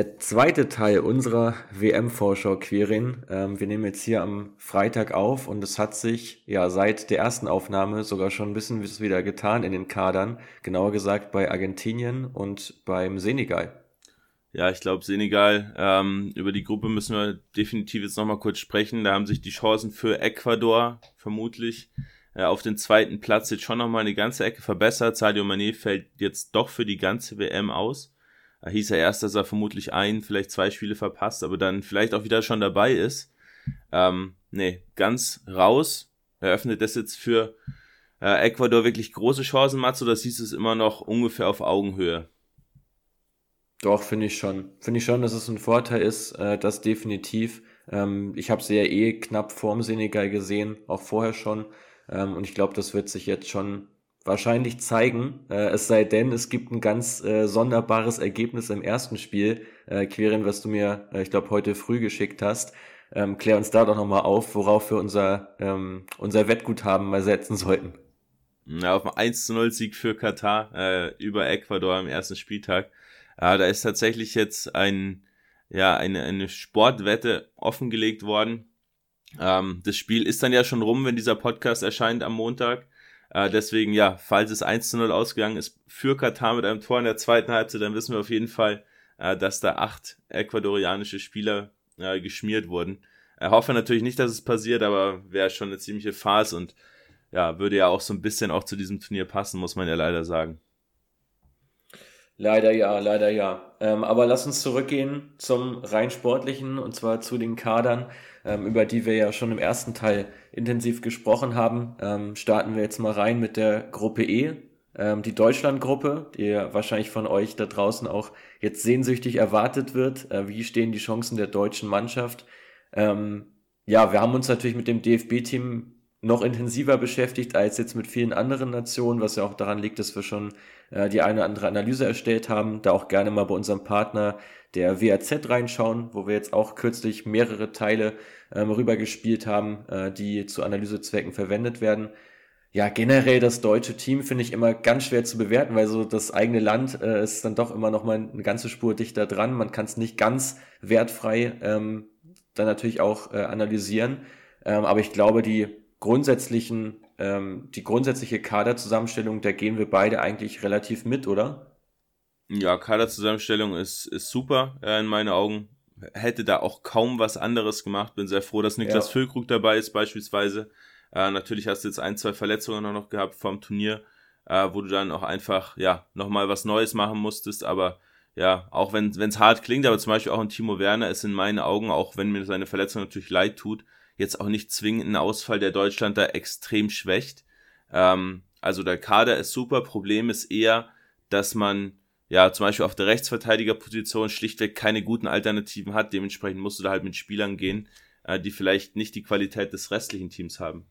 Der zweite Teil unserer WM-Vorschau, Quirin. Ähm, wir nehmen jetzt hier am Freitag auf und es hat sich ja seit der ersten Aufnahme sogar schon ein bisschen wieder getan in den Kadern. Genauer gesagt bei Argentinien und beim Senegal. Ja, ich glaube Senegal. Ähm, über die Gruppe müssen wir definitiv jetzt nochmal kurz sprechen. Da haben sich die Chancen für Ecuador vermutlich äh, auf den zweiten Platz jetzt schon nochmal eine ganze Ecke verbessert. Sadio Mané fällt jetzt doch für die ganze WM aus. Da hieß er erst, dass er vermutlich ein, vielleicht zwei Spiele verpasst, aber dann vielleicht auch wieder schon dabei ist. Ähm, nee, ganz raus. Eröffnet das jetzt für äh, Ecuador wirklich große Chancen, Mats, oder siehst du es immer noch ungefähr auf Augenhöhe? Doch, finde ich schon. Finde ich schon, dass es ein Vorteil ist, äh, das definitiv. Ähm, ich habe sie ja eh knapp vorm Senegal gesehen, auch vorher schon. Ähm, und ich glaube, das wird sich jetzt schon wahrscheinlich zeigen. Äh, es sei denn, es gibt ein ganz äh, sonderbares Ergebnis im ersten Spiel. Äh, Querin, was du mir, äh, ich glaube, heute früh geschickt hast. Ähm, klär uns da doch nochmal auf, worauf wir unser, ähm, unser Wettguthaben mal setzen sollten. Ja, auf einen 1 0 Sieg für Katar äh, über Ecuador am ersten Spieltag. Äh, da ist tatsächlich jetzt ein, ja, eine, eine Sportwette offengelegt worden. Ähm, das Spiel ist dann ja schon rum, wenn dieser Podcast erscheint am Montag. Äh, deswegen, ja, falls es 1 zu 0 ausgegangen ist für Katar mit einem Tor in der zweiten Halbzeit, dann wissen wir auf jeden Fall, äh, dass da acht ecuadorianische Spieler äh, geschmiert wurden. Ich hoffe natürlich nicht, dass es passiert, aber wäre schon eine ziemliche Farce und ja, würde ja auch so ein bisschen auch zu diesem Turnier passen, muss man ja leider sagen. Leider ja, leider ja. Ähm, aber lass uns zurückgehen zum rein sportlichen und zwar zu den Kadern, ähm, über die wir ja schon im ersten Teil intensiv gesprochen haben. Ähm, starten wir jetzt mal rein mit der Gruppe E, ähm, die Deutschland-Gruppe, die wahrscheinlich von euch da draußen auch jetzt sehnsüchtig erwartet wird. Äh, wie stehen die Chancen der deutschen Mannschaft? Ähm, ja, wir haben uns natürlich mit dem DFB-Team noch intensiver beschäftigt als jetzt mit vielen anderen Nationen, was ja auch daran liegt, dass wir schon äh, die eine oder andere Analyse erstellt haben. Da auch gerne mal bei unserem Partner der WAZ reinschauen, wo wir jetzt auch kürzlich mehrere Teile ähm, rübergespielt haben, äh, die zu Analysezwecken verwendet werden. Ja, generell das deutsche Team finde ich immer ganz schwer zu bewerten, weil so das eigene Land äh, ist dann doch immer noch mal eine ganze Spur dichter dran. Man kann es nicht ganz wertfrei ähm, dann natürlich auch äh, analysieren. Ähm, aber ich glaube, die grundsätzlichen, ähm, die grundsätzliche Kaderzusammenstellung, da gehen wir beide eigentlich relativ mit, oder? Ja, Kaderzusammenstellung ist, ist super äh, in meinen Augen. Hätte da auch kaum was anderes gemacht. Bin sehr froh, dass Niklas ja. Füllkrug dabei ist, beispielsweise. Äh, natürlich hast du jetzt ein, zwei Verletzungen noch gehabt vom Turnier, äh, wo du dann auch einfach, ja, nochmal was Neues machen musstest. Aber ja, auch wenn es hart klingt, aber zum Beispiel auch ein Timo Werner ist in meinen Augen, auch wenn mir seine Verletzung natürlich leid tut, jetzt auch nicht zwingend ein Ausfall, der Deutschland da extrem schwächt. Ähm, also der Kader ist super. Problem ist eher, dass man ja zum Beispiel auf der Rechtsverteidigerposition schlichtweg keine guten Alternativen hat. Dementsprechend musst du da halt mit Spielern gehen, äh, die vielleicht nicht die Qualität des restlichen Teams haben.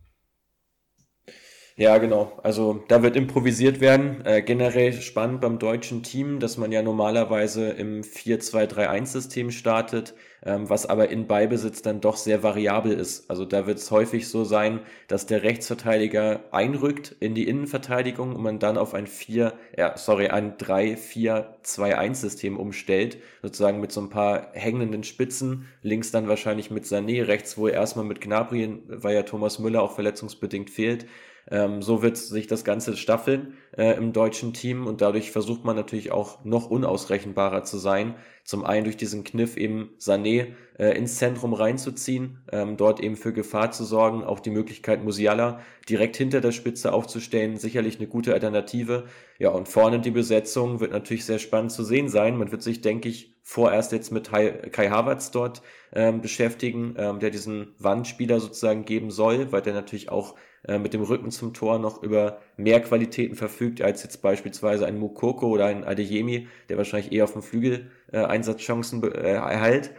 Ja, genau. Also da wird improvisiert werden. Äh, generell spannend beim deutschen Team, dass man ja normalerweise im 4-2-3-1-System startet, ähm, was aber in Beibesitz dann doch sehr variabel ist. Also da wird es häufig so sein, dass der Rechtsverteidiger einrückt in die Innenverteidigung und man dann auf ein 4, ja, sorry, ein 3-4-2-1-System umstellt, sozusagen mit so ein paar hängenden Spitzen, links dann wahrscheinlich mit Sané, rechts wohl erstmal mit Gnabry, weil ja Thomas Müller auch verletzungsbedingt fehlt. Ähm, so wird sich das Ganze staffeln äh, im deutschen Team und dadurch versucht man natürlich auch noch unausrechenbarer zu sein. Zum einen durch diesen Kniff eben Sané äh, ins Zentrum reinzuziehen, ähm, dort eben für Gefahr zu sorgen, auch die Möglichkeit Musiala direkt hinter der Spitze aufzustellen, sicherlich eine gute Alternative. Ja, und vorne die Besetzung wird natürlich sehr spannend zu sehen sein. Man wird sich, denke ich, vorerst jetzt mit Kai Havertz dort ähm, beschäftigen, ähm, der diesen Wandspieler sozusagen geben soll, weil der natürlich auch mit dem Rücken zum Tor noch über mehr Qualitäten verfügt als jetzt beispielsweise ein Mukoko oder ein Adeyemi, der wahrscheinlich eher auf dem Flügel äh, Einsatzchancen äh, erhält.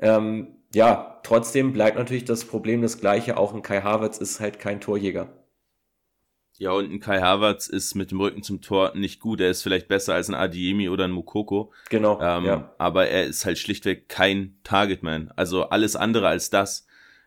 Ähm, ja, trotzdem bleibt natürlich das Problem das gleiche. Auch ein Kai Havertz ist halt kein Torjäger. Ja, und ein Kai Havertz ist mit dem Rücken zum Tor nicht gut. Er ist vielleicht besser als ein Adiemi oder ein Mukoko. Genau. Ähm, ja. Aber er ist halt schlichtweg kein Targetman. Also alles andere als das.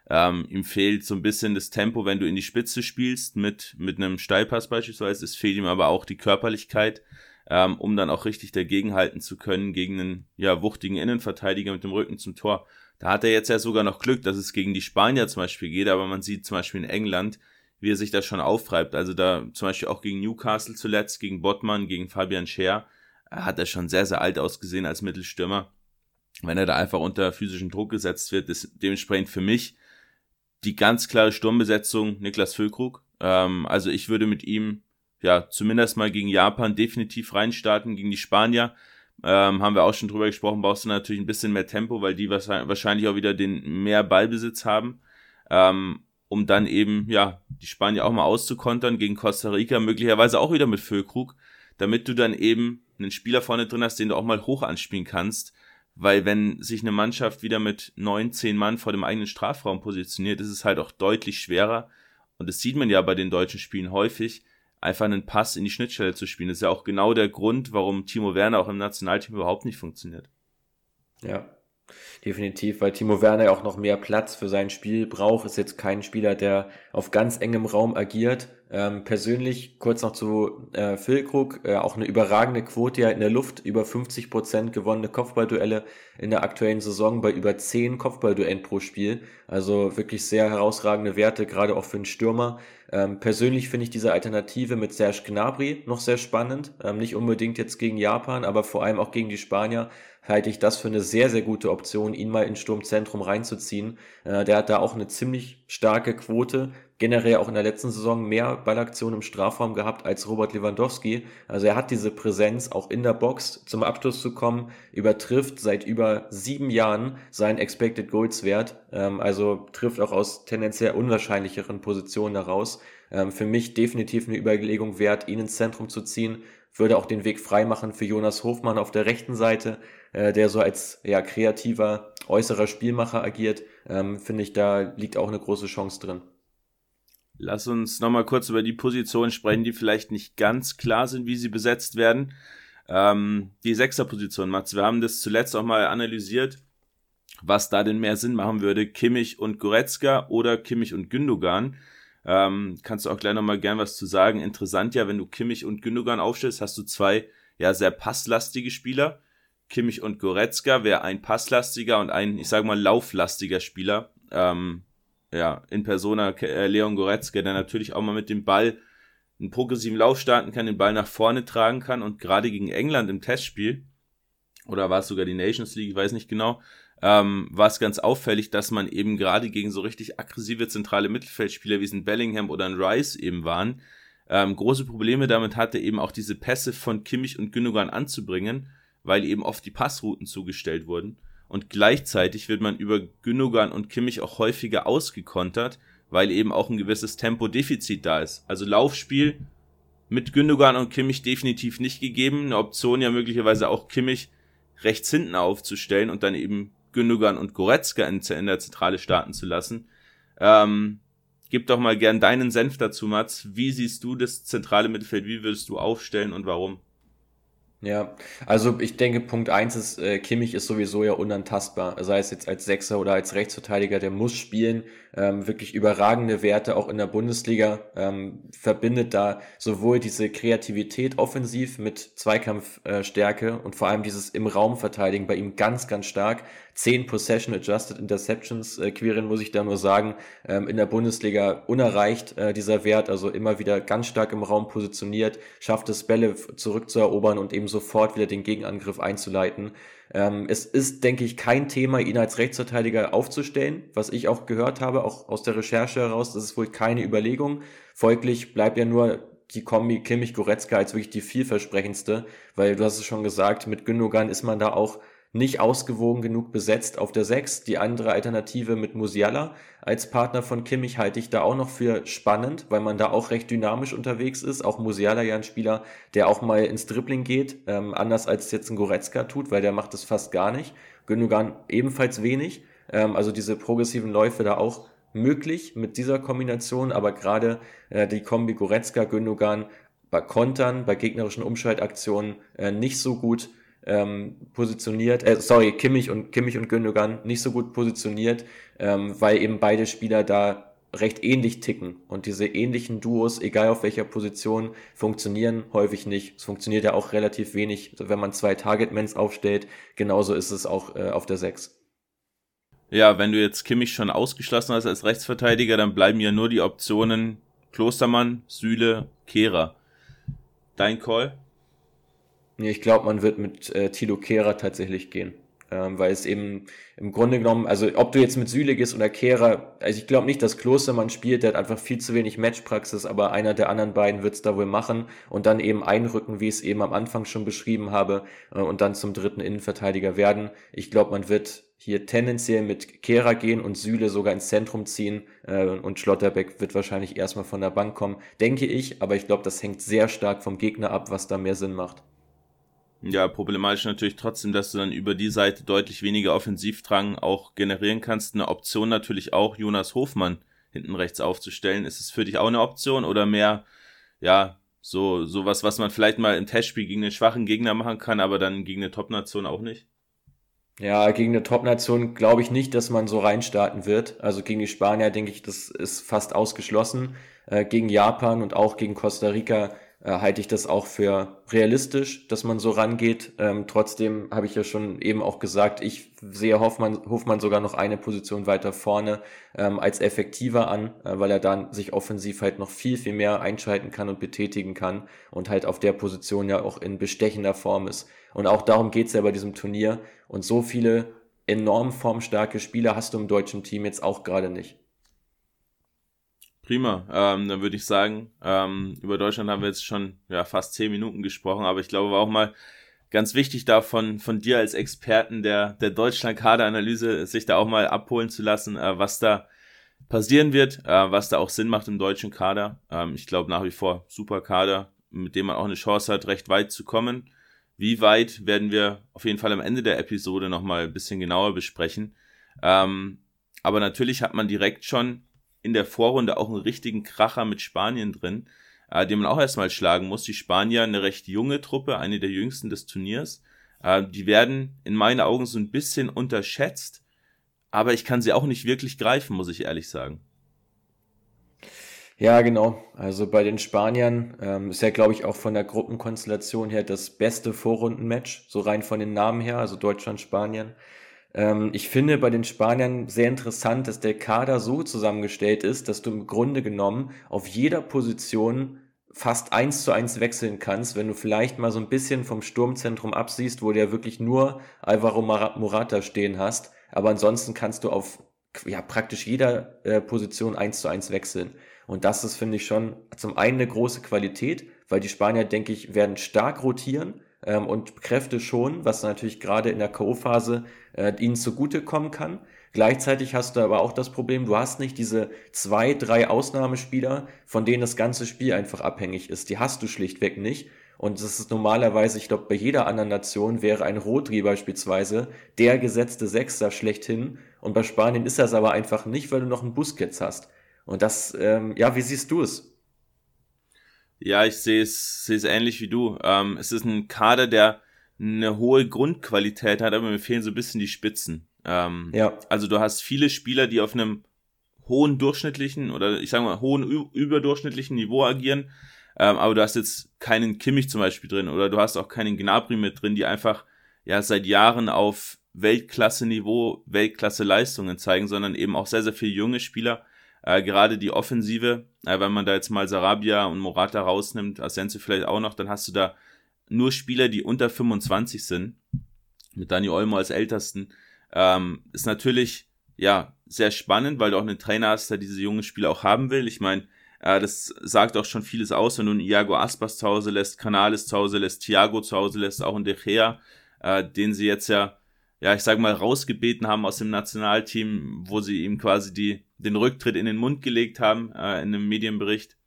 Ähm, ihm fehlt so ein bisschen das Tempo, wenn du in die Spitze spielst, mit, mit einem Steilpass beispielsweise. Es fehlt ihm aber auch die Körperlichkeit. ähm, um dann auch richtig dagegenhalten zu können gegen einen ja, wuchtigen Innenverteidiger mit dem Rücken zum Tor. Da hat er jetzt ja sogar noch Glück, dass es gegen die Spanier zum Beispiel geht, aber man sieht zum Beispiel in England, wie er sich das schon auftreibt. Also da zum Beispiel auch gegen Newcastle zuletzt, gegen Bottmann, gegen Fabian Scher, hat er schon sehr, sehr alt ausgesehen als Mittelstürmer. Wenn er da einfach unter physischen Druck gesetzt wird, ist dementsprechend für mich die ganz klare Sturmbesetzung Niklas Füllkrug. Ähm, also ich würde mit ihm ja zumindest mal gegen Japan definitiv reinstarten, gegen die Spanier. Ähm, haben wir auch schon drüber gesprochen, brauchst du natürlich ein bisschen mehr Tempo, weil die wahrscheinlich auch wieder den mehr Ballbesitz haben. Ähm, um dann eben, ja, die Spanier auch mal auszukontern gegen Costa Rica, möglicherweise auch wieder mit Füllkrug, damit du dann eben einen Spieler vorne drin hast, den du auch mal hoch anspielen kannst, weil wenn sich eine Mannschaft wieder mit neun, zehn Mann vor dem eigenen Strafraum positioniert, ist es halt auch deutlich schwerer, und das sieht man ja bei den deutschen Spielen häufig, einfach einen Pass in die Schnittstelle zu spielen. Das ist ja auch genau der Grund, warum Timo Werner auch im Nationalteam überhaupt nicht funktioniert. Ja, Definitiv, weil Timo Werner ja auch noch mehr Platz für sein Spiel braucht. Ist jetzt kein Spieler, der auf ganz engem Raum agiert. Ähm, persönlich, kurz noch zu äh, Füllkrug, äh, auch eine überragende Quote ja in der Luft, über 50 Prozent gewonnene Kopfballduelle in der aktuellen Saison bei über 10 Kopfballduellen pro Spiel. Also wirklich sehr herausragende Werte, gerade auch für einen Stürmer. Ähm, persönlich finde ich diese Alternative mit Serge Gnabry noch sehr spannend. Ähm, nicht unbedingt jetzt gegen Japan, aber vor allem auch gegen die Spanier halte ich das für eine sehr, sehr gute Option, ihn mal ins Sturmzentrum reinzuziehen. Äh, der hat da auch eine ziemlich starke Quote, generell auch in der letzten Saison mehr Ballaktionen im Strafraum gehabt als Robert Lewandowski. Also er hat diese Präsenz, auch in der Box zum Abschluss zu kommen, übertrifft seit über sieben Jahren seinen Expected Goals Wert. Ähm, also trifft auch aus tendenziell unwahrscheinlicheren Positionen heraus. Ähm, für mich definitiv eine Überlegung wert, ihn ins Zentrum zu ziehen. Würde auch den Weg freimachen für Jonas Hofmann auf der rechten Seite, äh, der so als ja, kreativer äußerer Spielmacher agiert. Ähm, Finde ich, da liegt auch eine große Chance drin. Lass uns nochmal kurz über die Positionen sprechen, die vielleicht nicht ganz klar sind, wie sie besetzt werden. Ähm, die Sechserposition, Mats, wir haben das zuletzt auch mal analysiert, was da denn mehr Sinn machen würde, Kimmich und Goretzka oder Kimmich und Gündogan. Ähm, kannst du auch gleich nochmal gern was zu sagen. Interessant ja, wenn du Kimmich und Gündogan aufstellst, hast du zwei ja sehr passlastige Spieler. Kimmich und Goretzka wäre ein passlastiger und ein, ich sage mal, lauflastiger Spieler. Ähm, ja, in Persona äh, Leon Goretzka, der natürlich auch mal mit dem Ball einen progressiven Lauf starten kann, den Ball nach vorne tragen kann und gerade gegen England im Testspiel, oder war es sogar die Nations League, ich weiß nicht genau, ähm, war es ganz auffällig, dass man eben gerade gegen so richtig aggressive zentrale Mittelfeldspieler wie es ein Bellingham oder ein Rice eben waren, ähm, große Probleme damit hatte, eben auch diese Pässe von Kimmich und Gündogan anzubringen, weil eben oft die Passrouten zugestellt wurden und gleichzeitig wird man über Gündogan und Kimmich auch häufiger ausgekontert, weil eben auch ein gewisses Tempodefizit da ist. Also Laufspiel mit Gündogan und Kimmich definitiv nicht gegeben. Eine Option ja möglicherweise auch Kimmich rechts hinten aufzustellen und dann eben Gündogan und Goretzka in, der Zentrale starten zu lassen. Ähm, gib doch mal gern deinen Senf dazu, Mats. Wie siehst du das zentrale Mittelfeld? Wie würdest du aufstellen und warum? Ja, also ich denke, Punkt eins ist, äh, Kimmich ist sowieso ja unantastbar. Sei es jetzt als Sechser oder als Rechtsverteidiger, der muss spielen. Ähm, wirklich überragende Werte auch in der Bundesliga. Ähm, verbindet da sowohl diese Kreativität offensiv mit Zweikampfstärke äh, und vor allem dieses im Raum verteidigen bei ihm ganz, ganz stark. 10 Possession Adjusted Interceptions äh, queren, muss ich da nur sagen. Ähm, in der Bundesliga unerreicht äh, dieser Wert, also immer wieder ganz stark im Raum positioniert, schafft es Bälle zurückzuerobern und eben sofort wieder den Gegenangriff einzuleiten. Ähm, es ist, denke ich, kein Thema, ihn als Rechtsverteidiger aufzustellen, was ich auch gehört habe, auch aus der Recherche heraus, das ist wohl keine Überlegung. Folglich bleibt ja nur die Kombi Kimmich-Goretzka als wirklich die vielversprechendste, weil du hast es schon gesagt, mit Gündogan ist man da auch nicht ausgewogen genug besetzt auf der 6. Die andere Alternative mit Musiala als Partner von Kimmich halte ich da auch noch für spannend, weil man da auch recht dynamisch unterwegs ist. Auch Musiala ja ein Spieler, der auch mal ins Dribbling geht, ähm, anders als jetzt ein Goretzka tut, weil der macht das fast gar nicht. Gündogan ebenfalls wenig. Ähm, also diese progressiven Läufe da auch möglich mit dieser Kombination, aber gerade äh, die Kombi Goretzka, Gündogan bei Kontern, bei gegnerischen Umschaltaktionen äh, nicht so gut ähm, positioniert, äh, sorry, Kimmich und Kimmich und Gündogan nicht so gut positioniert, ähm, weil eben beide Spieler da recht ähnlich ticken. Und diese ähnlichen Duos, egal auf welcher Position, funktionieren häufig nicht. Es funktioniert ja auch relativ wenig, wenn man zwei Targetmans aufstellt. Genauso ist es auch äh, auf der 6. Ja, wenn du jetzt Kimmich schon ausgeschlossen hast als Rechtsverteidiger, dann bleiben ja nur die Optionen Klostermann, Süle, Kehrer. Dein Call? Ich glaube, man wird mit äh, Tilo Kehrer tatsächlich gehen ähm, weil es eben im Grunde genommen, also ob du jetzt mit Süle gehst oder Kehrer, also ich glaube nicht, dass Klostermann spielt, der hat einfach viel zu wenig Matchpraxis, aber einer der anderen beiden wird es da wohl machen und dann eben einrücken, wie ich es eben am Anfang schon beschrieben habe äh, und dann zum dritten Innenverteidiger werden. Ich glaube, man wird hier tendenziell mit Kehrer gehen und Süle sogar ins Zentrum ziehen äh, und Schlotterbeck wird wahrscheinlich erstmal von der Bank kommen, denke ich, aber ich glaube, das hängt sehr stark vom Gegner ab, was da mehr Sinn macht. Ja, problematisch natürlich trotzdem, dass du dann über die Seite deutlich weniger Offensivdrang auch generieren kannst. Eine Option natürlich auch, Jonas Hofmann hinten rechts aufzustellen. Ist es für dich auch eine Option oder mehr, ja, so, sowas, was man vielleicht mal im Testspiel gegen einen schwachen Gegner machen kann, aber dann gegen eine Top-Nation auch nicht? Ja, gegen eine Top-Nation glaube ich nicht, dass man so reinstarten wird. Also gegen die Spanier denke ich, das ist fast ausgeschlossen. Äh, gegen Japan und auch gegen Costa Rica halte ich das auch für realistisch, dass man so rangeht. Ähm, trotzdem habe ich ja schon eben auch gesagt, ich sehe Hoffmann, Hofmann sogar noch eine Position weiter vorne ähm, als effektiver an, äh, weil er dann sich offensiv halt noch viel, viel mehr einschalten kann und betätigen kann und halt auf der Position ja auch in bestechender Form ist. Und auch darum geht's ja bei diesem Turnier. Und so viele enorm formstarke Spieler hast du im deutschen Team jetzt auch gerade nicht. Prima. Ähm, dann würde ich sagen, ähm, über Deutschland haben wir jetzt schon ja, fast zehn Minuten gesprochen, aber ich glaube war auch mal ganz wichtig davon von dir als Experten der, der Deutschland-Kaderanalyse, sich da auch mal abholen zu lassen, äh, was da passieren wird, äh, was da auch Sinn macht im deutschen Kader. Ähm, ich glaube nach wie vor super Kader, mit dem man auch eine Chance hat, recht weit zu kommen. Wie weit werden wir auf jeden Fall am Ende der Episode nochmal ein bisschen genauer besprechen. Ähm, aber natürlich hat man direkt schon in der Vorrunde auch einen richtigen Kracher mit Spanien drin, äh, den man auch erstmal schlagen muss. Die Spanier, eine recht junge Truppe, eine der jüngsten des Turniers. Äh, die werden in meinen Augen so ein bisschen unterschätzt, aber ich kann sie auch nicht wirklich greifen, muss ich ehrlich sagen. Ja, genau. Also bei den Spaniern ähm, ist ja, glaube ich, auch von der Gruppenkonstellation her das beste Vorrundenmatch, so rein von den Namen her, also Deutschland, Spanien. Ähm, ich finde bei den Spaniern sehr interessant, dass der Kader so zusammengestellt ist, dass du im Grunde genommen auf jeder Position fast eins zu eins wechseln kannst, wenn du vielleicht mal so ein bisschen vom Sturmzentrum absiehst, wo du ja wirklich nur Alvaro Morata stehen hast. Aber ansonsten kannst du auf ja, praktisch jeder äh, Position eins zu eins wechseln. Und das ist, finde ich, schon zum einen eine große Qualität, weil die Spanier, denke ich, werden stark rotieren ähm, und Kräfte schon, was natürlich gerade in der K.O.-Phase äh, ihnen zugutekommen kann. Gleichzeitig hast du aber auch das Problem, du hast nicht diese zwei, drei Ausnahmespieler, von denen das ganze Spiel einfach abhängig ist. Die hast du schlichtweg nicht. Und das ist normalerweise, ich glaube, bei jeder anderen Nation wäre ein Rodri beispielsweise der gesetzte Sechster schlechthin. Und bei Spanien ist das aber einfach nicht, weil du noch einen Busquets hast. Und das, ähm, ja, wie siehst du es? Ja, ich sehe es, sehe es ähnlich wie du. Ähm, es ist ein Kader, der eine hohe Grundqualität hat, aber mir fehlen so ein bisschen die Spitzen. Ähm, ja. Also du hast viele Spieler, die auf einem hohen durchschnittlichen oder ich sage mal hohen überdurchschnittlichen Niveau agieren, ähm, aber du hast jetzt keinen Kimmich zum Beispiel drin oder du hast auch keinen Gnabry mit drin, die einfach ja seit Jahren auf Weltklasse-Niveau, Weltklasse-Leistungen zeigen, sondern eben auch sehr, sehr viele junge Spieler, äh, gerade die Offensive, äh, wenn man da jetzt mal Sarabia und Morata rausnimmt, Asensio vielleicht auch noch, dann hast du da nur Spieler, die unter 25 sind, mit Dani Olmo als ältesten, ähm, ist natürlich ja sehr spannend, weil du auch einen Trainer hast, der diese jungen Spieler auch haben will. Ich meine, äh, das sagt auch schon vieles aus, wenn du einen Iago Aspas zu Hause lässt, Canales zu Hause lässt, Thiago zu Hause lässt, auch einen De Gea, äh, den sie jetzt ja, ja, ich sag mal, rausgebeten haben aus dem Nationalteam, wo sie ihm quasi die, den Rücktritt in den Mund gelegt haben, äh, in einem Medienbericht.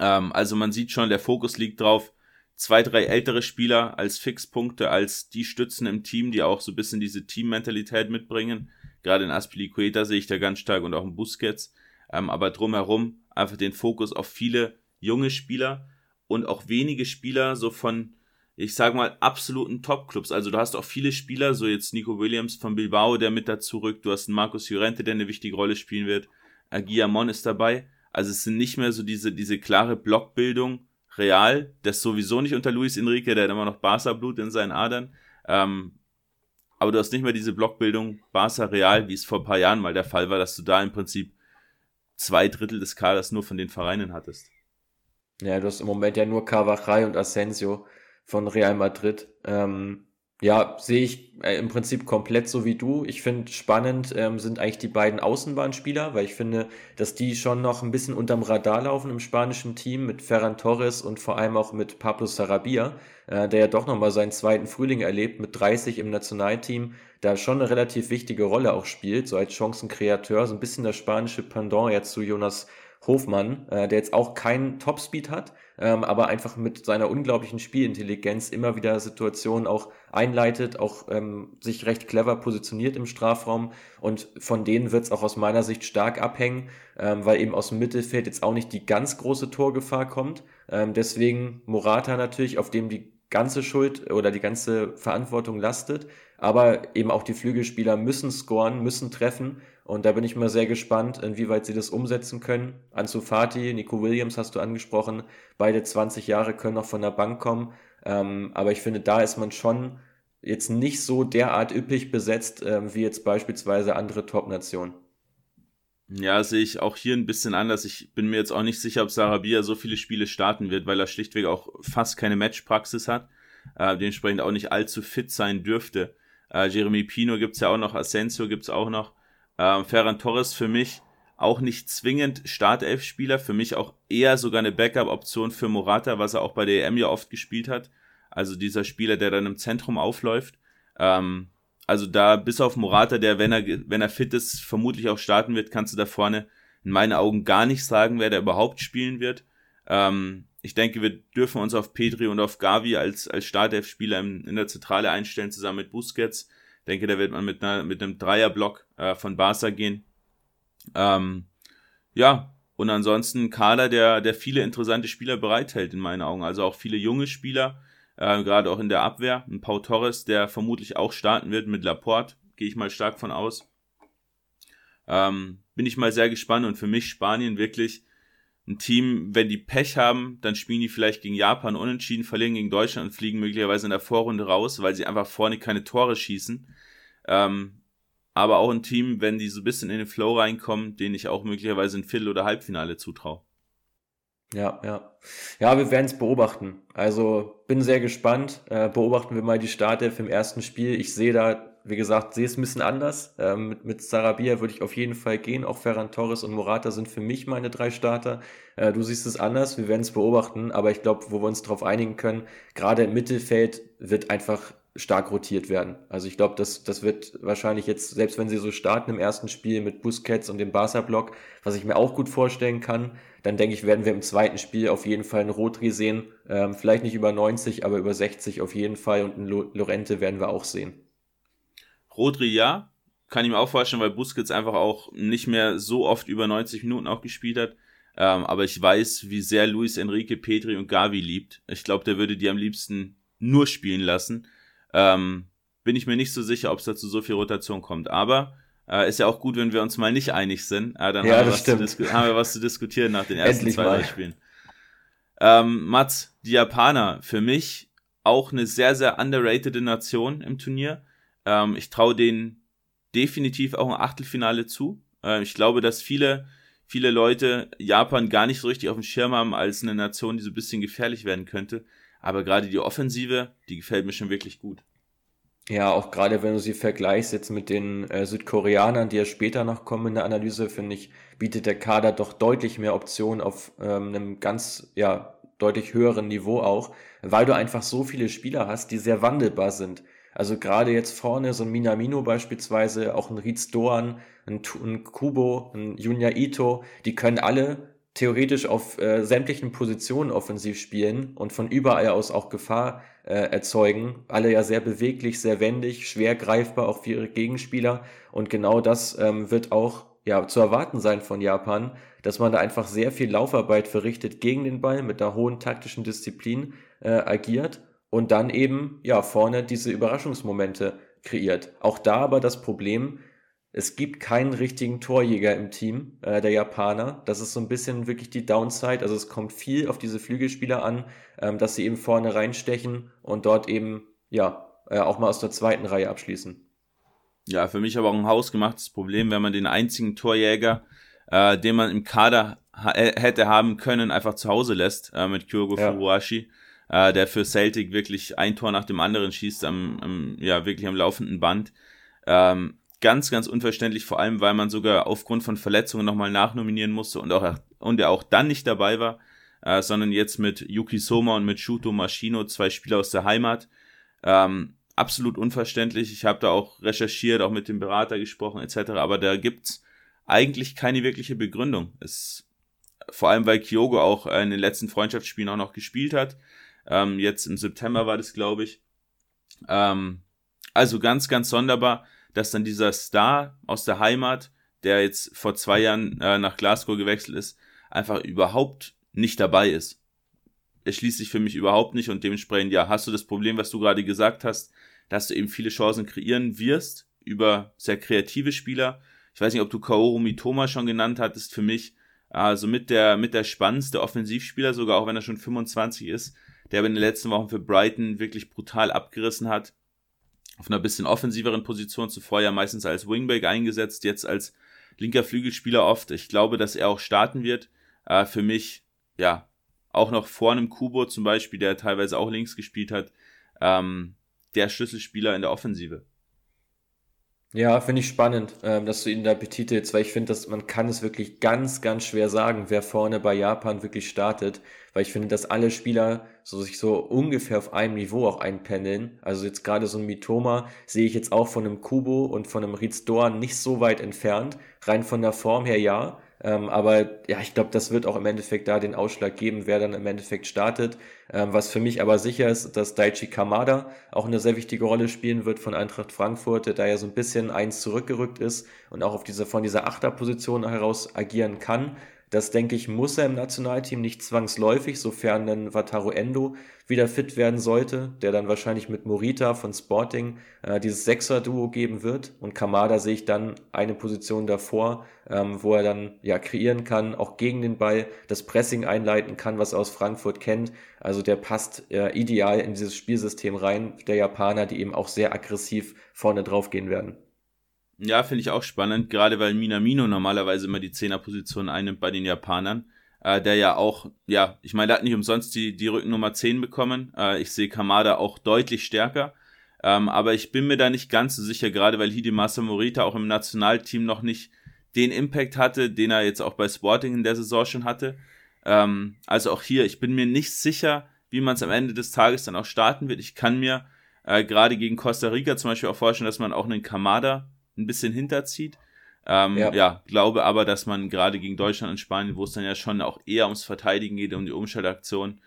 Ähm, also man sieht schon, der Fokus liegt drauf, zwei, drei ältere Spieler als Fixpunkte, als die Stützen im Team, die auch so ein bisschen diese Teammentalität mitbringen. Gerade in Aspilicueta sehe ich da ganz stark und auch in Busquets. Ähm, aber drumherum einfach den Fokus auf viele junge Spieler und auch wenige Spieler so von, ich sag mal, absoluten Top-Clubs. Also du hast auch viele Spieler, so jetzt Nico Williams von Bilbao, der mit dazu rückt. Du hast einen Markus Llorente, der eine wichtige Rolle spielen wird. Agiamon ist dabei. Also es sind nicht mehr so diese, diese klare Blockbildung real. Das sowieso nicht unter Luis Enrique, der hat immer noch Barca-Blut in seinen Adern. Ähm, aber du hast nicht mehr diese Blockbildung Barca Real, wie es vor ein paar Jahren mal der Fall war, dass du da im Prinzip zwei Drittel des Kaders nur von den Vereinen hattest. Ja, du hast im Moment ja nur Carvajal und Asensio von Real Madrid. Ähm, ja, sehe ich äh, im Prinzip komplett so wie du. Ich finde spannend ähm, sind eigentlich die beiden Außenbahnspieler, weil ich finde, dass die schon noch ein bisschen unterm Radar laufen im spanischen Team mit Ferran Torres und vor allem auch mit Pablo Sarabia, äh, der ja doch nochmal seinen zweiten Frühling erlebt mit 30 im Nationalteam, da schon eine relativ wichtige Rolle auch spielt, so als Chancenkreateur, so ein bisschen das spanische Pendant jetzt zu Jonas Hofmann, äh, der jetzt auch keinen Topspeed hat, ähm, aber einfach mit seiner unglaublichen Spielintelligenz immer wieder Situationen auch einleitet, auch ähm, sich recht clever positioniert im Strafraum. Und von denen wird es auch aus meiner Sicht stark abhängen, ähm, weil eben aus dem Mittelfeld jetzt auch nicht die ganz große Torgefahr kommt. Ähm, deswegen Morata natürlich, auf dem die ganze Schuld oder die ganze Verantwortung lastet, aber eben auch die Flügelspieler müssen scoren, müssen treffen und da bin ich mal sehr gespannt, inwieweit sie das umsetzen können. Ansu Fati, Nico Williams hast du angesprochen. Beide 20 Jahre können noch von der Bank kommen. Ähm, aber ich finde, da ist man schon jetzt nicht so derart üppig besetzt, ähm, wie jetzt beispielsweise andere Top-Nationen. Ja, sehe ich auch hier ein bisschen anders. Ich bin mir jetzt auch nicht sicher, ob Sarabia so viele Spiele starten wird, weil er schlichtweg auch fast keine Matchpraxis hat. Äh, dementsprechend auch nicht allzu fit sein dürfte. Äh, Jeremy Pino gibt's ja auch noch, Asensio gibt's auch noch. Ähm, Ferran Torres für mich auch nicht zwingend Startelf-Spieler, für mich auch eher sogar eine Backup-Option für Morata, was er auch bei der EM ja oft gespielt hat. Also dieser Spieler, der dann im Zentrum aufläuft. Ähm, also da bis auf Morata, der, wenn er, wenn er fit ist, vermutlich auch starten wird, kannst du da vorne in meinen Augen gar nicht sagen, wer da überhaupt spielen wird. Ähm, ich denke, wir dürfen uns auf Petri und auf Gavi als, als Startelf-Spieler in, in der Zentrale einstellen, zusammen mit Busquets denke, da wird man mit, einer, mit einem Dreierblock äh, von Barca gehen. Ähm, ja, und ansonsten Kader, der, der viele interessante Spieler bereithält in meinen Augen. Also auch viele junge Spieler, äh, gerade auch in der Abwehr. Ein Pau Torres, der vermutlich auch starten wird mit Laporte, gehe ich mal stark von aus. Ähm, bin ich mal sehr gespannt und für mich Spanien wirklich ein Team, wenn die Pech haben, dann spielen die vielleicht gegen Japan unentschieden, verlieren gegen Deutschland und fliegen möglicherweise in der Vorrunde raus, weil sie einfach vorne keine Tore schießen. Ähm, aber auch ein Team, wenn die so ein bisschen in den Flow reinkommen, den ich auch möglicherweise ein Viertel- oder Halbfinale zutraue. Ja, ja. Ja, wir werden es beobachten. Also bin sehr gespannt. Äh, beobachten wir mal die Startelf im ersten Spiel. Ich sehe da wie gesagt, sehe es ein bisschen anders. Ähm, mit, mit Sarabia würde ich auf jeden Fall gehen. Auch Ferran Torres und Morata sind für mich meine drei Starter. Äh, du siehst es anders, wir werden es beobachten, aber ich glaube, wo wir uns darauf einigen können, gerade im Mittelfeld wird einfach stark rotiert werden. Also ich glaube, das, das wird wahrscheinlich jetzt, selbst wenn sie so starten im ersten Spiel mit Busquets und dem Barca-Block, was ich mir auch gut vorstellen kann, dann denke ich, werden wir im zweiten Spiel auf jeden Fall einen Rotri sehen. Ähm, vielleicht nicht über 90, aber über 60 auf jeden Fall und einen Lorente werden wir auch sehen. Rodri ja, kann ich mir auch vorstellen, weil Busquets einfach auch nicht mehr so oft über 90 Minuten auch gespielt hat. Ähm, aber ich weiß, wie sehr Luis Enrique, Petri und Gavi liebt. Ich glaube, der würde die am liebsten nur spielen lassen. Ähm, bin ich mir nicht so sicher, ob es dazu so viel Rotation kommt. Aber äh, ist ja auch gut, wenn wir uns mal nicht einig sind. Äh, dann ja, haben, wir was zu haben wir was zu diskutieren nach den ersten Endlich zwei mal. Spielen. Ähm, Mats, die Japaner, für mich auch eine sehr, sehr underrated Nation im Turnier. Ähm, ich traue denen definitiv auch ein Achtelfinale zu. Äh, ich glaube, dass viele, viele Leute Japan gar nicht so richtig auf dem Schirm haben als eine Nation, die so ein bisschen gefährlich werden könnte. Aber gerade die Offensive, die gefällt mir schon wirklich gut. Ja, auch gerade wenn du sie vergleichst jetzt mit den äh, Südkoreanern, die ja später noch kommen in der Analyse, finde ich, bietet der Kader doch deutlich mehr Optionen auf ähm, einem ganz, ja, deutlich höheren Niveau auch, weil du einfach so viele Spieler hast, die sehr wandelbar sind. Also gerade jetzt vorne so ein Minamino beispielsweise, auch ein Rietz Doan, ein, ein Kubo, ein Junya Ito, die können alle theoretisch auf äh, sämtlichen Positionen offensiv spielen und von überall aus auch Gefahr äh, erzeugen. Alle ja sehr beweglich, sehr wendig, schwer greifbar auch für ihre Gegenspieler. Und genau das ähm, wird auch ja zu erwarten sein von Japan, dass man da einfach sehr viel Laufarbeit verrichtet gegen den Ball mit einer hohen taktischen Disziplin äh, agiert und dann eben ja vorne diese Überraschungsmomente kreiert. Auch da aber das Problem, es gibt keinen richtigen Torjäger im Team äh, der Japaner. Das ist so ein bisschen wirklich die Downside. Also es kommt viel auf diese Flügelspieler an, ähm, dass sie eben vorne reinstechen und dort eben ja äh, auch mal aus der zweiten Reihe abschließen. Ja, für mich aber auch ein hausgemachtes Problem, wenn man den einzigen Torjäger, äh, den man im Kader ha äh, hätte haben können, einfach zu Hause lässt, äh, mit Kyogo ja. Furuashi, äh, der für Celtic wirklich ein Tor nach dem anderen schießt, am, am ja, wirklich am laufenden Band. Ähm, ganz, ganz unverständlich, vor allem, weil man sogar aufgrund von Verletzungen nochmal nachnominieren musste und auch und er auch dann nicht dabei war, äh, sondern jetzt mit Yuki Soma und mit Shuto Maschino, zwei Spieler aus der Heimat. Ähm, absolut unverständlich. Ich habe da auch recherchiert, auch mit dem Berater gesprochen etc. Aber da gibt's eigentlich keine wirkliche Begründung. Es, vor allem, weil Kyogo auch in den letzten Freundschaftsspielen auch noch gespielt hat. Ähm, jetzt im September war das, glaube ich. Ähm, also ganz, ganz sonderbar, dass dann dieser Star aus der Heimat, der jetzt vor zwei Jahren äh, nach Glasgow gewechselt ist, einfach überhaupt nicht dabei ist erschließt sich für mich überhaupt nicht und dementsprechend, ja, hast du das Problem, was du gerade gesagt hast, dass du eben viele Chancen kreieren wirst über sehr kreative Spieler. Ich weiß nicht, ob du Kaoru Mitoma schon genannt hattest, für mich also mit der, mit der spannendste Offensivspieler, sogar auch wenn er schon 25 ist, der aber in den letzten Wochen für Brighton wirklich brutal abgerissen hat. Auf einer bisschen offensiveren Position, zuvor ja meistens als Wingback eingesetzt, jetzt als linker Flügelspieler oft. Ich glaube, dass er auch starten wird. Äh, für mich, ja, auch noch vor einem Kubo zum Beispiel, der teilweise auch links gespielt hat, ähm, der Schlüsselspieler in der Offensive. Ja, finde ich spannend, ähm, dass du ihn da betitelst, weil ich finde, dass man kann es wirklich ganz, ganz schwer sagen, wer vorne bei Japan wirklich startet, weil ich finde, dass alle Spieler so sich so ungefähr auf einem Niveau auch einpendeln. Also jetzt gerade so ein Mitoma sehe ich jetzt auch von einem Kubo und von einem Ritz Dorn nicht so weit entfernt, rein von der Form her ja, ähm, aber ja, ich glaube, das wird auch im Endeffekt da den Ausschlag geben, wer dann im Endeffekt startet. Ähm, was für mich aber sicher ist, dass Daichi Kamada auch eine sehr wichtige Rolle spielen wird von Eintracht Frankfurt, der da ja so ein bisschen eins zurückgerückt ist und auch auf diese, von dieser Achterposition heraus agieren kann. Das denke ich, muss er im Nationalteam nicht zwangsläufig, sofern dann Wataru Endo wieder fit werden sollte, der dann wahrscheinlich mit Morita von Sporting äh, dieses Sechser-Duo geben wird. Und Kamada sehe ich dann eine Position davor, ähm, wo er dann ja kreieren kann, auch gegen den Ball das Pressing einleiten kann, was er aus Frankfurt kennt. Also der passt äh, ideal in dieses Spielsystem rein, der Japaner, die eben auch sehr aggressiv vorne drauf gehen werden. Ja, finde ich auch spannend, gerade weil Minamino normalerweise immer die Zehnerposition einnimmt bei den Japanern. Äh, der ja auch, ja, ich meine, der hat nicht umsonst die, die Rückennummer 10 bekommen. Äh, ich sehe Kamada auch deutlich stärker. Ähm, aber ich bin mir da nicht ganz so sicher, gerade weil Hidemasa Morita auch im Nationalteam noch nicht den Impact hatte, den er jetzt auch bei Sporting in der Saison schon hatte. Ähm, also auch hier, ich bin mir nicht sicher, wie man es am Ende des Tages dann auch starten wird. Ich kann mir äh, gerade gegen Costa Rica zum Beispiel auch vorstellen, dass man auch einen Kamada ein bisschen hinterzieht. Ähm, ja. ja. glaube aber, dass man gerade gegen Deutschland und Spanien, wo es dann ja schon auch eher ums Verteidigen geht, um die Umschaltaktion,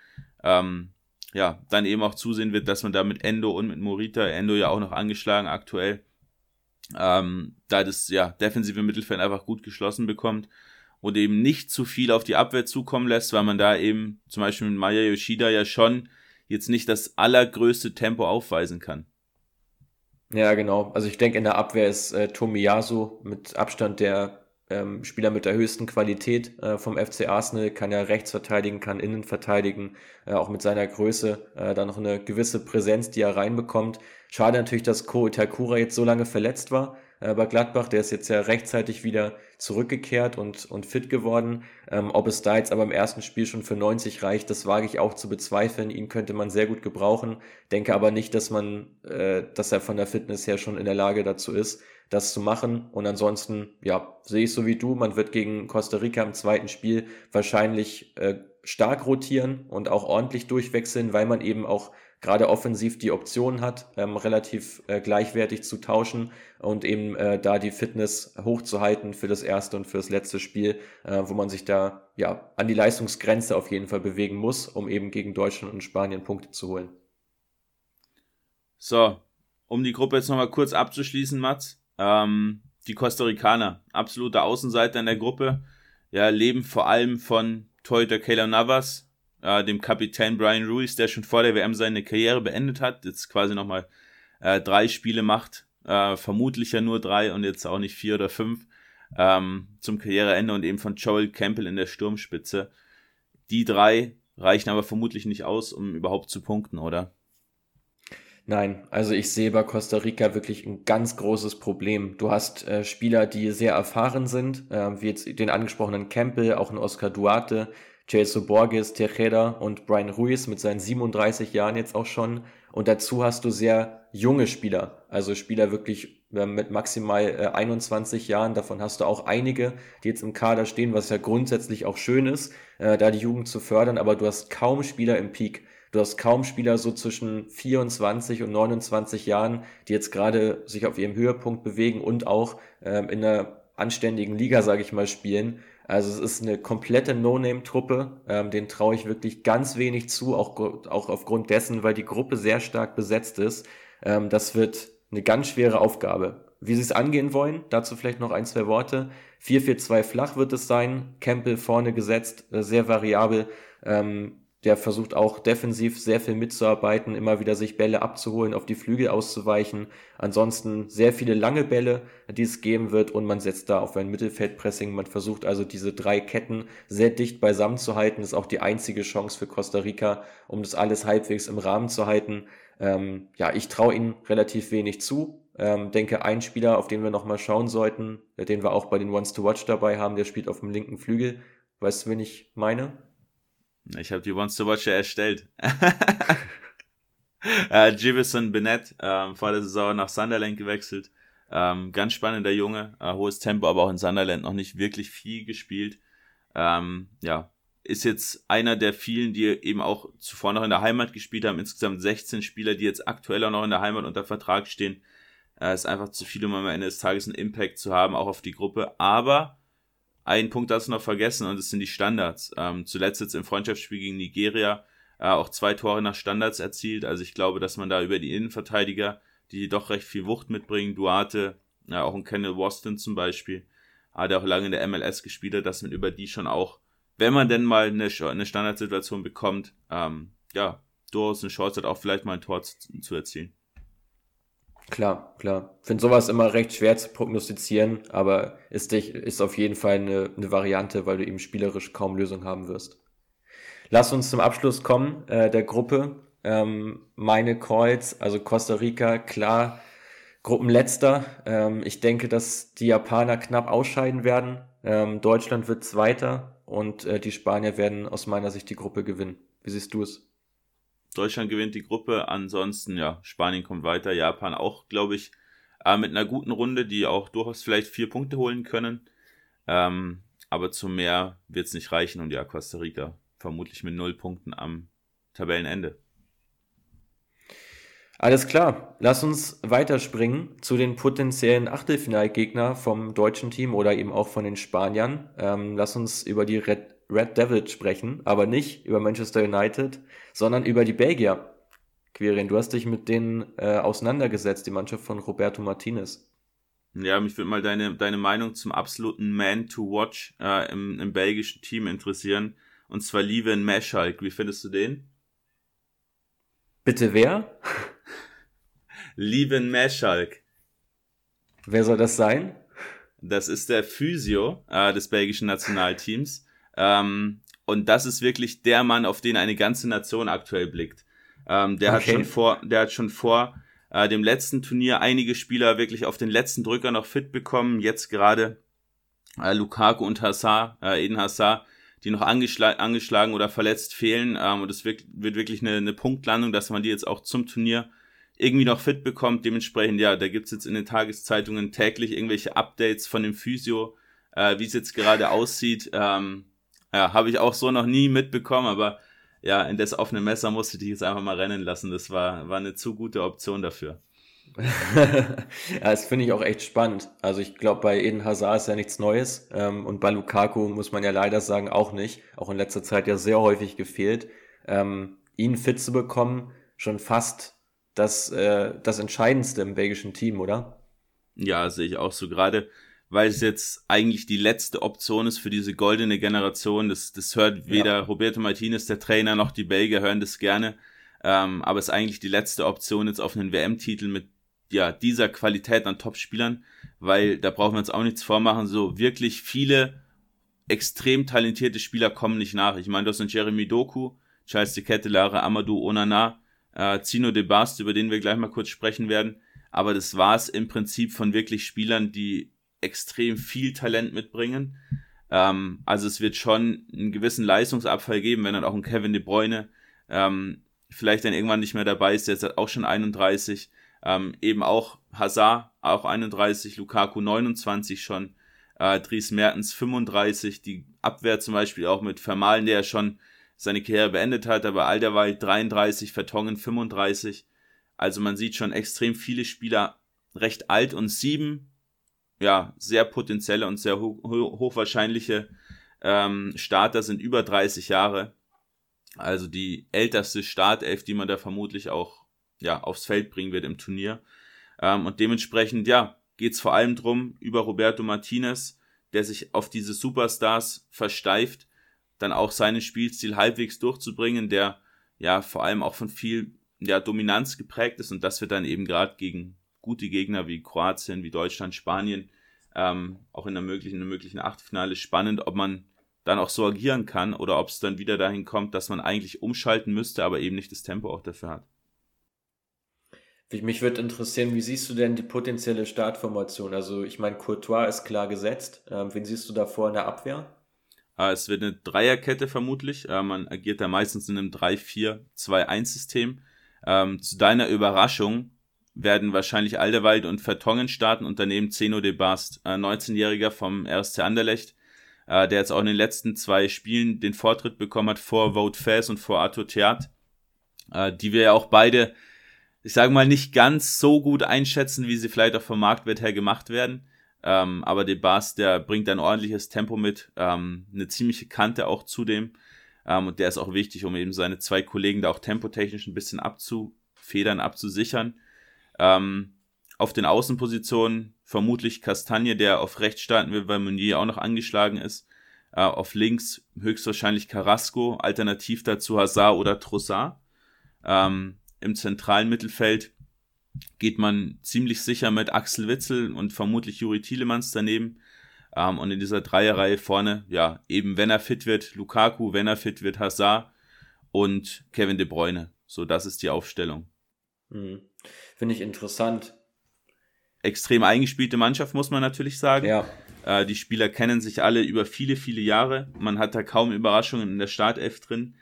ähm, ja, dann eben auch zusehen wird, dass man da mit Endo und mit Morita, Endo ja auch noch angeschlagen aktuell, ähm, da das ja defensive Mittelfeld einfach gut geschlossen bekommt und eben nicht zu viel auf die Abwehr zukommen lässt, weil man da eben zum Beispiel mit Maya Yoshida ja schon jetzt nicht das allergrößte Tempo aufweisen kann. Ja, genau. Also ich denke, in der Abwehr ist äh, Tomiyasu mit Abstand der ähm, Spieler mit der höchsten Qualität äh, vom FC Arsenal, kann ja rechts verteidigen, kann innen verteidigen, äh, auch mit seiner Größe äh, da noch eine gewisse Präsenz, die er reinbekommt. Schade natürlich, dass Ko Itakura jetzt so lange verletzt war äh, bei Gladbach. Der ist jetzt ja rechtzeitig wieder zurückgekehrt und, und fit geworden. Ähm, ob es da jetzt aber im ersten Spiel schon für 90 reicht, das wage ich auch zu bezweifeln. Ihn könnte man sehr gut gebrauchen. Denke aber nicht, dass man, äh, dass er von der Fitness her schon in der Lage dazu ist, das zu machen. Und ansonsten, ja, sehe ich so wie du. Man wird gegen Costa Rica im zweiten Spiel wahrscheinlich äh, stark rotieren und auch ordentlich durchwechseln, weil man eben auch gerade offensiv die Option hat, ähm, relativ äh, gleichwertig zu tauschen und eben äh, da die Fitness hochzuhalten für das erste und für das letzte Spiel, äh, wo man sich da ja an die Leistungsgrenze auf jeden Fall bewegen muss, um eben gegen Deutschland und Spanien Punkte zu holen. So, um die Gruppe jetzt nochmal kurz abzuschließen, Mats. Ähm, die Costa Ricaner, absolute Außenseiter in der Gruppe, ja, leben vor allem von Torhüter Kayla Navas, äh, dem Kapitän Brian Ruiz, der schon vor der WM seine Karriere beendet hat, jetzt quasi nochmal äh, drei Spiele macht äh, vermutlich ja nur drei und jetzt auch nicht vier oder fünf ähm, zum Karriereende und eben von Joel Campbell in der Sturmspitze. Die drei reichen aber vermutlich nicht aus, um überhaupt zu punkten, oder? Nein, also ich sehe bei Costa Rica wirklich ein ganz großes Problem. Du hast äh, Spieler, die sehr erfahren sind, äh, wie jetzt den angesprochenen Campbell, auch ein Oscar Duarte, Celso Borges, Tejeda und Brian Ruiz mit seinen 37 Jahren jetzt auch schon. Und dazu hast du sehr junge Spieler, also Spieler wirklich äh, mit maximal äh, 21 Jahren. Davon hast du auch einige, die jetzt im Kader stehen, was ja grundsätzlich auch schön ist, äh, da die Jugend zu fördern. Aber du hast kaum Spieler im Peak. Du hast kaum Spieler so zwischen 24 und 29 Jahren, die jetzt gerade sich auf ihrem Höhepunkt bewegen und auch ähm, in einer anständigen Liga, sage ich mal, spielen. Also es ist eine komplette No-Name-Truppe. Ähm, den traue ich wirklich ganz wenig zu, auch, auch aufgrund dessen, weil die Gruppe sehr stark besetzt ist. Ähm, das wird eine ganz schwere Aufgabe. Wie sie es angehen wollen, dazu vielleicht noch ein, zwei Worte. 4-4-2 flach wird es sein, Campbell vorne gesetzt, äh, sehr variabel. Ähm, der versucht auch defensiv sehr viel mitzuarbeiten, immer wieder sich Bälle abzuholen, auf die Flügel auszuweichen. Ansonsten sehr viele lange Bälle, die es geben wird und man setzt da auf ein Mittelfeldpressing. Man versucht also diese drei Ketten sehr dicht beisammen zu halten. Das ist auch die einzige Chance für Costa Rica, um das alles halbwegs im Rahmen zu halten. Ähm, ja, ich traue ihnen relativ wenig zu. Ähm, denke, ein Spieler, auf den wir nochmal schauen sollten, den wir auch bei den Ones to Watch dabei haben, der spielt auf dem linken Flügel. Weißt du, wen ich meine? Ich habe die Once to Watch ja erstellt. äh, Jivison Bennett, ähm, vor der Saison nach Sunderland gewechselt. Ähm, ganz spannender Junge, äh, hohes Tempo, aber auch in Sunderland noch nicht wirklich viel gespielt. Ähm, ja, ist jetzt einer der vielen, die eben auch zuvor noch in der Heimat gespielt haben. Insgesamt 16 Spieler, die jetzt aktuell auch noch in der Heimat unter Vertrag stehen. Äh, ist einfach zu viel, um am Ende des Tages einen Impact zu haben, auch auf die Gruppe. Aber ein Punkt hast du noch vergessen und das sind die Standards. Ähm, zuletzt jetzt im Freundschaftsspiel gegen Nigeria äh, auch zwei Tore nach Standards erzielt. Also ich glaube, dass man da über die Innenverteidiger, die doch recht viel Wucht mitbringen, Duarte, ja, auch ein Kenneth Waston zum Beispiel, äh, der auch lange in der MLS gespielt hat, dass man über die schon auch, wenn man denn mal eine, eine Standardsituation bekommt, ähm, ja, durchaus eine Chance hat, auch vielleicht mal ein Tor zu, zu erzielen. Klar, klar. Finde sowas immer recht schwer zu prognostizieren, aber ist, dich, ist auf jeden Fall eine, eine Variante, weil du eben spielerisch kaum Lösung haben wirst. Lass uns zum Abschluss kommen äh, der Gruppe. Ähm, meine Calls, also Costa Rica, klar, Gruppenletzter. Ähm, ich denke, dass die Japaner knapp ausscheiden werden. Ähm, Deutschland wird Zweiter und äh, die Spanier werden aus meiner Sicht die Gruppe gewinnen. Wie siehst du es? Deutschland gewinnt die Gruppe. Ansonsten, ja, Spanien kommt weiter. Japan auch, glaube ich, äh, mit einer guten Runde, die auch durchaus vielleicht vier Punkte holen können. Ähm, aber zu mehr wird es nicht reichen und ja, Costa Rica vermutlich mit null Punkten am Tabellenende. Alles klar, lass uns weiterspringen zu den potenziellen Achtelfinalgegner vom deutschen Team oder eben auch von den Spaniern. Ähm, lass uns über die Red Red Devils sprechen, aber nicht über Manchester United, sondern über die Belgier. Quirin, du hast dich mit denen äh, auseinandergesetzt, die Mannschaft von Roberto Martinez. Ja, mich würde mal deine, deine Meinung zum absoluten Man to Watch äh, im, im belgischen Team interessieren. Und zwar Lieven Meschalk. Wie findest du den? Bitte wer? Lieven Meschalk. Wer soll das sein? Das ist der Physio äh, des belgischen Nationalteams. Ähm, und das ist wirklich der Mann, auf den eine ganze Nation aktuell blickt. Ähm, der okay. hat schon vor, der hat schon vor äh, dem letzten Turnier einige Spieler wirklich auf den letzten Drücker noch fit bekommen. Jetzt gerade äh, Lukaku und Hassar, äh, Eden Hassar, die noch angeschla angeschlagen oder verletzt fehlen. Ähm, und es wird, wird wirklich eine, eine Punktlandung, dass man die jetzt auch zum Turnier irgendwie noch fit bekommt. Dementsprechend, ja, da gibt's jetzt in den Tageszeitungen täglich irgendwelche Updates von dem Physio, äh, wie es jetzt gerade aussieht. Ähm, ja, habe ich auch so noch nie mitbekommen, aber ja, in das offene Messer musste ich jetzt einfach mal rennen lassen. Das war, war eine zu gute Option dafür. ja, das finde ich auch echt spannend. Also ich glaube, bei Eden Hazard ist ja nichts Neues ähm, und bei Lukaku muss man ja leider sagen auch nicht. Auch in letzter Zeit ja sehr häufig gefehlt. Ähm, ihn fit zu bekommen, schon fast das, äh, das Entscheidendste im belgischen Team, oder? Ja, sehe ich auch so. Gerade weil es jetzt eigentlich die letzte Option ist für diese goldene Generation. Das, das hört weder ja. Roberto Martinez, der Trainer, noch die Belgier hören das gerne. Ähm, aber es ist eigentlich die letzte Option jetzt auf einen WM-Titel mit ja, dieser Qualität an Top-Spielern, weil da brauchen wir uns auch nichts vormachen, so wirklich viele extrem talentierte Spieler kommen nicht nach. Ich meine, das sind Jeremy Doku, Charles de Kettelare, Amadou Onana, äh, Zino de Bast, über den wir gleich mal kurz sprechen werden. Aber das war es im Prinzip von wirklich Spielern, die extrem viel Talent mitbringen. Ähm, also es wird schon einen gewissen Leistungsabfall geben, wenn dann auch ein Kevin De Bruyne ähm, vielleicht dann irgendwann nicht mehr dabei ist, der ist auch schon 31. Ähm, eben auch Hazard, auch 31, Lukaku 29 schon, äh, Dries Mertens 35, die Abwehr zum Beispiel auch mit Vermalen, der ja schon seine Karriere beendet hat, aber Alderweil 33, Vertongen 35. Also man sieht schon extrem viele Spieler recht alt und sieben, ja, sehr potenzielle und sehr ho hochwahrscheinliche ähm, Starter sind über 30 Jahre. Also die älteste Startelf, die man da vermutlich auch ja, aufs Feld bringen wird im Turnier. Ähm, und dementsprechend, ja, geht's vor allem drum über Roberto Martinez, der sich auf diese Superstars versteift, dann auch seinen Spielstil halbwegs durchzubringen, der ja vor allem auch von viel ja, Dominanz geprägt ist und das wird dann eben gerade gegen gute Gegner wie Kroatien, wie Deutschland, Spanien, ähm, auch in der möglichen, in der möglichen Achtelfinale spannend, ob man dann auch so agieren kann oder ob es dann wieder dahin kommt, dass man eigentlich umschalten müsste, aber eben nicht das Tempo auch dafür hat. Mich würde interessieren, wie siehst du denn die potenzielle Startformation? Also ich meine, Courtois ist klar gesetzt. Ähm, wen siehst du davor in der Abwehr? Äh, es wird eine Dreierkette vermutlich. Äh, man agiert da meistens in einem 3-4-2-1-System. Ähm, zu deiner Überraschung werden wahrscheinlich Aldewald und Vertongen starten und daneben Zeno de Bast, äh, 19-Jähriger vom RSC Anderlecht, äh, der jetzt auch in den letzten zwei Spielen den Vortritt bekommen hat vor Vote Faz und vor Arthur Theat, äh, die wir ja auch beide, ich sage mal, nicht ganz so gut einschätzen, wie sie vielleicht auch vom Marktwert her gemacht werden. Ähm, aber De Bast, der bringt ein ordentliches Tempo mit, ähm, eine ziemliche Kante auch zudem. Ähm, und der ist auch wichtig, um eben seine zwei Kollegen da auch tempotechnisch ein bisschen abzufedern, abzusichern. Ähm, auf den Außenpositionen vermutlich Kastagne, der auf rechts starten will, weil Meunier auch noch angeschlagen ist. Äh, auf links höchstwahrscheinlich Carrasco, alternativ dazu Hazard oder Trossard. Ähm, Im zentralen Mittelfeld geht man ziemlich sicher mit Axel Witzel und vermutlich Juri Tielemans daneben. Ähm, und in dieser Dreierreihe vorne, ja, eben wenn er fit wird, Lukaku, wenn er fit wird, Hazard und Kevin De Bruyne. So, das ist die Aufstellung. Mhm. Finde ich interessant. Extrem eingespielte Mannschaft, muss man natürlich sagen. Ja. Äh, die Spieler kennen sich alle über viele, viele Jahre. Man hat da kaum Überraschungen in der Startelf drin.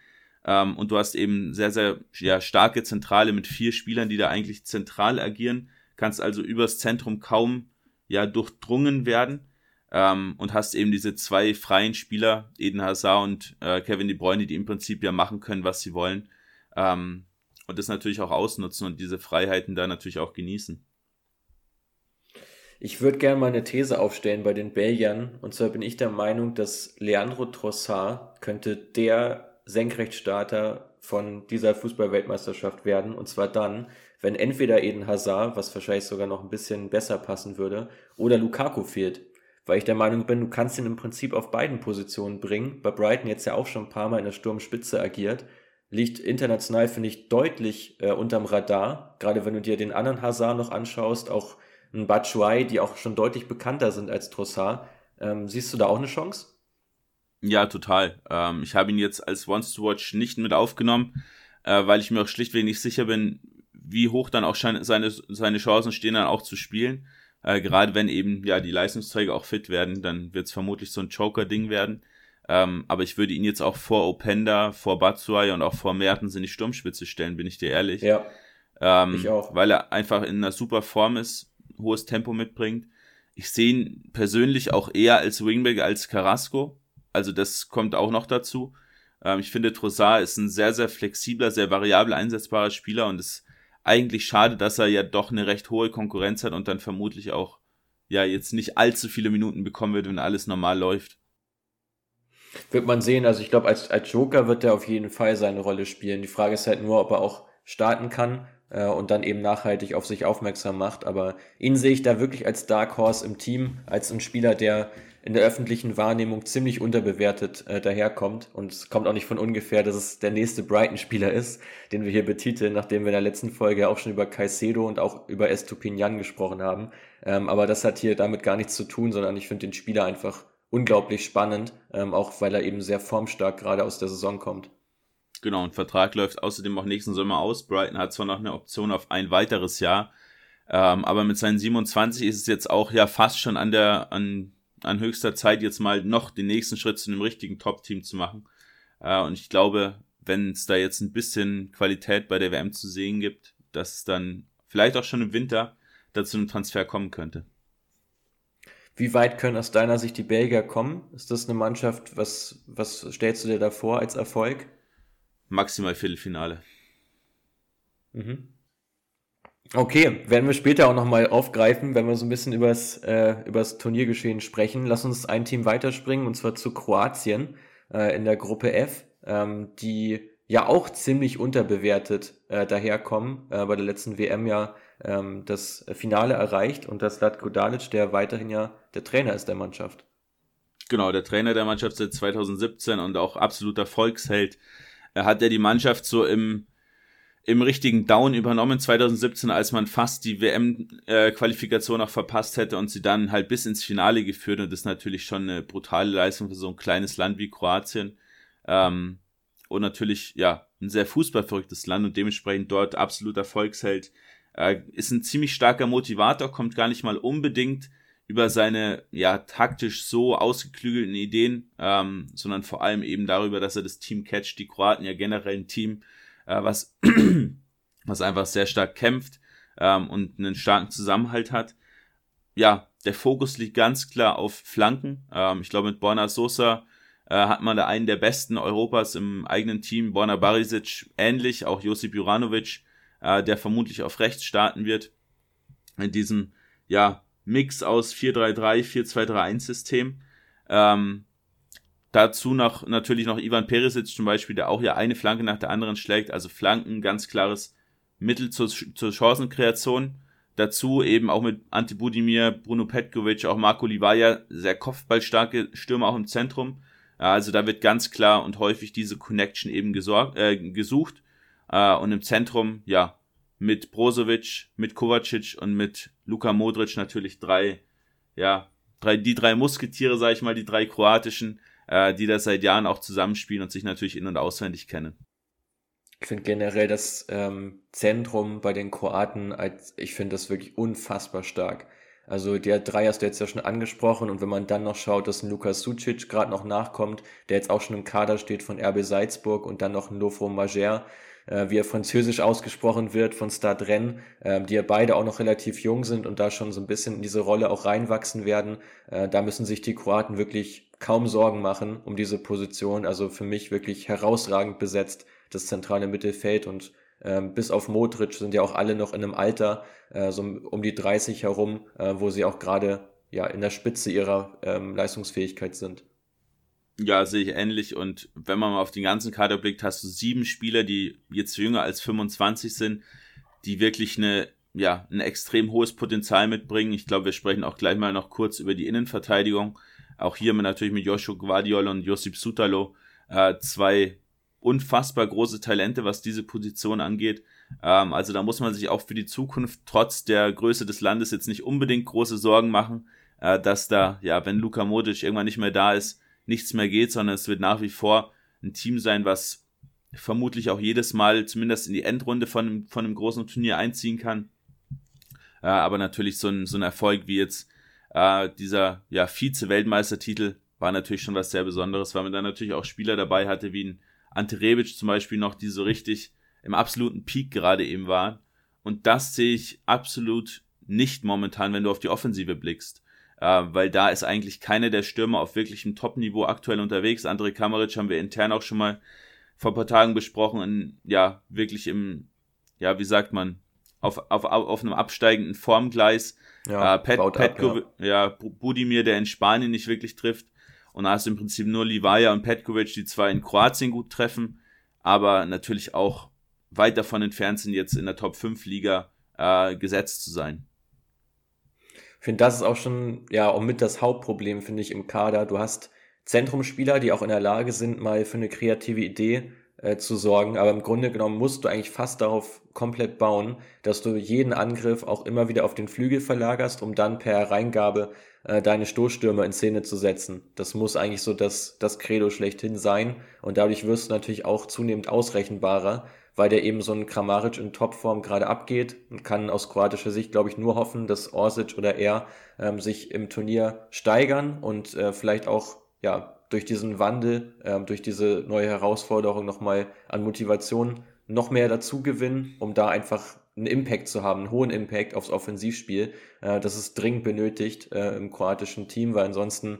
Ähm, und du hast eben sehr, sehr ja, starke Zentrale mit vier Spielern, die da eigentlich zentral agieren. Kannst also übers Zentrum kaum ja, durchdrungen werden. Ähm, und hast eben diese zwei freien Spieler, Eden Hazard und äh, Kevin De Bruyne, die im Prinzip ja machen können, was sie wollen. Ähm, und das natürlich auch ausnutzen und diese Freiheiten da natürlich auch genießen. Ich würde gerne mal eine These aufstellen bei den Belgiern. Und zwar bin ich der Meinung, dass Leandro Trossard könnte der Senkrechtstarter von dieser Fußballweltmeisterschaft werden. Und zwar dann, wenn entweder Eden Hazard, was wahrscheinlich sogar noch ein bisschen besser passen würde, oder Lukaku fehlt. Weil ich der Meinung bin, du kannst ihn im Prinzip auf beiden Positionen bringen. Bei Brighton jetzt ja auch schon ein paar Mal in der Sturmspitze agiert liegt international, finde ich, deutlich äh, unterm Radar. Gerade wenn du dir den anderen Hazard noch anschaust, auch ein Batshuayi, die auch schon deutlich bekannter sind als Trossard. Ähm, siehst du da auch eine Chance? Ja, total. Ähm, ich habe ihn jetzt als Once to Watch nicht mit aufgenommen, äh, weil ich mir auch schlichtweg nicht sicher bin, wie hoch dann auch seine, seine Chancen stehen, dann auch zu spielen. Äh, gerade wenn eben ja die Leistungsträger auch fit werden, dann wird es vermutlich so ein Joker-Ding werden. Ähm, aber ich würde ihn jetzt auch vor Openda, vor Batsuai und auch vor Mertens in die Sturmspitze stellen, bin ich dir ehrlich. Ja. Ähm, ich auch. Weil er einfach in einer super Form ist, hohes Tempo mitbringt. Ich sehe ihn persönlich auch eher als Wingback als Carrasco. Also das kommt auch noch dazu. Ähm, ich finde, Trossard ist ein sehr, sehr flexibler, sehr variabel einsetzbarer Spieler und es ist eigentlich schade, dass er ja doch eine recht hohe Konkurrenz hat und dann vermutlich auch ja jetzt nicht allzu viele Minuten bekommen wird, wenn alles normal läuft. Wird man sehen. Also ich glaube, als, als Joker wird er auf jeden Fall seine Rolle spielen. Die Frage ist halt nur, ob er auch starten kann äh, und dann eben nachhaltig auf sich aufmerksam macht. Aber ihn sehe ich da wirklich als Dark Horse im Team, als ein Spieler, der in der öffentlichen Wahrnehmung ziemlich unterbewertet äh, daherkommt. Und es kommt auch nicht von ungefähr, dass es der nächste Brighton-Spieler ist, den wir hier betiteln, nachdem wir in der letzten Folge auch schon über Caicedo und auch über Estupinian gesprochen haben. Ähm, aber das hat hier damit gar nichts zu tun, sondern ich finde den Spieler einfach unglaublich spannend, ähm, auch weil er eben sehr formstark gerade aus der Saison kommt. Genau, und Vertrag läuft außerdem auch nächsten Sommer aus. Brighton hat zwar noch eine Option auf ein weiteres Jahr, ähm, aber mit seinen 27 ist es jetzt auch ja fast schon an der, an, an höchster Zeit, jetzt mal noch den nächsten Schritt zu einem richtigen Top-Team zu machen. Äh, und ich glaube, wenn es da jetzt ein bisschen Qualität bei der WM zu sehen gibt, dass es dann vielleicht auch schon im Winter dazu einem Transfer kommen könnte. Wie weit können aus deiner Sicht die Belgier kommen? Ist das eine Mannschaft, was, was stellst du dir da vor als Erfolg? Maximal Viertelfinale. Mhm. Okay, werden wir später auch nochmal aufgreifen, wenn wir so ein bisschen übers, äh, übers Turniergeschehen sprechen. Lass uns ein Team weiterspringen und zwar zu Kroatien äh, in der Gruppe F, ähm, die ja auch ziemlich unterbewertet äh, daherkommen, äh, bei der letzten WM ja ähm, das Finale erreicht und das Latko Dalic, der weiterhin ja der Trainer ist der Mannschaft. Genau, der Trainer der Mannschaft seit 2017 und auch absoluter Volksheld. Er hat ja die Mannschaft so im im richtigen Down übernommen 2017, als man fast die WM-Qualifikation auch verpasst hätte und sie dann halt bis ins Finale geführt. Und das ist natürlich schon eine brutale Leistung für so ein kleines Land wie Kroatien. Ähm, und natürlich, ja, ein sehr fußballverrücktes Land und dementsprechend dort absoluter Volksheld. Äh, ist ein ziemlich starker Motivator, kommt gar nicht mal unbedingt über seine ja taktisch so ausgeklügelten Ideen, ähm, sondern vor allem eben darüber, dass er das Team catcht. Die Kroaten ja generell ein Team, äh, was, was einfach sehr stark kämpft ähm, und einen starken Zusammenhalt hat. Ja, der Fokus liegt ganz klar auf Flanken. Ähm, ich glaube, mit Borna Sosa äh, hat man da einen der besten Europas im eigenen Team. Borna Barisic ähnlich, auch Josip Juranovic, äh, der vermutlich auf rechts starten wird. In diesem, ja, Mix aus 4-3-3, 4-2-3-1 System. Ähm, Dazu noch natürlich noch Ivan Perisic zum Beispiel, der auch ja eine Flanke nach der anderen schlägt. Also Flanken, ganz klares Mittel zur, zur Chancenkreation. Dazu eben auch mit Ante Budimir, Bruno Petkovic, auch Marco Livaja, sehr kopfballstarke Stürmer auch im Zentrum. Also da wird ganz klar und häufig diese Connection eben gesorgt, äh, gesucht. Äh, und im Zentrum, ja, mit Brozovic, mit Kovacic und mit Luka Modric natürlich drei, ja, drei, die drei Musketiere, sag ich mal, die drei kroatischen, äh, die das seit Jahren auch zusammenspielen und sich natürlich in- und auswendig kennen. Ich finde generell das ähm, Zentrum bei den Kroaten, als, ich finde das wirklich unfassbar stark. Also der drei hast du jetzt ja schon angesprochen und wenn man dann noch schaut, dass ein Lukas Sucic gerade noch nachkommt, der jetzt auch schon im Kader steht von RB Salzburg und dann noch ein Lofro Mager, äh, wie er französisch ausgesprochen wird von Stade Rennes, äh, die ja beide auch noch relativ jung sind und da schon so ein bisschen in diese Rolle auch reinwachsen werden. Äh, da müssen sich die Kroaten wirklich kaum Sorgen machen um diese Position. Also für mich wirklich herausragend besetzt, das zentrale Mittelfeld und ähm, bis auf Modric sind ja auch alle noch in einem Alter, äh, so um die 30 herum, äh, wo sie auch gerade ja in der Spitze ihrer ähm, Leistungsfähigkeit sind. Ja, sehe ich ähnlich. Und wenn man mal auf den ganzen Kader blickt, hast du sieben Spieler, die jetzt jünger als 25 sind, die wirklich eine, ja, ein extrem hohes Potenzial mitbringen. Ich glaube, wir sprechen auch gleich mal noch kurz über die Innenverteidigung. Auch hier natürlich mit Joshua Guardiol und Josip Sutalo äh, zwei unfassbar große Talente, was diese Position angeht. Ähm, also da muss man sich auch für die Zukunft trotz der Größe des Landes jetzt nicht unbedingt große Sorgen machen, äh, dass da, ja, wenn Luka Modric irgendwann nicht mehr da ist, nichts mehr geht, sondern es wird nach wie vor ein Team sein, was vermutlich auch jedes Mal zumindest in die Endrunde von, von einem großen Turnier einziehen kann. Äh, aber natürlich so ein, so ein Erfolg wie jetzt äh, dieser ja, Vize-Weltmeistertitel war natürlich schon was sehr Besonderes, weil man dann natürlich auch Spieler dabei hatte, wie ein Ante Rebic zum Beispiel noch, die so richtig im absoluten Peak gerade eben waren. Und das sehe ich absolut nicht momentan, wenn du auf die Offensive blickst. Äh, weil da ist eigentlich keiner der Stürmer auf wirklichem Top-Niveau aktuell unterwegs. André Kamaric haben wir intern auch schon mal vor ein paar Tagen besprochen, in, ja, wirklich im, ja, wie sagt man, auf, auf, auf einem absteigenden Formgleis. Ja, äh, Pet, Petko, ja. ja, Budimir, der in Spanien nicht wirklich trifft. Und da hast du im Prinzip nur Livaja und Petkovic, die zwar in Kroatien gut treffen, aber natürlich auch weit davon entfernt sind, jetzt in der Top 5 Liga äh, gesetzt zu sein. Finde, das ist auch schon, ja, auch mit das Hauptproblem, finde ich, im Kader. Du hast Zentrumspieler, die auch in der Lage sind, mal für eine kreative Idee äh, zu sorgen. Aber im Grunde genommen musst du eigentlich fast darauf komplett bauen, dass du jeden Angriff auch immer wieder auf den Flügel verlagerst, um dann per Reingabe äh, deine Stoßstürmer in Szene zu setzen. Das muss eigentlich so das, das Credo schlechthin sein. Und dadurch wirst du natürlich auch zunehmend ausrechenbarer, weil der eben so ein Kramaric in Topform gerade abgeht und kann aus kroatischer Sicht, glaube ich, nur hoffen, dass Orsic oder er ähm, sich im Turnier steigern und äh, vielleicht auch ja durch diesen Wandel, ähm, durch diese neue Herausforderung nochmal an Motivation noch mehr dazu gewinnen, um da einfach einen Impact zu haben, einen hohen Impact aufs Offensivspiel. Äh, das ist dringend benötigt äh, im kroatischen Team, weil ansonsten,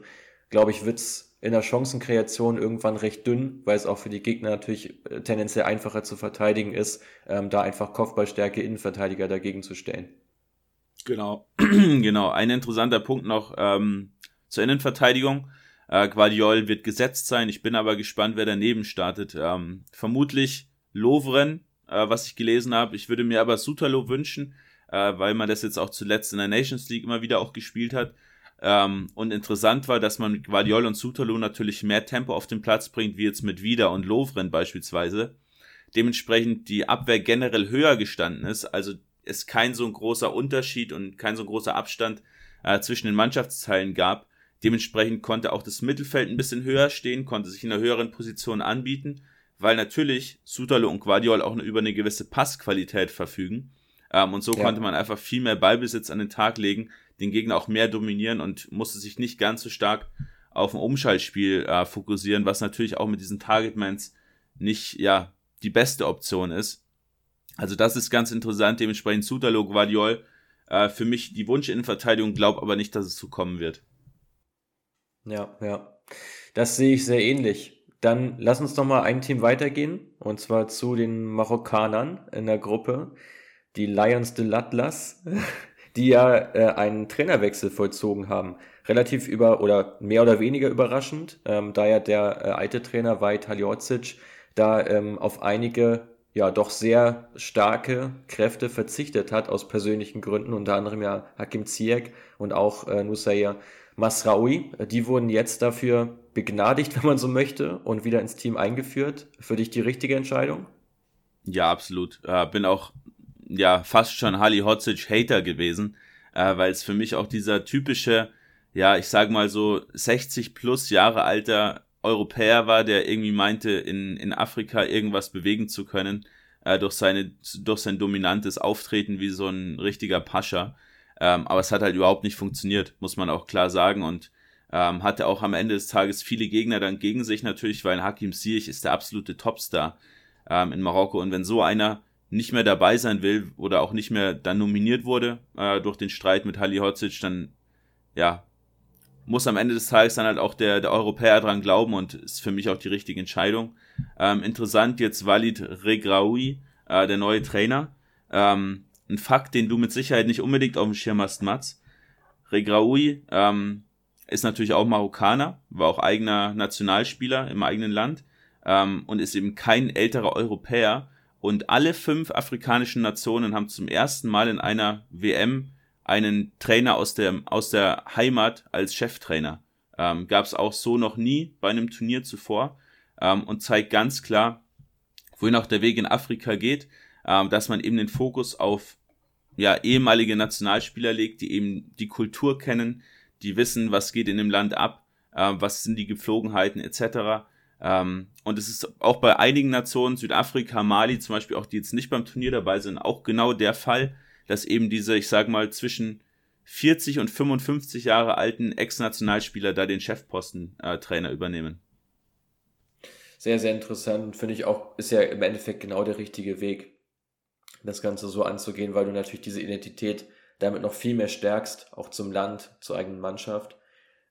glaube ich, wird's in der Chancenkreation irgendwann recht dünn, weil es auch für die Gegner natürlich äh, tendenziell einfacher zu verteidigen ist, ähm, da einfach Kopfballstärke Innenverteidiger dagegen zu stellen. Genau, genau. Ein interessanter Punkt noch ähm, zur Innenverteidigung. Äh, Guardiol wird gesetzt sein. Ich bin aber gespannt, wer daneben startet. Ähm, vermutlich Lovren, äh, was ich gelesen habe. Ich würde mir aber Sutalo wünschen, äh, weil man das jetzt auch zuletzt in der Nations League immer wieder auch gespielt hat. Ähm, und interessant war, dass man mit Guardiol und Sutalo natürlich mehr Tempo auf den Platz bringt, wie jetzt mit Wieder und Lovren beispielsweise. Dementsprechend die Abwehr generell höher gestanden ist. Also es kein so ein großer Unterschied und kein so ein großer Abstand äh, zwischen den Mannschaftsteilen gab. Dementsprechend konnte auch das Mittelfeld ein bisschen höher stehen, konnte sich in einer höheren Position anbieten, weil natürlich Sutalo und Guardiol auch über eine gewisse Passqualität verfügen. Ähm, und so ja. konnte man einfach viel mehr Ballbesitz an den Tag legen, den Gegner auch mehr dominieren und musste sich nicht ganz so stark auf ein Umschaltspiel äh, fokussieren, was natürlich auch mit diesen Targetmans nicht ja die beste Option ist. Also das ist ganz interessant. Dementsprechend Sutalo, Guardiol äh, für mich die Wunsch-Innenverteidigung, glaube aber nicht, dass es so kommen wird. Ja, ja. Das sehe ich sehr ähnlich. Dann lass uns noch mal ein Team weitergehen und zwar zu den Marokkanern in der Gruppe, die Lions de Latlas, die ja äh, einen Trainerwechsel vollzogen haben. Relativ über oder mehr oder weniger überraschend, ähm, da ja der äh, alte Trainer Vajt Haljordzic da ähm, auf einige ja doch sehr starke Kräfte verzichtet hat aus persönlichen Gründen, unter anderem ja Hakim Ziyech und auch äh, Nusayr Masraoui, die wurden jetzt dafür begnadigt, wenn man so möchte, und wieder ins Team eingeführt. Für dich die richtige Entscheidung? Ja, absolut. Äh, bin auch ja fast schon Hali Hodzic Hater gewesen, äh, weil es für mich auch dieser typische, ja, ich sag mal so 60 plus Jahre alter Europäer war, der irgendwie meinte, in, in Afrika irgendwas bewegen zu können, äh, durch, seine, durch sein dominantes Auftreten wie so ein richtiger Pascha. Ähm, aber es hat halt überhaupt nicht funktioniert, muss man auch klar sagen. Und ähm, hatte auch am Ende des Tages viele Gegner dann gegen sich natürlich, weil Hakim Ziyech ist der absolute Topstar ähm, in Marokko. Und wenn so einer nicht mehr dabei sein will oder auch nicht mehr dann nominiert wurde äh, durch den Streit mit Hali Hodzic, dann ja, muss am Ende des Tages dann halt auch der, der Europäer dran glauben und ist für mich auch die richtige Entscheidung. Ähm, interessant jetzt Walid Regraoui, äh, der neue Trainer. Ähm, ein Fakt, den du mit Sicherheit nicht unbedingt auf dem Schirm hast, Mats. Regraoui ähm, ist natürlich auch Marokkaner, war auch eigener Nationalspieler im eigenen Land ähm, und ist eben kein älterer Europäer. Und alle fünf afrikanischen Nationen haben zum ersten Mal in einer WM einen Trainer aus der, aus der Heimat als Cheftrainer. Ähm, Gab es auch so noch nie bei einem Turnier zuvor ähm, und zeigt ganz klar, wohin auch der Weg in Afrika geht ähm, dass man eben den Fokus auf ja, ehemalige Nationalspieler legt, die eben die Kultur kennen, die wissen, was geht in dem Land ab, äh, was sind die Gepflogenheiten etc. Ähm, und es ist auch bei einigen Nationen, Südafrika, Mali zum Beispiel, auch die jetzt nicht beim Turnier dabei sind, auch genau der Fall, dass eben diese, ich sag mal, zwischen 40 und 55 Jahre alten Ex-Nationalspieler da den Chefposten-Trainer äh, übernehmen. Sehr, sehr interessant. Finde ich auch, ist ja im Endeffekt genau der richtige Weg das Ganze so anzugehen, weil du natürlich diese Identität damit noch viel mehr stärkst, auch zum Land, zur eigenen Mannschaft.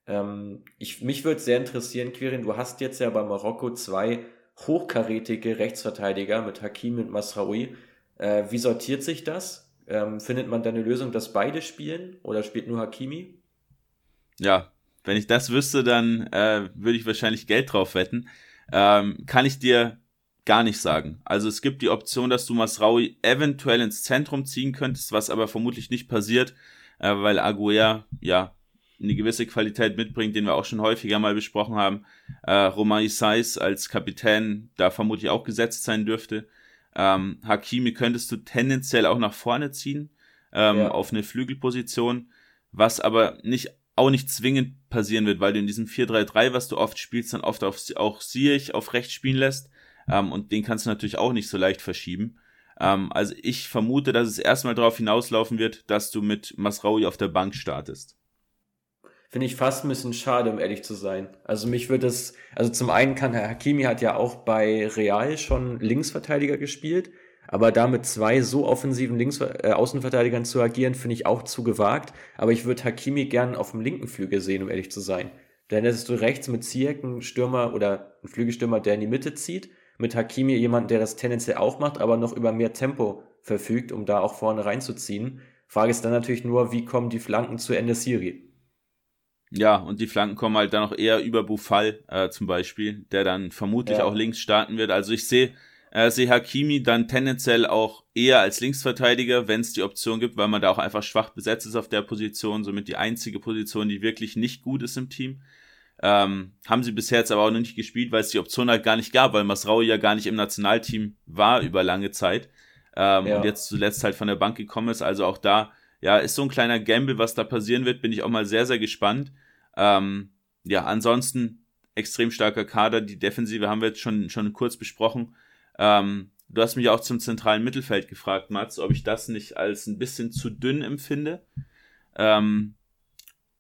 Ähm, ich, mich würde sehr interessieren, Quirin, du hast jetzt ja bei Marokko zwei hochkarätige Rechtsverteidiger mit Hakim und Masraoui. Äh, wie sortiert sich das? Ähm, findet man da eine Lösung, dass beide spielen oder spielt nur Hakimi? Ja, wenn ich das wüsste, dann äh, würde ich wahrscheinlich Geld drauf wetten. Ähm, kann ich dir gar nicht sagen. Also es gibt die Option, dass du Masraui eventuell ins Zentrum ziehen könntest, was aber vermutlich nicht passiert, äh, weil Aguea ja eine gewisse Qualität mitbringt, den wir auch schon häufiger mal besprochen haben. Äh, Romain Isais als Kapitän da vermutlich auch gesetzt sein dürfte. Ähm, Hakimi könntest du tendenziell auch nach vorne ziehen, ähm, ja. auf eine Flügelposition, was aber nicht auch nicht zwingend passieren wird, weil du in diesem 4-3-3, was du oft spielst, dann oft auf, auch Siech auf rechts spielen lässt. Ähm, und den kannst du natürlich auch nicht so leicht verschieben. Ähm, also ich vermute, dass es erstmal darauf hinauslaufen wird, dass du mit Masraui auf der Bank startest. Finde ich fast ein bisschen schade, um ehrlich zu sein. Also mich wird es, also zum einen kann Herr Hakimi hat ja auch bei Real schon Linksverteidiger gespielt, aber da mit zwei so offensiven Links äh, Außenverteidigern zu agieren, finde ich auch zu gewagt. Aber ich würde Hakimi gern auf dem linken Flügel sehen, um ehrlich zu sein. Denn hättest du rechts mit Ziyech einen Stürmer oder einen Flügelstürmer, der in die Mitte zieht, mit Hakimi jemand, der das tendenziell auch macht, aber noch über mehr Tempo verfügt, um da auch vorne reinzuziehen. Frage ist dann natürlich nur, wie kommen die Flanken zu Ende Siri? Ja, und die Flanken kommen halt dann auch eher über Buffal äh, zum Beispiel, der dann vermutlich ja. auch links starten wird. Also ich sehe äh, sehe Hakimi dann tendenziell auch eher als Linksverteidiger, wenn es die Option gibt, weil man da auch einfach schwach besetzt ist auf der Position, somit die einzige Position, die wirklich nicht gut ist im Team. Ähm, haben sie bisher jetzt aber auch noch nicht gespielt, weil es die Option halt gar nicht gab, weil Masraui ja gar nicht im Nationalteam war über lange Zeit ähm, ja. und jetzt zuletzt halt von der Bank gekommen ist. Also auch da, ja, ist so ein kleiner Gamble, was da passieren wird, bin ich auch mal sehr, sehr gespannt. Ähm, ja, ansonsten extrem starker Kader. Die Defensive haben wir jetzt schon, schon kurz besprochen. Ähm, du hast mich auch zum zentralen Mittelfeld gefragt, Mats, ob ich das nicht als ein bisschen zu dünn empfinde. Ähm,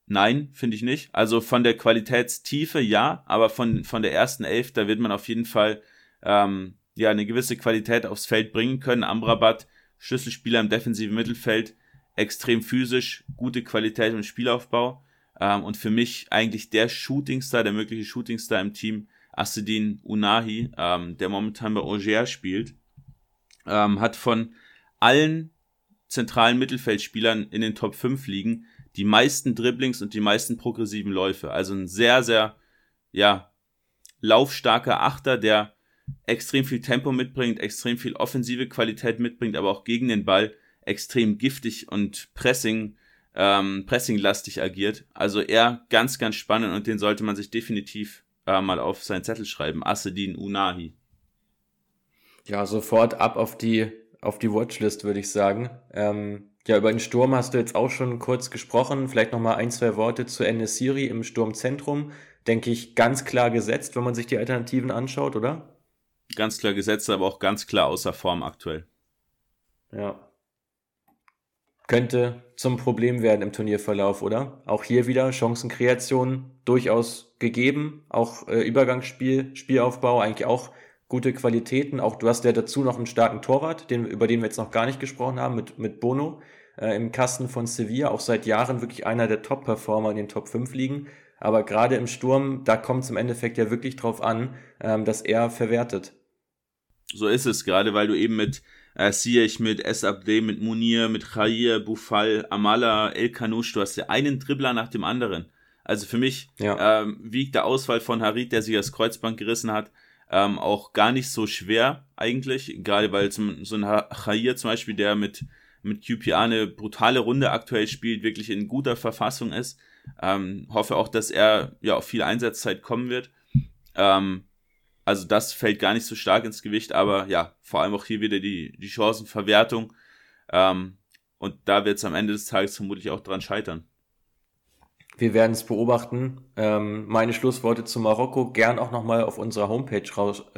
nein, finde ich nicht. Also von der Qualitätstiefe ja, aber von, von der ersten Elf, da wird man auf jeden Fall ähm, ja eine gewisse Qualität aufs Feld bringen können. Amrabat, Schlüsselspieler im defensiven Mittelfeld, extrem physisch, gute Qualität im Spielaufbau. Ähm, und für mich eigentlich der Shootingstar, der mögliche Shootingstar im Team, Assedin Unahi, ähm, der momentan bei Auger spielt, ähm, hat von allen zentralen Mittelfeldspielern in den Top 5 liegen die meisten Dribblings und die meisten progressiven Läufe. Also ein sehr, sehr, ja, laufstarker Achter, der extrem viel Tempo mitbringt, extrem viel offensive Qualität mitbringt, aber auch gegen den Ball extrem giftig und Pressing, ähm, pressinglastig agiert. Also er ganz, ganz spannend und den sollte man sich definitiv äh, mal auf seinen Zettel schreiben. Asedin Unahi. Ja, sofort ab auf die, auf die Watchlist, würde ich sagen. Ähm, ja, über den Sturm hast du jetzt auch schon kurz gesprochen. Vielleicht nochmal ein, zwei Worte zu Siri im Sturmzentrum. Denke ich, ganz klar gesetzt, wenn man sich die Alternativen anschaut, oder? Ganz klar gesetzt, aber auch ganz klar außer Form aktuell. Ja. Könnte zum Problem werden im Turnierverlauf, oder? Auch hier wieder Chancenkreation durchaus gegeben, auch äh, Übergangsspiel, Spielaufbau eigentlich auch gute Qualitäten. Auch du hast ja dazu noch einen starken Torwart, den, über den wir jetzt noch gar nicht gesprochen haben, mit, mit Bono äh, im Kasten von Sevilla, auch seit Jahren wirklich einer der Top-Performer in den Top 5 liegen. Aber gerade im Sturm, da kommt es im Endeffekt ja wirklich drauf an, ähm, dass er verwertet. So ist es, gerade weil du eben mit äh, Ziyech, mit S. Abde, mit Munir, mit Khair, Bufal, Amala, El Kanouche, du hast ja einen Dribbler nach dem anderen. Also für mich ja. ähm, wiegt der Ausfall von Harit, der sich das Kreuzband gerissen hat, ähm, auch gar nicht so schwer eigentlich, gerade weil zum, so ein Khair zum Beispiel, der mit, mit QPA eine brutale Runde aktuell spielt, wirklich in guter Verfassung ist. Ähm, hoffe auch, dass er ja auf viel Einsatzzeit kommen wird. Ähm, also das fällt gar nicht so stark ins Gewicht, aber ja, vor allem auch hier wieder die, die Chancenverwertung. Ähm, und da wird es am Ende des Tages vermutlich auch dran scheitern. Wir werden es beobachten. Ähm, meine Schlussworte zu Marokko gern auch nochmal auf unserer Homepage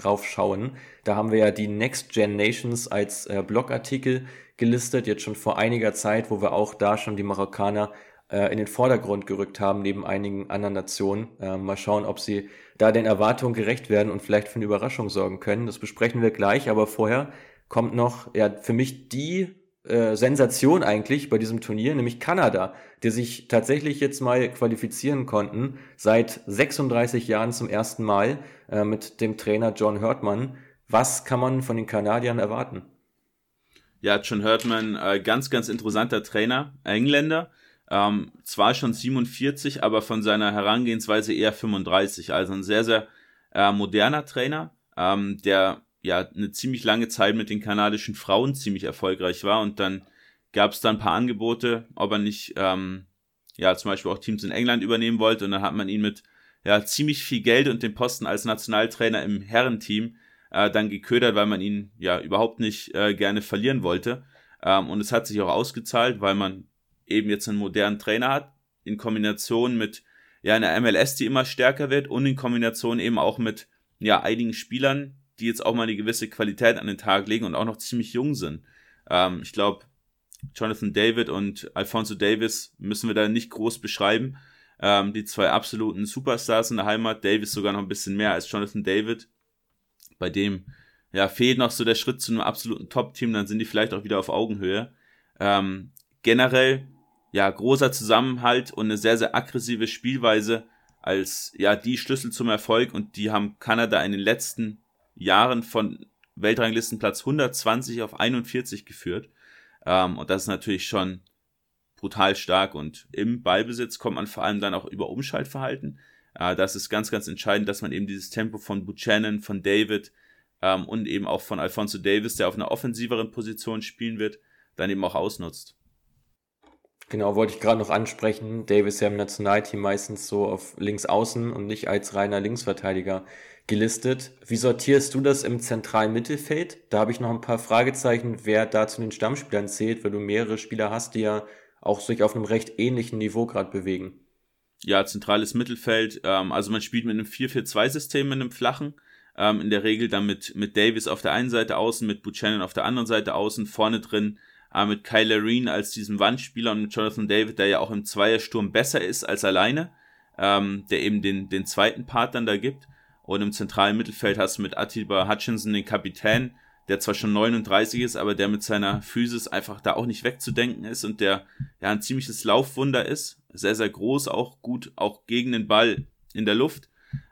raufschauen. Da haben wir ja die Next Gen Nations als äh, Blogartikel gelistet, jetzt schon vor einiger Zeit, wo wir auch da schon die Marokkaner äh, in den Vordergrund gerückt haben, neben einigen anderen Nationen. Äh, mal schauen, ob sie da den Erwartungen gerecht werden und vielleicht für eine Überraschung sorgen können. Das besprechen wir gleich, aber vorher kommt noch ja für mich die äh, Sensation eigentlich bei diesem Turnier, nämlich Kanada, die sich tatsächlich jetzt mal qualifizieren konnten, seit 36 Jahren zum ersten Mal äh, mit dem Trainer John Hurtman. Was kann man von den Kanadiern erwarten? Ja, John Hurtman, äh, ganz, ganz interessanter Trainer, Engländer. Ähm, zwar schon 47, aber von seiner Herangehensweise eher 35. Also ein sehr, sehr äh, moderner Trainer, ähm, der ja eine ziemlich lange Zeit mit den kanadischen Frauen ziemlich erfolgreich war und dann gab es da ein paar Angebote, ob er nicht ähm, ja zum Beispiel auch Teams in England übernehmen wollte und dann hat man ihn mit ja ziemlich viel Geld und den Posten als Nationaltrainer im Herrenteam äh, dann geködert, weil man ihn ja überhaupt nicht äh, gerne verlieren wollte. Ähm, und es hat sich auch ausgezahlt, weil man eben jetzt einen modernen Trainer hat, in Kombination mit ja einer MLS, die immer stärker wird und in Kombination eben auch mit ja einigen Spielern, die jetzt auch mal eine gewisse Qualität an den Tag legen und auch noch ziemlich jung sind. Ähm, ich glaube, Jonathan David und Alfonso Davis müssen wir da nicht groß beschreiben. Ähm, die zwei absoluten Superstars in der Heimat. Davis sogar noch ein bisschen mehr als Jonathan David. Bei dem ja, fehlt noch so der Schritt zu einem absoluten Top-Team, dann sind die vielleicht auch wieder auf Augenhöhe. Ähm, generell, ja, großer Zusammenhalt und eine sehr, sehr aggressive Spielweise als, ja, die Schlüssel zum Erfolg und die haben Kanada in den letzten Jahren von Weltranglistenplatz 120 auf 41 geführt. Ähm, und das ist natürlich schon brutal stark und im Ballbesitz kommt man vor allem dann auch über Umschaltverhalten. Äh, das ist ganz, ganz entscheidend, dass man eben dieses Tempo von Buchanan, von David, ähm, und eben auch von Alfonso Davis, der auf einer offensiveren Position spielen wird, dann eben auch ausnutzt. Genau, wollte ich gerade noch ansprechen. Davis ja im Nationalteam meistens so auf links außen und nicht als reiner Linksverteidiger gelistet. Wie sortierst du das im zentralen Mittelfeld? Da habe ich noch ein paar Fragezeichen, wer da zu den Stammspielern zählt, weil du mehrere Spieler hast, die ja auch sich auf einem recht ähnlichen Niveau gerade bewegen. Ja, zentrales Mittelfeld. Ähm, also man spielt mit einem 4-4-2-System, mit einem flachen ähm, in der Regel dann mit, mit Davis auf der einen Seite außen, mit Buchanan auf der anderen Seite außen, vorne drin äh, mit Kyle Reen als diesem Wandspieler und mit Jonathan David, der ja auch im Zweiersturm besser ist als alleine, ähm, der eben den, den zweiten Part dann da gibt. Und im zentralen Mittelfeld hast du mit Atiba Hutchinson den Kapitän, der zwar schon 39 ist, aber der mit seiner Physis einfach da auch nicht wegzudenken ist und der ja ein ziemliches Laufwunder ist. Sehr, sehr groß, auch gut, auch gegen den Ball in der Luft.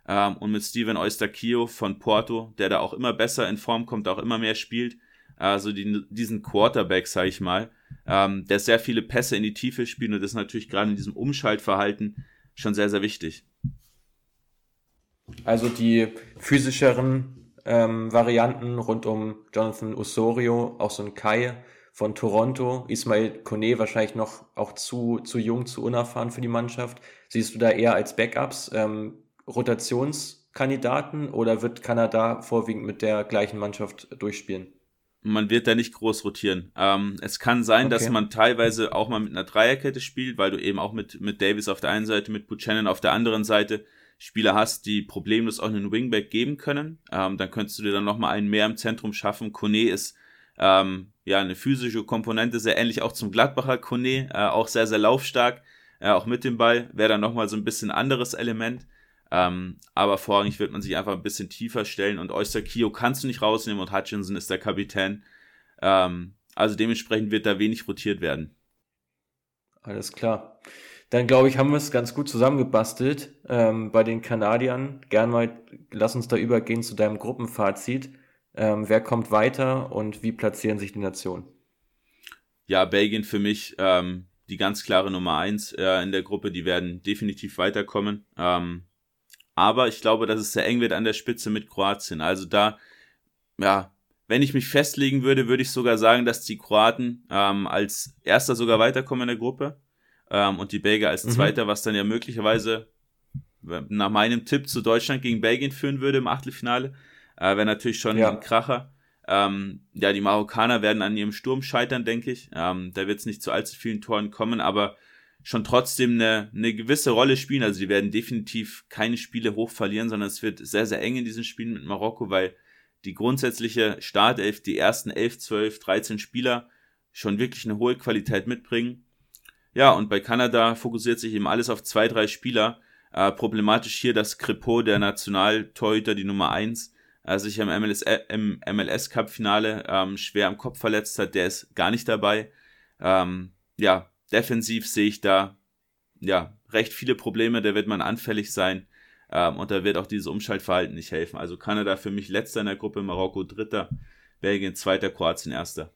Ähm, und mit Steven Oyster-Kio von Porto, der da auch immer besser in Form kommt, auch immer mehr spielt. Also die, diesen Quarterback, sag ich mal, ähm, der sehr viele Pässe in die Tiefe spielt und das ist natürlich gerade in diesem Umschaltverhalten schon sehr, sehr wichtig. Also die physischeren ähm, Varianten rund um Jonathan Osorio, auch so ein Kai von Toronto, Ismail Kone wahrscheinlich noch auch zu, zu jung, zu unerfahren für die Mannschaft. Siehst du da eher als Backups? Ähm, Rotationskandidaten oder wird Kanada vorwiegend mit der gleichen Mannschaft durchspielen? Man wird da nicht groß rotieren. Ähm, es kann sein, okay. dass man teilweise auch mal mit einer Dreierkette spielt, weil du eben auch mit, mit Davis auf der einen Seite, mit Buchanan auf der anderen Seite Spieler hast, die problemlos auch einen Wingback geben können. Ähm, dann könntest du dir dann nochmal einen mehr im Zentrum schaffen. Kone ist ähm, ja eine physische Komponente, sehr ähnlich auch zum Gladbacher Kone, äh, auch sehr, sehr laufstark, äh, auch mit dem Ball, wäre dann nochmal so ein bisschen anderes Element. Ähm, aber vorrangig wird man sich einfach ein bisschen tiefer stellen und Oyster Kio kannst du nicht rausnehmen und Hutchinson ist der Kapitän. Ähm, also dementsprechend wird da wenig rotiert werden. Alles klar. Dann glaube ich, haben wir es ganz gut zusammengebastelt ähm, bei den Kanadiern. Gern mal, lass uns da übergehen zu deinem Gruppenfazit. Ähm, wer kommt weiter und wie platzieren sich die Nationen? Ja, Belgien für mich ähm, die ganz klare Nummer eins äh, in der Gruppe. Die werden definitiv weiterkommen. Ähm, aber ich glaube, dass es sehr eng wird an der Spitze mit Kroatien. Also da, ja, wenn ich mich festlegen würde, würde ich sogar sagen, dass die Kroaten ähm, als erster sogar weiterkommen in der Gruppe ähm, und die Belgier als mhm. zweiter, was dann ja möglicherweise nach meinem Tipp zu Deutschland gegen Belgien führen würde im Achtelfinale. Äh, Wäre natürlich schon ja. ein Kracher. Ähm, ja, die Marokkaner werden an ihrem Sturm scheitern, denke ich. Ähm, da wird es nicht zu allzu vielen Toren kommen, aber schon trotzdem eine, eine gewisse Rolle spielen. Also die werden definitiv keine Spiele hoch verlieren, sondern es wird sehr, sehr eng in diesen Spielen mit Marokko, weil die grundsätzliche Startelf, die ersten 11, 12, 13 Spieler schon wirklich eine hohe Qualität mitbringen. Ja, und bei Kanada fokussiert sich eben alles auf zwei, drei Spieler. Äh, problematisch hier, dass Crepeau, der Nationaltorhüter, die Nummer eins, äh, sich im MLS, äh, im MLS Cup Finale ähm, schwer am Kopf verletzt hat. Der ist gar nicht dabei. Ähm, ja, defensiv sehe ich da ja recht viele Probleme, da wird man anfällig sein ähm, und da wird auch dieses Umschaltverhalten nicht helfen. Also Kanada für mich letzter in der Gruppe, Marokko dritter, Belgien zweiter, Kroatien erster.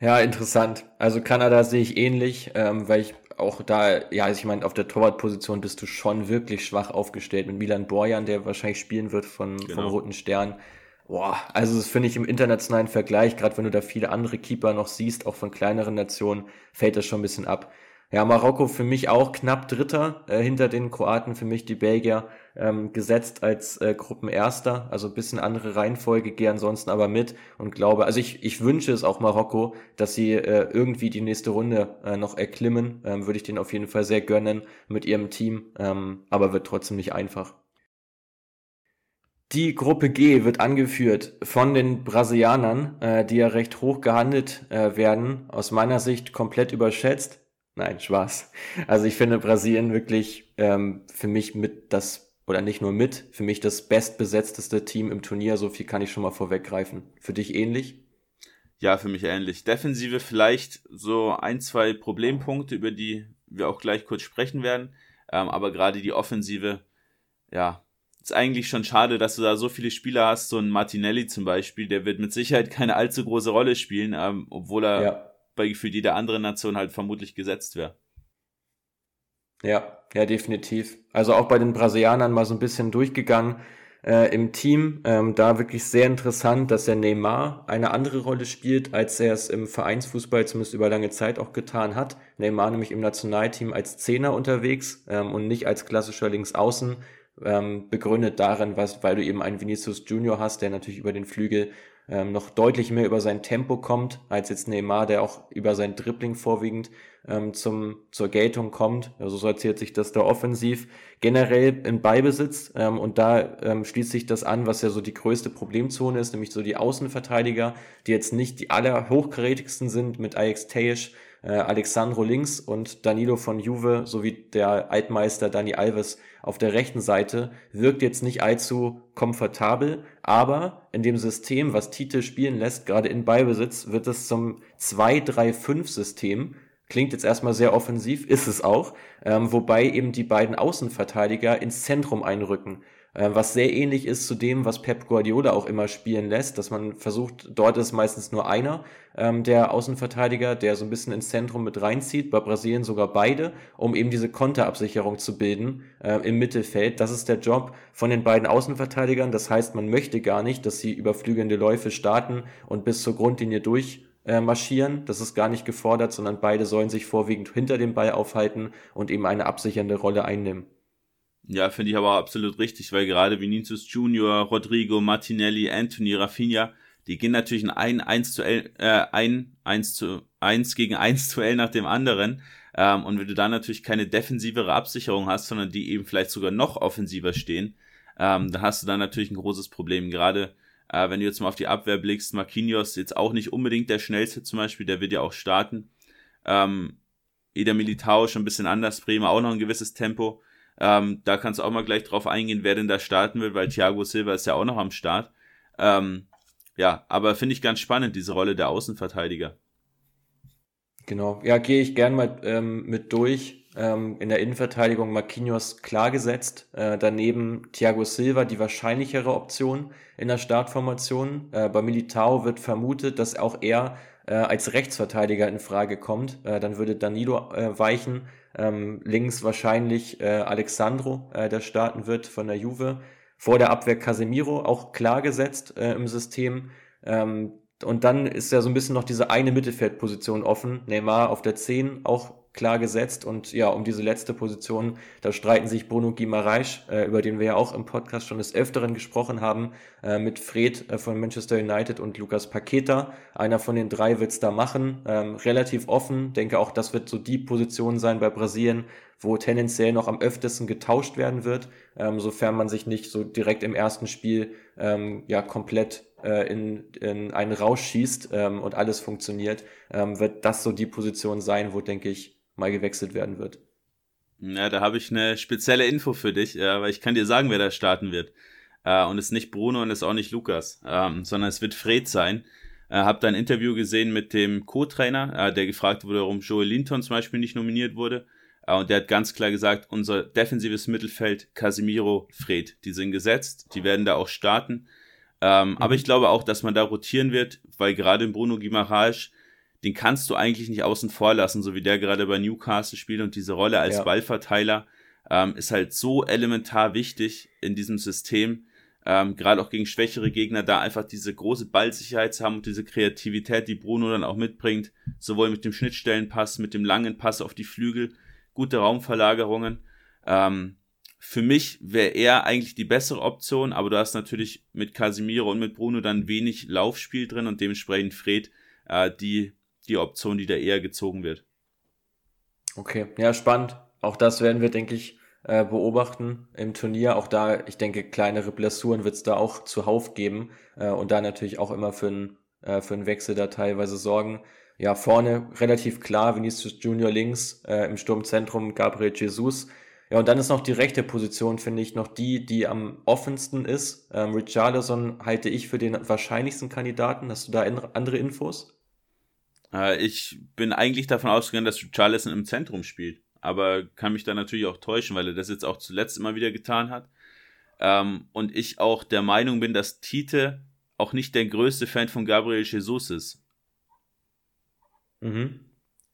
Ja, interessant. Also Kanada sehe ich ähnlich, ähm, weil ich auch da, ja, also ich meine, auf der Torwartposition bist du schon wirklich schwach aufgestellt mit Milan Borjan, der wahrscheinlich spielen wird von, genau. vom Roten Stern. Boah, also das finde ich im internationalen Vergleich, gerade wenn du da viele andere Keeper noch siehst, auch von kleineren Nationen, fällt das schon ein bisschen ab. Ja, Marokko für mich auch knapp Dritter äh, hinter den Kroaten, für mich die Belgier ähm, gesetzt als äh, Gruppenerster, also ein bisschen andere Reihenfolge, gehe ansonsten aber mit und glaube, also ich, ich wünsche es auch Marokko, dass sie äh, irgendwie die nächste Runde äh, noch erklimmen, ähm, würde ich denen auf jeden Fall sehr gönnen mit ihrem Team, ähm, aber wird trotzdem nicht einfach. Die Gruppe G wird angeführt von den Brasilianern, äh, die ja recht hoch gehandelt äh, werden, aus meiner Sicht komplett überschätzt. Nein, Spaß. Also ich finde Brasilien wirklich ähm, für mich mit das, oder nicht nur mit, für mich das bestbesetzteste Team im Turnier. So viel kann ich schon mal vorweggreifen. Für dich ähnlich? Ja, für mich ähnlich. Defensive vielleicht so ein, zwei Problempunkte, über die wir auch gleich kurz sprechen werden. Ähm, aber gerade die Offensive, ja, ist eigentlich schon schade, dass du da so viele Spieler hast. So ein Martinelli zum Beispiel, der wird mit Sicherheit keine allzu große Rolle spielen, ähm, obwohl er ja bei gefühlt jeder anderen Nation halt vermutlich gesetzt wäre. Ja, ja, definitiv. Also auch bei den Brasilianern mal so ein bisschen durchgegangen äh, im Team. Ähm, da wirklich sehr interessant, dass der Neymar eine andere Rolle spielt, als er es im Vereinsfußball zumindest über lange Zeit auch getan hat. Neymar nämlich im Nationalteam als Zehner unterwegs ähm, und nicht als klassischer Linksaußen. Ähm, begründet darin, was, weil du eben einen Vinicius Junior hast, der natürlich über den Flügel ähm, noch deutlich mehr über sein Tempo kommt, als jetzt Neymar, der auch über sein Dribbling vorwiegend ähm, zum, zur Geltung kommt. Also so erzählt sich das da offensiv. Generell im Beibesitz ähm, und da ähm, schließt sich das an, was ja so die größte Problemzone ist, nämlich so die Außenverteidiger, die jetzt nicht die allerhochkarätigsten sind mit Ajax Tejic, äh, Alexandro links und Danilo von Juve sowie der Altmeister Dani Alves auf der rechten Seite wirkt jetzt nicht allzu komfortabel, aber in dem System, was Tite spielen lässt, gerade in Beibesitz, wird es zum 2-3-5-System. Klingt jetzt erstmal sehr offensiv, ist es auch, ähm, wobei eben die beiden Außenverteidiger ins Zentrum einrücken. Äh, was sehr ähnlich ist zu dem, was Pep Guardiola auch immer spielen lässt, dass man versucht, dort ist meistens nur einer ähm, der Außenverteidiger, der so ein bisschen ins Zentrum mit reinzieht, bei Brasilien sogar beide, um eben diese Konterabsicherung zu bilden äh, im Mittelfeld. Das ist der Job von den beiden Außenverteidigern. Das heißt, man möchte gar nicht, dass sie überflügelnde Läufe starten und bis zur Grundlinie durch äh, marschieren. Das ist gar nicht gefordert, sondern beide sollen sich vorwiegend hinter dem Ball aufhalten und eben eine absichernde Rolle einnehmen. Ja, finde ich aber absolut richtig, weil gerade Vinicius Junior, Rodrigo, Martinelli, Anthony, Rafinha, die gehen natürlich in ein 1 zu L, äh, ein 1 zu 1 gegen 1 zu L nach dem anderen. Ähm, und wenn du da natürlich keine defensivere Absicherung hast, sondern die eben vielleicht sogar noch offensiver stehen, ähm, dann hast du da natürlich ein großes Problem. Gerade äh, wenn du jetzt mal auf die Abwehr blickst, Marquinhos jetzt auch nicht unbedingt der schnellste zum Beispiel, der wird ja auch starten. Ähm, Eder Militao schon ein bisschen anders, Bremer auch noch ein gewisses Tempo. Ähm, da kannst du auch mal gleich drauf eingehen, wer denn da starten will, weil Thiago Silva ist ja auch noch am Start. Ähm, ja, aber finde ich ganz spannend, diese Rolle der Außenverteidiger. Genau, ja, gehe ich gern mal ähm, mit durch. Ähm, in der Innenverteidigung Marquinhos klar gesetzt. Äh, daneben Thiago Silva, die wahrscheinlichere Option in der Startformation. Äh, bei Militao wird vermutet, dass auch er äh, als Rechtsverteidiger in Frage kommt. Äh, dann würde Danilo äh, weichen. Ähm, links wahrscheinlich äh, Alexandro, äh, der starten wird von der Juve. Vor der Abwehr Casemiro, auch klar gesetzt äh, im System. Ähm, und dann ist ja so ein bisschen noch diese eine Mittelfeldposition offen. Neymar auf der 10, auch klar gesetzt. Und ja, um diese letzte Position, da streiten sich Bruno Guimaraes, äh, über den wir ja auch im Podcast schon des Öfteren gesprochen haben, äh, mit Fred äh, von Manchester United und Lukas Paqueta. Einer von den drei wird's da machen. Ähm, relativ offen. Denke auch, das wird so die Position sein bei Brasilien, wo tendenziell noch am öftesten getauscht werden wird, ähm, sofern man sich nicht so direkt im ersten Spiel ähm, ja komplett äh, in, in einen Rausch schießt ähm, und alles funktioniert, ähm, wird das so die Position sein, wo, denke ich, mal gewechselt werden wird. Ja, da habe ich eine spezielle Info für dich, äh, weil ich kann dir sagen, wer da starten wird. Äh, und es ist nicht Bruno und es ist auch nicht Lukas, ähm, sondern es wird Fred sein. Äh, hab da ein Interview gesehen mit dem Co-Trainer, äh, der gefragt wurde, warum Joel Linton zum Beispiel nicht nominiert wurde. Äh, und der hat ganz klar gesagt, unser defensives Mittelfeld, Casimiro, Fred, die sind gesetzt, die werden da auch starten. Ähm, mhm. Aber ich glaube auch, dass man da rotieren wird, weil gerade Bruno Guimaraes den kannst du eigentlich nicht außen vor lassen, so wie der gerade bei Newcastle spielt und diese Rolle als ja. Ballverteiler ähm, ist halt so elementar wichtig in diesem System. ähm, gerade auch gegen schwächere Gegner, da einfach diese große Ballsicherheit zu haben und diese Kreativität, die Bruno dann auch mitbringt, sowohl mit dem Schnittstellenpass, mit dem langen Pass auf die Flügel, gute Raumverlagerungen. Ähm, für mich wäre er eigentlich die bessere Option, aber du hast natürlich mit Casimiro und mit Bruno dann wenig Laufspiel drin und dementsprechend Fred äh, die, die Option, die da eher gezogen wird. Okay, ja, spannend. Auch das werden wir, denke ich, äh, beobachten im Turnier. Auch da, ich denke, kleinere Blessuren wird es da auch zuhauf geben äh, und da natürlich auch immer für einen äh, für einen Wechsel da teilweise sorgen. Ja, vorne relativ klar, Vinicius Junior links, im Sturmzentrum Gabriel Jesus. Ja, und dann ist noch die rechte Position, finde ich, noch die, die am offensten ist. Ähm, Richarlison halte ich für den wahrscheinlichsten Kandidaten. Hast du da andere Infos? Äh, ich bin eigentlich davon ausgegangen, dass Richarlison im Zentrum spielt aber kann mich da natürlich auch täuschen, weil er das jetzt auch zuletzt immer wieder getan hat. Ähm, und ich auch der Meinung bin, dass Tite auch nicht der größte Fan von Gabriel Jesus ist. Mhm.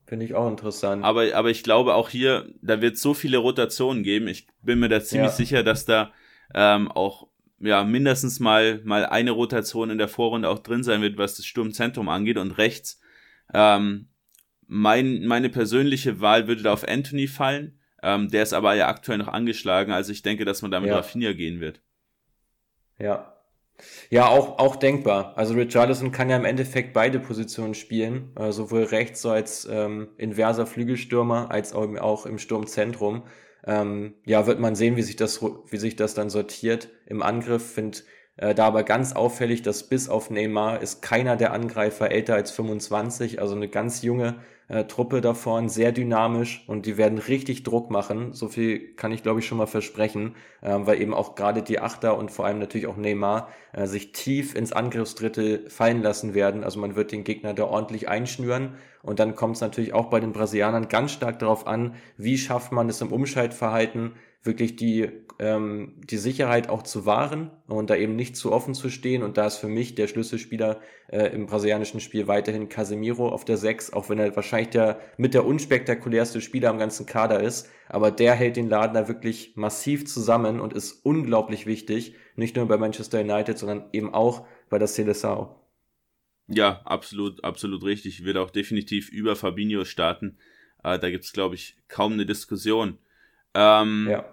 Finde ich auch interessant. Aber, aber ich glaube auch hier, da wird so viele Rotationen geben. Ich bin mir da ziemlich ja. sicher, dass da ähm, auch ja, mindestens mal, mal eine Rotation in der Vorrunde auch drin sein wird, was das Sturmzentrum angeht. Und rechts ähm, mein, meine persönliche Wahl würde da auf Anthony fallen. Ähm, der ist aber ja aktuell noch angeschlagen, also ich denke, dass man da mit ja. Rafinha gehen wird. Ja. Ja, auch, auch denkbar. Also Richarlison kann ja im Endeffekt beide Positionen spielen, äh, sowohl rechts so als ähm, inverser Flügelstürmer, als auch, auch im Sturmzentrum. Ähm, ja, wird man sehen, wie sich das, wie sich das dann sortiert. Im Angriff finde äh, da aber ganz auffällig, dass bis auf Neymar ist keiner der Angreifer älter als 25, also eine ganz junge äh, Truppe da vorne, sehr dynamisch und die werden richtig Druck machen. So viel kann ich, glaube ich, schon mal versprechen, äh, weil eben auch gerade die Achter und vor allem natürlich auch Neymar äh, sich tief ins Angriffsdrittel fallen lassen werden. Also man wird den Gegner da ordentlich einschnüren und dann kommt es natürlich auch bei den Brasilianern ganz stark darauf an, wie schafft man es im Umschaltverhalten, wirklich die, ähm, die Sicherheit auch zu wahren und da eben nicht zu offen zu stehen. Und da ist für mich der Schlüsselspieler äh, im brasilianischen Spiel weiterhin Casemiro auf der 6, auch wenn er wahrscheinlich der mit der unspektakulärste Spieler am ganzen Kader ist. Aber der hält den Laden da wirklich massiv zusammen und ist unglaublich wichtig, nicht nur bei Manchester United, sondern eben auch bei der Seleção. Ja, absolut, absolut richtig. Wird auch definitiv über Fabinho starten. Äh, da gibt's glaube ich, kaum eine Diskussion. Ähm, ja.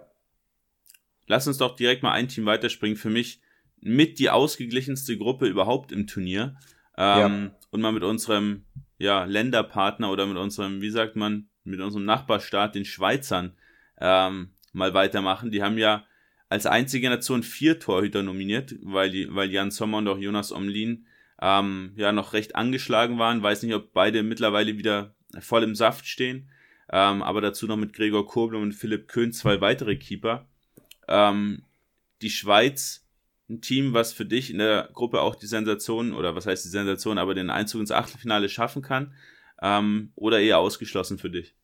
Lass uns doch direkt mal ein Team weiterspringen. Für mich mit die ausgeglichenste Gruppe überhaupt im Turnier. Ähm, ja. Und mal mit unserem ja, Länderpartner oder mit unserem, wie sagt man, mit unserem Nachbarstaat, den Schweizern, ähm, mal weitermachen. Die haben ja als einzige Nation vier Torhüter nominiert, weil, die, weil Jan Sommer und auch Jonas Omlin ähm, ja noch recht angeschlagen waren. Weiß nicht, ob beide mittlerweile wieder voll im Saft stehen. Ähm, aber dazu noch mit Gregor Kobel und Philipp Köhn zwei weitere Keeper. Ähm, die Schweiz, ein Team, was für dich in der Gruppe auch die Sensation, oder was heißt die Sensation, aber den Einzug ins Achtelfinale schaffen kann, ähm, oder eher ausgeschlossen für dich?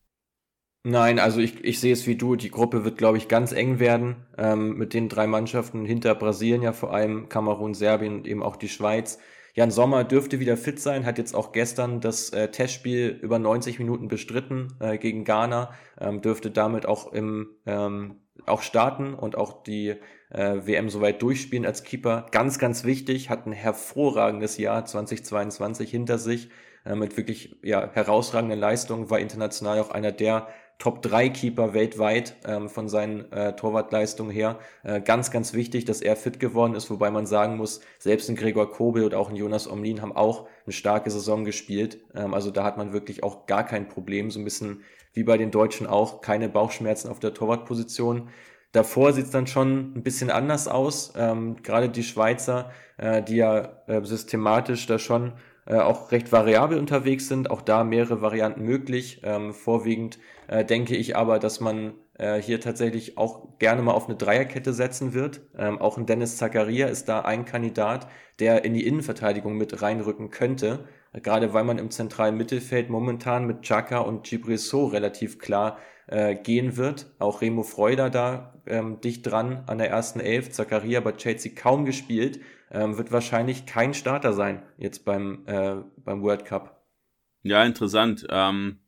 Nein, also ich, ich sehe es wie du. Die Gruppe wird, glaube ich, ganz eng werden ähm, mit den drei Mannschaften hinter Brasilien ja vor allem, Kamerun, Serbien und eben auch die Schweiz. Jan Sommer dürfte wieder fit sein, hat jetzt auch gestern das äh, Testspiel über 90 Minuten bestritten äh, gegen Ghana, ähm, dürfte damit auch im ähm, auch starten und auch die äh, WM soweit durchspielen als Keeper. Ganz, ganz wichtig, hat ein hervorragendes Jahr 2022 hinter sich äh, mit wirklich ja, herausragenden Leistungen, war international auch einer der Top-3-Keeper weltweit ähm, von seinen äh, Torwartleistungen her. Äh, ganz, ganz wichtig, dass er fit geworden ist, wobei man sagen muss, selbst ein Gregor Kobel und auch ein Jonas Omlin haben auch eine starke Saison gespielt. Ähm, also da hat man wirklich auch gar kein Problem, so ein bisschen wie bei den Deutschen auch, keine Bauchschmerzen auf der Torwartposition. Davor sieht es dann schon ein bisschen anders aus. Ähm, gerade die Schweizer, äh, die ja äh, systematisch da schon äh, auch recht variabel unterwegs sind. Auch da mehrere Varianten möglich. Ähm, vorwiegend äh, denke ich aber, dass man äh, hier tatsächlich auch gerne mal auf eine Dreierkette setzen wird. Ähm, auch ein Dennis Zakaria ist da ein Kandidat, der in die Innenverteidigung mit reinrücken könnte. Gerade weil man im zentralen Mittelfeld momentan mit Chaka und Gibrisso relativ klar äh, gehen wird. Auch Remo Freuder da ähm, dicht dran an der ersten Elf. Zakaria bei Chelsea kaum gespielt ähm, wird wahrscheinlich kein Starter sein jetzt beim, äh, beim World Cup. Ja, interessant. Ähm,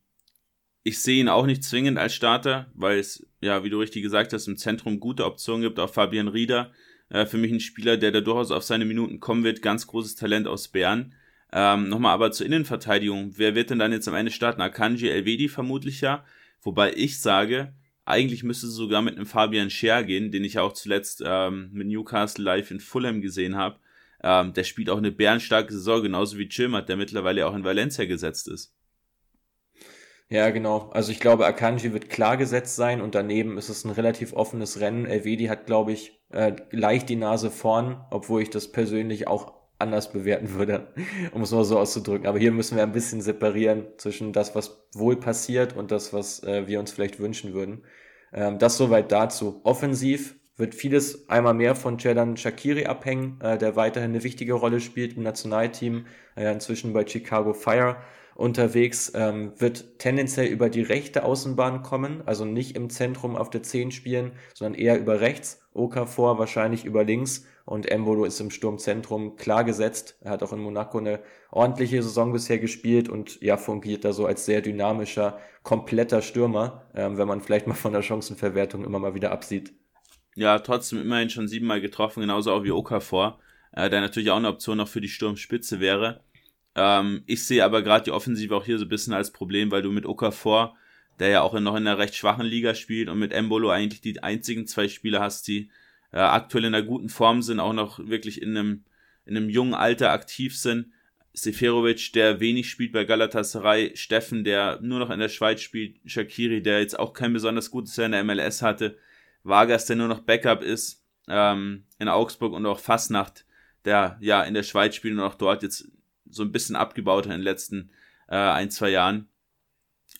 ich sehe ihn auch nicht zwingend als Starter, weil es, ja, wie du richtig gesagt hast, im Zentrum gute Optionen gibt. Auch Fabian Rieder Äh, für mich ein Spieler, der da durchaus auf seine Minuten kommen wird. Ganz großes Talent aus Bern. Ähm, Nochmal aber zur Innenverteidigung. Wer wird denn dann jetzt am Ende starten? Akanji Elvedi vermutlich ja. Wobei ich sage, eigentlich müsste es sogar mit einem Fabian Scher gehen, den ich auch zuletzt ähm, mit Newcastle live in Fulham gesehen habe. Ähm, der spielt auch eine bärenstarke Saison, genauso wie Chilmert, der mittlerweile auch in Valencia gesetzt ist. Ja, genau. Also ich glaube, Akanji wird klar gesetzt sein und daneben ist es ein relativ offenes Rennen. Elvedi hat, glaube ich, äh, leicht die Nase vorn, obwohl ich das persönlich auch anders bewerten würde, um es mal so auszudrücken. Aber hier müssen wir ein bisschen separieren zwischen das, was wohl passiert und das, was äh, wir uns vielleicht wünschen würden. Ähm, das soweit dazu. Offensiv wird vieles einmal mehr von Jadan Shakiri abhängen, äh, der weiterhin eine wichtige Rolle spielt im Nationalteam, äh, inzwischen bei Chicago Fire unterwegs, ähm, wird tendenziell über die rechte Außenbahn kommen, also nicht im Zentrum auf der 10 spielen, sondern eher über rechts, Okafor wahrscheinlich über links und Embolo ist im Sturmzentrum klar gesetzt. Er hat auch in Monaco eine ordentliche Saison bisher gespielt und ja, fungiert da so als sehr dynamischer, kompletter Stürmer, ähm, wenn man vielleicht mal von der Chancenverwertung immer mal wieder absieht. Ja, trotzdem immerhin schon siebenmal getroffen, genauso auch wie Okafor, äh, der natürlich auch eine Option noch für die Sturmspitze wäre. Ähm, ich sehe aber gerade die Offensive auch hier so ein bisschen als Problem, weil du mit Okafor, der ja auch noch in einer recht schwachen Liga spielt, und mit Embolo eigentlich die einzigen zwei Spieler hast, die äh, aktuell in einer guten Form sind, auch noch wirklich in einem, in einem jungen Alter aktiv sind. Seferovic, der wenig spielt bei Galatasaray, Steffen, der nur noch in der Schweiz spielt, Shakiri, der jetzt auch kein besonders gutes Jahr in der MLS hatte, Vargas, der nur noch Backup ist ähm, in Augsburg und auch Fastnacht, der ja in der Schweiz spielt und auch dort jetzt so ein bisschen abgebaut in den letzten äh, ein, zwei Jahren.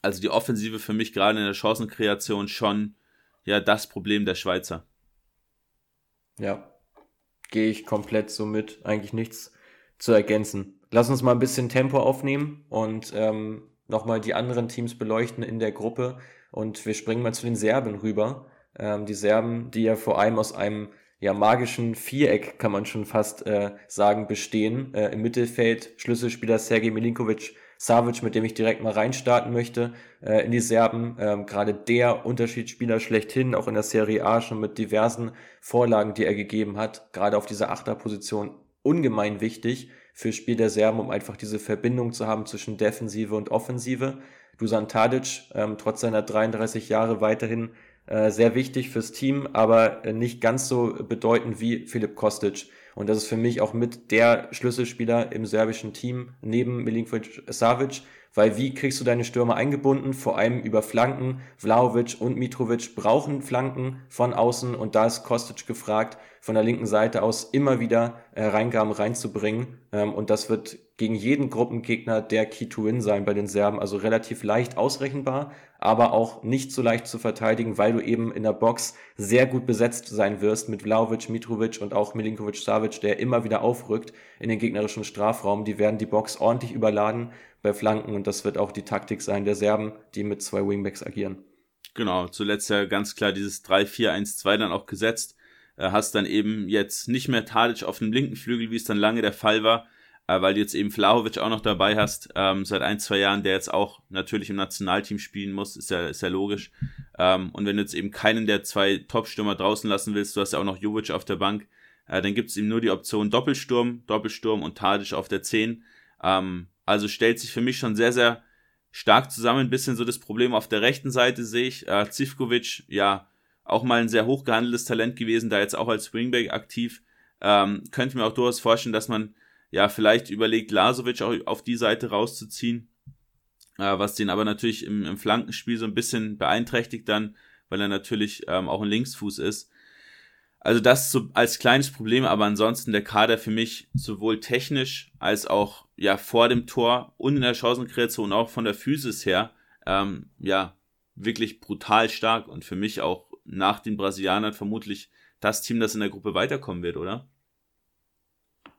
Also die Offensive für mich gerade in der Chancenkreation schon ja das Problem der Schweizer. Ja, gehe ich komplett so mit. Eigentlich nichts zu ergänzen. Lass uns mal ein bisschen Tempo aufnehmen und ähm, nochmal die anderen Teams beleuchten in der Gruppe. Und wir springen mal zu den Serben rüber. Ähm, die Serben, die ja vor allem aus einem ja, magischen Viereck, kann man schon fast äh, sagen, bestehen. Äh, Im Mittelfeld Schlüsselspieler Sergej Milinkovic Savic, mit dem ich direkt mal reinstarten möchte, äh, in die Serben. Ähm, Gerade der Unterschiedsspieler schlechthin, auch in der Serie A schon mit diversen Vorlagen, die er gegeben hat. Gerade auf dieser Achterposition ungemein wichtig fürs Spiel der Serben, um einfach diese Verbindung zu haben zwischen Defensive und Offensive. Dusan Tadic, ähm, trotz seiner 33 Jahre weiterhin äh, sehr wichtig fürs Team, aber äh, nicht ganz so bedeutend wie Filip Kostic. Und das ist für mich auch mit der Schlüsselspieler im serbischen Team neben Milinkovic Savic, weil wie kriegst du deine Stürmer eingebunden? Vor allem über Flanken. Vlaovic und Mitrovic brauchen Flanken von außen und da ist Kostic gefragt, von der linken Seite aus immer wieder äh, Reingaben reinzubringen. Ähm, und das wird gegen jeden Gruppengegner der Key to Win sein bei den Serben. Also relativ leicht ausrechenbar, aber auch nicht so leicht zu verteidigen, weil du eben in der Box sehr gut besetzt sein wirst mit Vlaovic, Mitrovic und auch Milinkovic Savic, der immer wieder aufrückt in den gegnerischen Strafraum. Die werden die Box ordentlich überladen bei Flanken und das wird auch die Taktik sein der Serben, die mit zwei Wingbacks agieren. Genau, zuletzt ja ganz klar dieses 3-4-1-2 dann auch gesetzt. Äh, hast dann eben jetzt nicht mehr Tadic auf dem linken Flügel, wie es dann lange der Fall war, äh, weil du jetzt eben Flahovic auch noch dabei hast, ähm, seit ein, zwei Jahren, der jetzt auch natürlich im Nationalteam spielen muss, ist ja, ist ja logisch. Ähm, und wenn du jetzt eben keinen der zwei Top-Stürmer draußen lassen willst, du hast ja auch noch Jovic auf der Bank, äh, dann gibt es ihm nur die Option Doppelsturm, Doppelsturm und Tadic auf der 10. Ähm, also stellt sich für mich schon sehr, sehr stark zusammen. Ein bisschen so das Problem auf der rechten Seite sehe ich. Äh, Zivkovic, ja, auch mal ein sehr hoch gehandeltes Talent gewesen, da jetzt auch als Wingback aktiv. Ähm, könnte mir auch durchaus vorstellen, dass man ja vielleicht überlegt, Lasovic auch auf die Seite rauszuziehen, äh, was den aber natürlich im, im Flankenspiel so ein bisschen beeinträchtigt dann, weil er natürlich ähm, auch ein Linksfuß ist. Also das so als kleines Problem, aber ansonsten der Kader für mich sowohl technisch als auch ja vor dem Tor und in der Chancenkreation auch von der Physis her ähm, ja wirklich brutal stark und für mich auch nach den Brasilianern vermutlich das Team, das in der Gruppe weiterkommen wird, oder?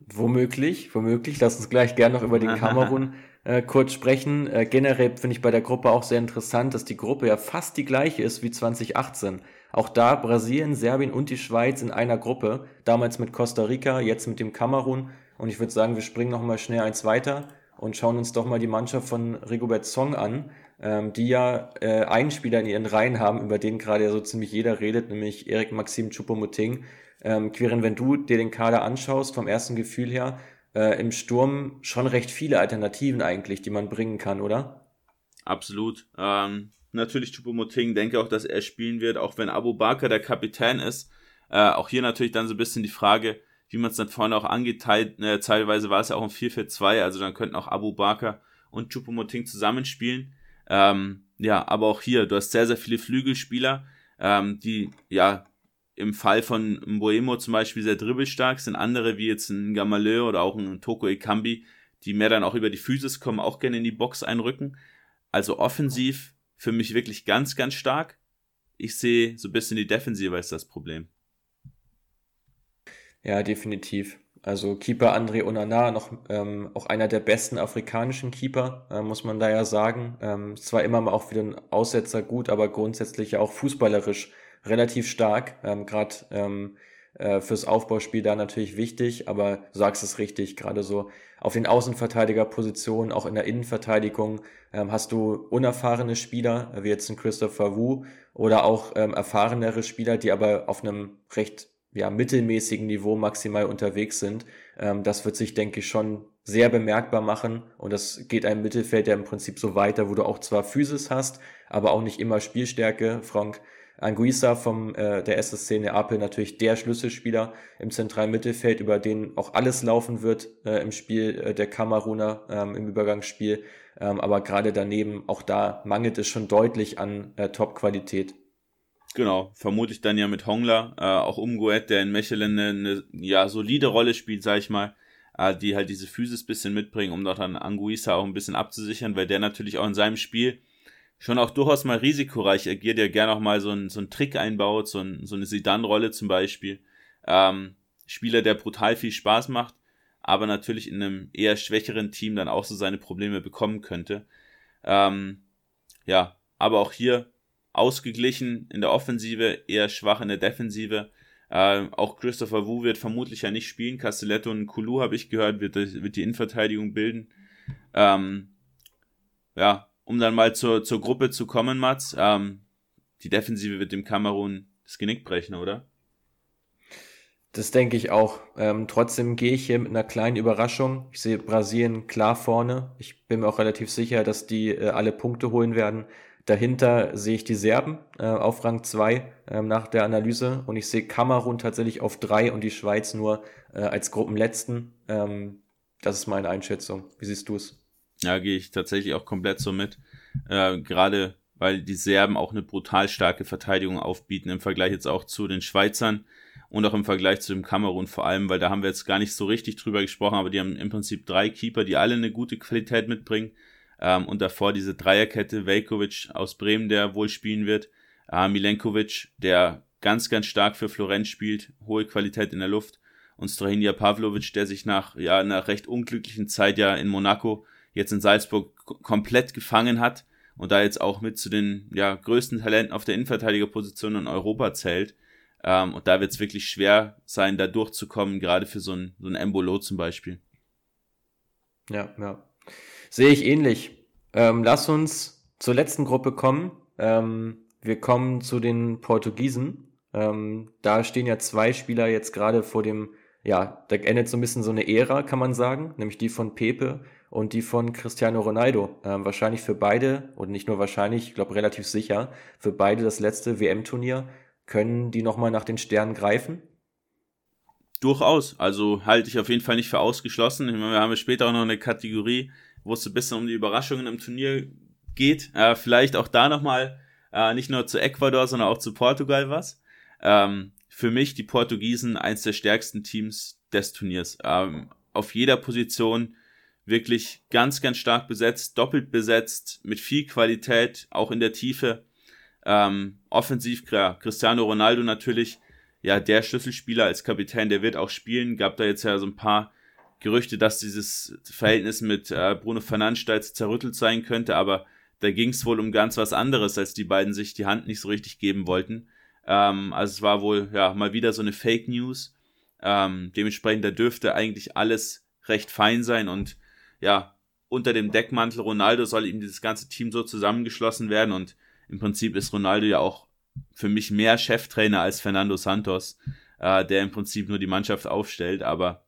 Womöglich, womöglich. Lass uns gleich gerne noch über den Kamerun äh, kurz sprechen. Äh, generell finde ich bei der Gruppe auch sehr interessant, dass die Gruppe ja fast die gleiche ist wie 2018. Auch da Brasilien, Serbien und die Schweiz in einer Gruppe. Damals mit Costa Rica, jetzt mit dem Kamerun. Und ich würde sagen, wir springen noch mal schnell eins weiter und schauen uns doch mal die Mannschaft von Rigobert Song an, ähm, die ja äh, einen Spieler in ihren Reihen haben, über den gerade so ziemlich jeder redet, nämlich Erik Maxim Choupo-Moting. Ähm, Quirin, wenn du dir den Kader anschaust, vom ersten Gefühl her, äh, im Sturm schon recht viele Alternativen eigentlich, die man bringen kann, oder? Absolut. Ähm, natürlich Choupo-Moting, denke auch, dass er spielen wird, auch wenn Abu Bakr der Kapitän ist. Äh, auch hier natürlich dann so ein bisschen die Frage, wie man es dann vorne auch angeht. Äh, teilweise war es ja auch ein 4-4-2, also dann könnten auch Abu Bakr und Choupo-Moting zusammenspielen. Ähm, ja, aber auch hier, du hast sehr, sehr viele Flügelspieler, ähm, die ja im Fall von Mboemo zum Beispiel sehr dribbelstark sind. Andere wie jetzt ein Gamaleu oder auch ein Toko Ekambi, die mehr dann auch über die Physis kommen, auch gerne in die Box einrücken. Also offensiv für mich wirklich ganz, ganz stark. Ich sehe so ein bisschen die Defensive als das Problem. Ja, definitiv. Also Keeper André Onana, noch ähm, auch einer der besten afrikanischen Keeper, äh, muss man da ja sagen. Ähm, zwar immer mal auch für den Aussetzer gut, aber grundsätzlich ja auch fußballerisch relativ stark. Ähm, gerade ähm, äh, fürs Aufbauspiel da natürlich wichtig, aber du sagst es richtig, gerade so auf den Außenverteidigerpositionen, auch in der Innenverteidigung, ähm, hast du unerfahrene Spieler, wie jetzt ein Christopher Wu, oder auch ähm, erfahrenere Spieler, die aber auf einem recht ja, mittelmäßigen Niveau maximal unterwegs sind. Ähm, das wird sich, denke ich, schon sehr bemerkbar machen. Und das geht einem Mittelfeld ja im Prinzip so weiter, wo du auch zwar Physis hast, aber auch nicht immer Spielstärke. Frank Anguissa vom äh, der SSC Neapel natürlich der Schlüsselspieler im zentralen Mittelfeld, über den auch alles laufen wird äh, im Spiel äh, der Kameruner ähm, im Übergangsspiel. Ähm, aber gerade daneben, auch da mangelt es schon deutlich an äh, Top-Qualität. Genau, vermutlich dann ja mit Hongler, äh, auch Umgoet, der in Mechelen eine, eine ja, solide Rolle spielt, sag ich mal, äh, die halt diese Physis bisschen mitbringen, um dort dann Anguissa auch ein bisschen abzusichern, weil der natürlich auch in seinem Spiel schon auch durchaus mal risikoreich agiert, der gerne auch mal so einen, so einen Trick einbaut, so, ein, so eine Sidan-Rolle zum Beispiel. Ähm, Spieler, der brutal viel Spaß macht, aber natürlich in einem eher schwächeren Team dann auch so seine Probleme bekommen könnte. Ähm, ja, aber auch hier ausgeglichen in der Offensive, eher schwach in der Defensive. Äh, auch Christopher Wu wird vermutlich ja nicht spielen. Castelletto und Kulu, habe ich gehört, wird, wird die Innenverteidigung bilden. Ähm, ja, um dann mal zur, zur Gruppe zu kommen, Mats. Ähm, die Defensive wird dem Kamerun das Genick brechen, oder? Das denke ich auch. Ähm, trotzdem gehe ich hier mit einer kleinen Überraschung. Ich sehe Brasilien klar vorne. Ich bin mir auch relativ sicher, dass die äh, alle Punkte holen werden. Dahinter sehe ich die Serben äh, auf Rang 2 äh, nach der Analyse und ich sehe Kamerun tatsächlich auf 3 und die Schweiz nur äh, als Gruppenletzten. Ähm, das ist meine Einschätzung. Wie siehst du es? Ja, gehe ich tatsächlich auch komplett so mit. Äh, Gerade weil die Serben auch eine brutal starke Verteidigung aufbieten im Vergleich jetzt auch zu den Schweizern und auch im Vergleich zu dem Kamerun vor allem, weil da haben wir jetzt gar nicht so richtig drüber gesprochen, aber die haben im Prinzip drei Keeper, die alle eine gute Qualität mitbringen ähm, und davor diese Dreierkette, Velkovic aus Bremen, der wohl spielen wird, äh, Milenkovic, der ganz, ganz stark für Florenz spielt, hohe Qualität in der Luft und Strahinja Pavlovic, der sich nach ja einer recht unglücklichen Zeit ja in Monaco jetzt in Salzburg komplett gefangen hat und da jetzt auch mit zu den ja, größten Talenten auf der Innenverteidigerposition in Europa zählt. Ähm, und da wird es wirklich schwer sein, da durchzukommen, gerade für so ein, so ein Embolo zum Beispiel. Ja, ja. Sehe ich ähnlich. Ähm, lass uns zur letzten Gruppe kommen. Ähm, wir kommen zu den Portugiesen. Ähm, da stehen ja zwei Spieler jetzt gerade vor dem, ja, da endet so ein bisschen so eine Ära, kann man sagen, nämlich die von Pepe und die von Cristiano Ronaldo. Ähm, wahrscheinlich für beide, und nicht nur wahrscheinlich, ich glaube relativ sicher, für beide das letzte WM-Turnier. Können die nochmal nach den Sternen greifen? Durchaus. Also halte ich auf jeden Fall nicht für ausgeschlossen. Meine, wir haben später auch noch eine Kategorie, wo es ein bisschen um die Überraschungen im Turnier geht. Äh, vielleicht auch da nochmal äh, nicht nur zu Ecuador, sondern auch zu Portugal was. Ähm, für mich die Portugiesen eins der stärksten Teams des Turniers. Ähm, auf jeder Position wirklich ganz, ganz stark besetzt, doppelt besetzt, mit viel Qualität, auch in der Tiefe. Ähm, offensiv, klar, Cristiano Ronaldo natürlich, ja, der Schlüsselspieler als Kapitän, der wird auch spielen. Gab da jetzt ja so ein paar Gerüchte, dass dieses Verhältnis mit äh, Bruno Fernandes zerrüttelt sein könnte, aber da ging es wohl um ganz was anderes, als die beiden sich die Hand nicht so richtig geben wollten. Ähm, also es war wohl ja mal wieder so eine Fake News. Ähm, dementsprechend, da dürfte eigentlich alles recht fein sein und ja, unter dem Deckmantel Ronaldo soll ihm dieses ganze Team so zusammengeschlossen werden und im Prinzip ist Ronaldo ja auch für mich mehr Cheftrainer als Fernando Santos, äh, der im Prinzip nur die Mannschaft aufstellt, aber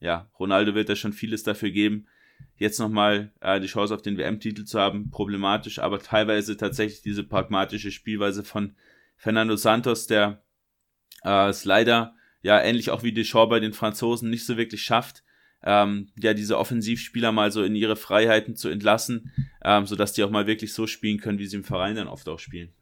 ja, Ronaldo wird da schon vieles dafür geben, jetzt nochmal äh, die Chance auf den WM-Titel zu haben, problematisch, aber teilweise tatsächlich diese pragmatische Spielweise von Fernando Santos, der äh, es leider ja ähnlich auch wie Deschamps bei den Franzosen nicht so wirklich schafft, ähm, ja diese Offensivspieler mal so in ihre Freiheiten zu entlassen, ähm, sodass die auch mal wirklich so spielen können, wie sie im Verein dann oft auch spielen.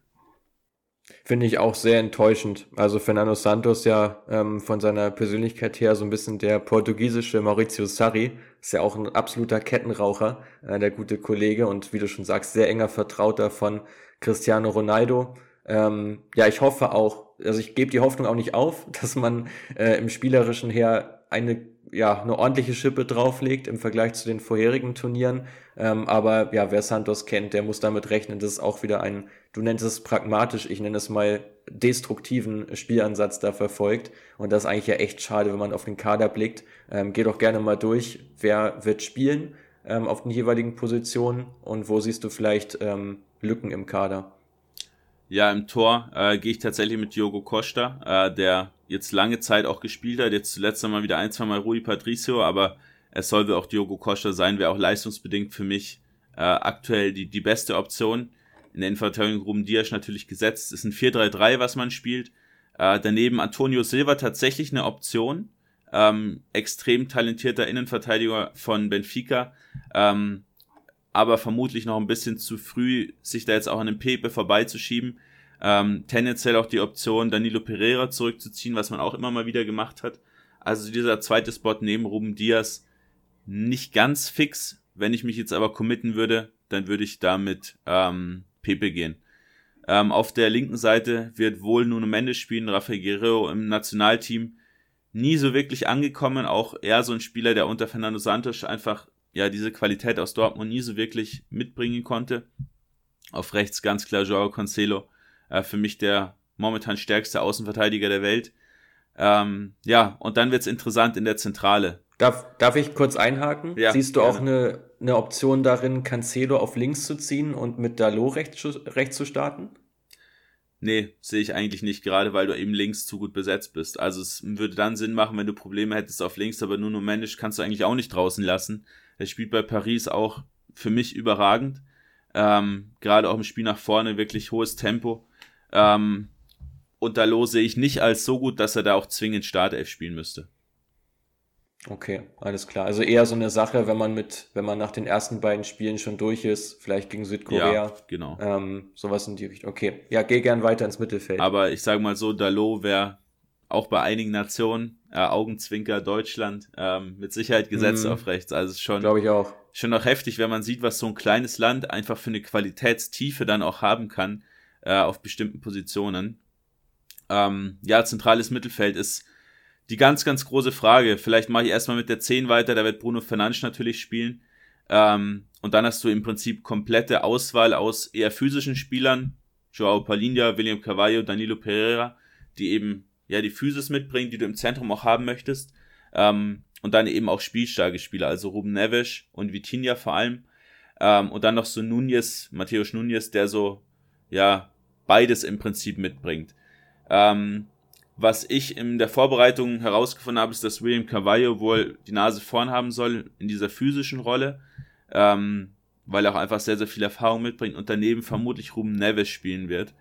Finde ich auch sehr enttäuschend. Also Fernando Santos ja ähm, von seiner Persönlichkeit her so ein bisschen der portugiesische Maurizio Sarri. Ist ja auch ein absoluter Kettenraucher, äh, der gute Kollege und wie du schon sagst, sehr enger Vertrauter von Cristiano Ronaldo. Ähm, ja, ich hoffe auch, also ich gebe die Hoffnung auch nicht auf, dass man äh, im Spielerischen her eine ja, eine ordentliche Schippe drauflegt im Vergleich zu den vorherigen Turnieren. Ähm, aber ja, wer Santos kennt, der muss damit rechnen, dass es auch wieder ein, du nennst es pragmatisch, ich nenne es mal destruktiven Spielansatz da verfolgt. Und das ist eigentlich ja echt schade, wenn man auf den Kader blickt. Ähm, geh doch gerne mal durch, wer wird spielen ähm, auf den jeweiligen Positionen und wo siehst du vielleicht ähm, Lücken im Kader? Ja, im Tor äh, gehe ich tatsächlich mit Diogo Costa, äh, der jetzt lange Zeit auch gespielt hat. Jetzt zuletzt einmal wieder ein, zwei Mal Rui Patricio, aber es soll auch Diogo Costa sein, wäre auch leistungsbedingt für mich äh, aktuell die, die beste Option. In der Innenverteidigung Ruben Dias natürlich gesetzt. Es ist ein 4-3-3, was man spielt. Äh, daneben Antonio Silva tatsächlich eine Option. Ähm, extrem talentierter Innenverteidiger von Benfica. Ähm, aber vermutlich noch ein bisschen zu früh, sich da jetzt auch an den Pepe vorbeizuschieben. Ähm, tendenziell auch die Option, Danilo Pereira zurückzuziehen, was man auch immer mal wieder gemacht hat. Also dieser zweite Spot neben Ruben Diaz nicht ganz fix. Wenn ich mich jetzt aber committen würde, dann würde ich damit ähm, Pepe gehen. Ähm, auf der linken Seite wird wohl Nuno Mendes spielen, Rafael Guerrero im Nationalteam nie so wirklich angekommen, auch eher so ein Spieler, der unter Fernando Santos einfach ja diese Qualität aus Dortmund nie so wirklich mitbringen konnte. Auf rechts ganz klar Joao Cancelo, äh, für mich der momentan stärkste Außenverteidiger der Welt. Ähm, ja, und dann wird's interessant in der Zentrale. Darf, darf ich kurz einhaken? Ja, Siehst du gerne. auch eine, eine Option darin, Cancelo auf links zu ziehen und mit Dalot rechts, rechts zu starten? Nee, sehe ich eigentlich nicht, gerade weil du eben links zu gut besetzt bist. Also es würde dann Sinn machen, wenn du Probleme hättest auf links, aber Nuno Mendes kannst du eigentlich auch nicht draußen lassen. Er spielt bei Paris auch für mich überragend. Ähm, Gerade auch im Spiel nach vorne wirklich hohes Tempo. Ähm, und Dalot sehe ich nicht als so gut, dass er da auch zwingend Startelf spielen müsste. Okay, alles klar. Also eher so eine Sache, wenn man mit, wenn man nach den ersten beiden Spielen schon durch ist, vielleicht gegen Südkorea. Ja, genau. Ähm, sowas in die Richtung. Okay, ja, geh gern weiter ins Mittelfeld. Aber ich sage mal so, Dalot wäre auch bei einigen Nationen, äh, Augenzwinker Deutschland, ähm, mit Sicherheit gesetzt mm. auf rechts. Also schon, glaube ich auch. Schon noch heftig, wenn man sieht, was so ein kleines Land einfach für eine Qualitätstiefe dann auch haben kann äh, auf bestimmten Positionen. Ähm, ja, zentrales Mittelfeld ist die ganz, ganz große Frage. Vielleicht mache ich erstmal mit der 10 weiter, da wird Bruno Fernandes natürlich spielen. Ähm, und dann hast du im Prinzip komplette Auswahl aus eher physischen Spielern. Joao Palinha, William Carvalho, Danilo Pereira, die eben ja die Physis mitbringen, die du im Zentrum auch haben möchtest. Ähm, und dann eben auch spielstarke Spieler, also Ruben Neves und Vitinha vor allem. Ähm, und dann noch so Nunez, Matthäus Nunez, der so, ja, beides im Prinzip mitbringt. Ähm, was ich in der Vorbereitung herausgefunden habe, ist, dass William Carvalho wohl die Nase vorn haben soll in dieser physischen Rolle, ähm, weil er auch einfach sehr, sehr viel Erfahrung mitbringt und daneben vermutlich Ruben Neves spielen wird.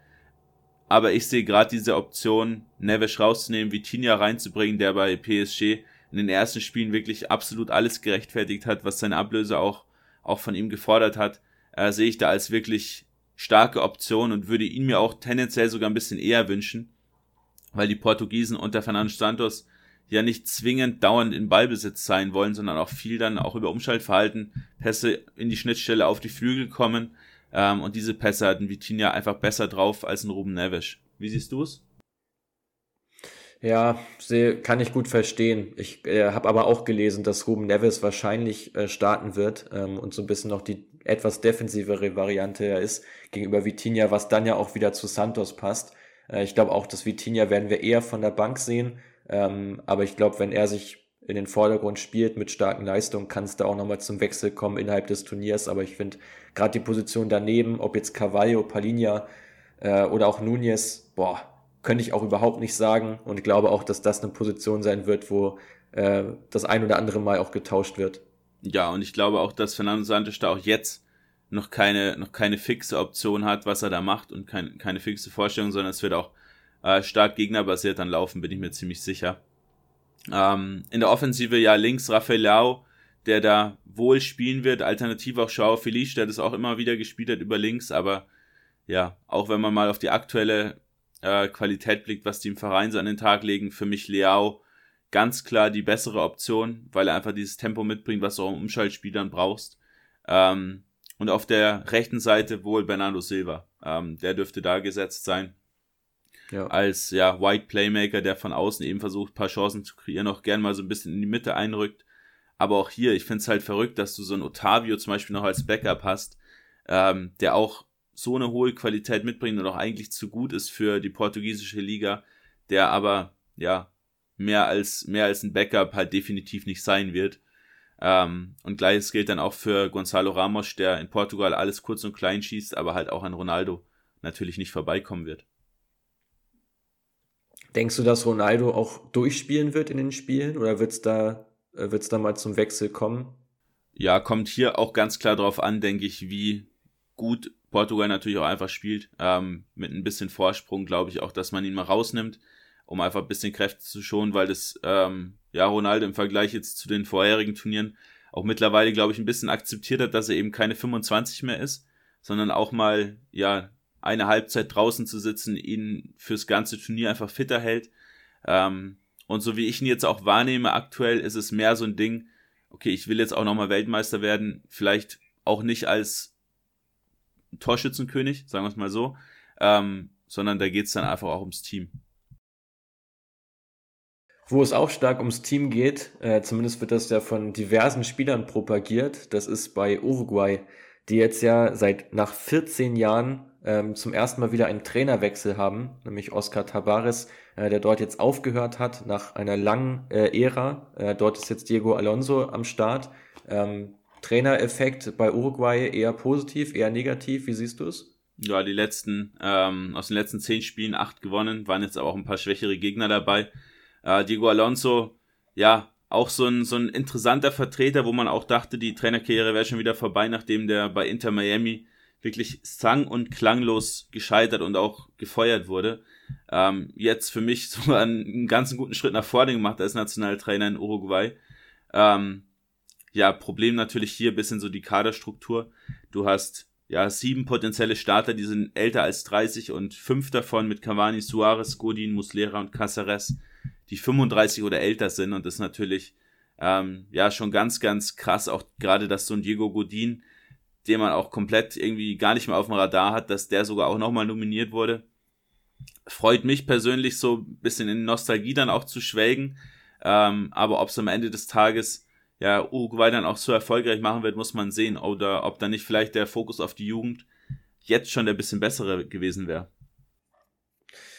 Aber ich sehe gerade diese Option, Neves rauszunehmen, Vitinha reinzubringen, der bei PSG in den ersten Spielen wirklich absolut alles gerechtfertigt hat, was seine Ablöse auch, auch von ihm gefordert hat, äh, sehe ich da als wirklich starke Option und würde ihn mir auch tendenziell sogar ein bisschen eher wünschen, weil die Portugiesen unter Fernando Santos ja nicht zwingend dauernd in Ballbesitz sein wollen, sondern auch viel dann auch über Umschaltverhalten, Pässe in die Schnittstelle auf die Flügel kommen ähm, und diese Pässe hatten Vitinha einfach besser drauf als ein Ruben Neves. Wie siehst du es? Ja, seh, kann ich gut verstehen. Ich äh, habe aber auch gelesen, dass Ruben Neves wahrscheinlich äh, starten wird ähm, und so ein bisschen noch die etwas defensivere Variante er ist gegenüber Vitinha, was dann ja auch wieder zu Santos passt. Äh, ich glaube auch, dass Vitinha werden wir eher von der Bank sehen. Ähm, aber ich glaube, wenn er sich in den Vordergrund spielt mit starken Leistungen, kann es da auch nochmal zum Wechsel kommen innerhalb des Turniers. Aber ich finde gerade die Position daneben, ob jetzt Carvalho, Palinha äh, oder auch Nunez, boah, könnte ich auch überhaupt nicht sagen und ich glaube auch, dass das eine Position sein wird, wo äh, das ein oder andere Mal auch getauscht wird. Ja, und ich glaube auch, dass Fernando Santos da auch jetzt noch keine, noch keine fixe Option hat, was er da macht und kein, keine fixe Vorstellung, sondern es wird auch äh, stark gegnerbasiert dann laufen, bin ich mir ziemlich sicher. Ähm, in der Offensive ja links Rafael Lau, der da wohl spielen wird, alternativ auch Schau Felice, der das auch immer wieder gespielt hat über links, aber ja, auch wenn man mal auf die aktuelle äh, Qualität blickt, was die im Verein so an den Tag legen, für mich Leao ganz klar die bessere Option, weil er einfach dieses Tempo mitbringt, was du auch im Umschaltspiel dann brauchst. Ähm, und auf der rechten Seite wohl Bernardo Silva. Ähm, der dürfte da gesetzt sein. Ja. Als ja, White Playmaker, der von außen eben versucht, paar Chancen zu kreieren, auch gern mal so ein bisschen in die Mitte einrückt. Aber auch hier, ich finde es halt verrückt, dass du so ein Otavio zum Beispiel noch als Backup hast, ähm, der auch so eine hohe Qualität mitbringt und auch eigentlich zu gut ist für die portugiesische Liga, der aber ja mehr als mehr als ein Backup halt definitiv nicht sein wird. Ähm, und gleiches gilt dann auch für Gonzalo Ramos, der in Portugal alles kurz und klein schießt, aber halt auch an Ronaldo natürlich nicht vorbeikommen wird. Denkst du, dass Ronaldo auch durchspielen wird in den Spielen oder wird es da, äh, wird's da mal zum Wechsel kommen? Ja, kommt hier auch ganz klar darauf an, denke ich, wie gut Portugal natürlich auch einfach spielt. Ähm, mit ein bisschen Vorsprung glaube ich auch, dass man ihn mal rausnimmt, um einfach ein bisschen Kräfte zu schonen, weil das ähm, ja, Ronaldo im Vergleich jetzt zu den vorherigen Turnieren auch mittlerweile, glaube ich, ein bisschen akzeptiert hat, dass er eben keine 25 mehr ist, sondern auch mal, ja, eine Halbzeit draußen zu sitzen, ihn fürs ganze Turnier einfach fitter hält. Ähm, und so wie ich ihn jetzt auch wahrnehme, aktuell ist es mehr so ein Ding, okay, ich will jetzt auch nochmal Weltmeister werden, vielleicht auch nicht als Torschützenkönig, sagen wir es mal so, ähm, sondern da geht es dann einfach auch ums Team. Wo es auch stark ums Team geht, äh, zumindest wird das ja von diversen Spielern propagiert, das ist bei Uruguay, die jetzt ja seit nach 14 Jahren ähm, zum ersten Mal wieder einen Trainerwechsel haben, nämlich Oscar Tabares, äh, der dort jetzt aufgehört hat nach einer langen äh, Ära. Äh, dort ist jetzt Diego Alonso am Start. Ähm, Trainereffekt bei Uruguay eher positiv, eher negativ. Wie siehst du es? Ja, die letzten, ähm, aus den letzten zehn Spielen acht gewonnen, waren jetzt aber auch ein paar schwächere Gegner dabei. Äh, Diego Alonso, ja, auch so ein, so ein interessanter Vertreter, wo man auch dachte, die Trainerkarriere wäre schon wieder vorbei, nachdem der bei Inter Miami wirklich sang- und klanglos gescheitert und auch gefeuert wurde. Ähm, jetzt für mich so einen, einen ganzen guten Schritt nach vorne gemacht als Nationaltrainer in Uruguay. Ähm, ja, Problem natürlich hier bisschen so die Kaderstruktur. Du hast ja sieben potenzielle Starter, die sind älter als 30 und fünf davon mit Cavani, Suarez, Godin, Muslera und Caceres die 35 oder älter sind und das ist natürlich ähm, ja schon ganz, ganz krass, auch gerade, dass so ein Diego Godin, den man auch komplett irgendwie gar nicht mehr auf dem Radar hat, dass der sogar auch nochmal nominiert wurde. Freut mich persönlich so ein bisschen in Nostalgie dann auch zu schwelgen. Ähm, aber ob es am Ende des Tages ja Uruguay dann auch so erfolgreich machen wird, muss man sehen. Oder ob da nicht vielleicht der Fokus auf die Jugend jetzt schon der bisschen bessere gewesen wäre.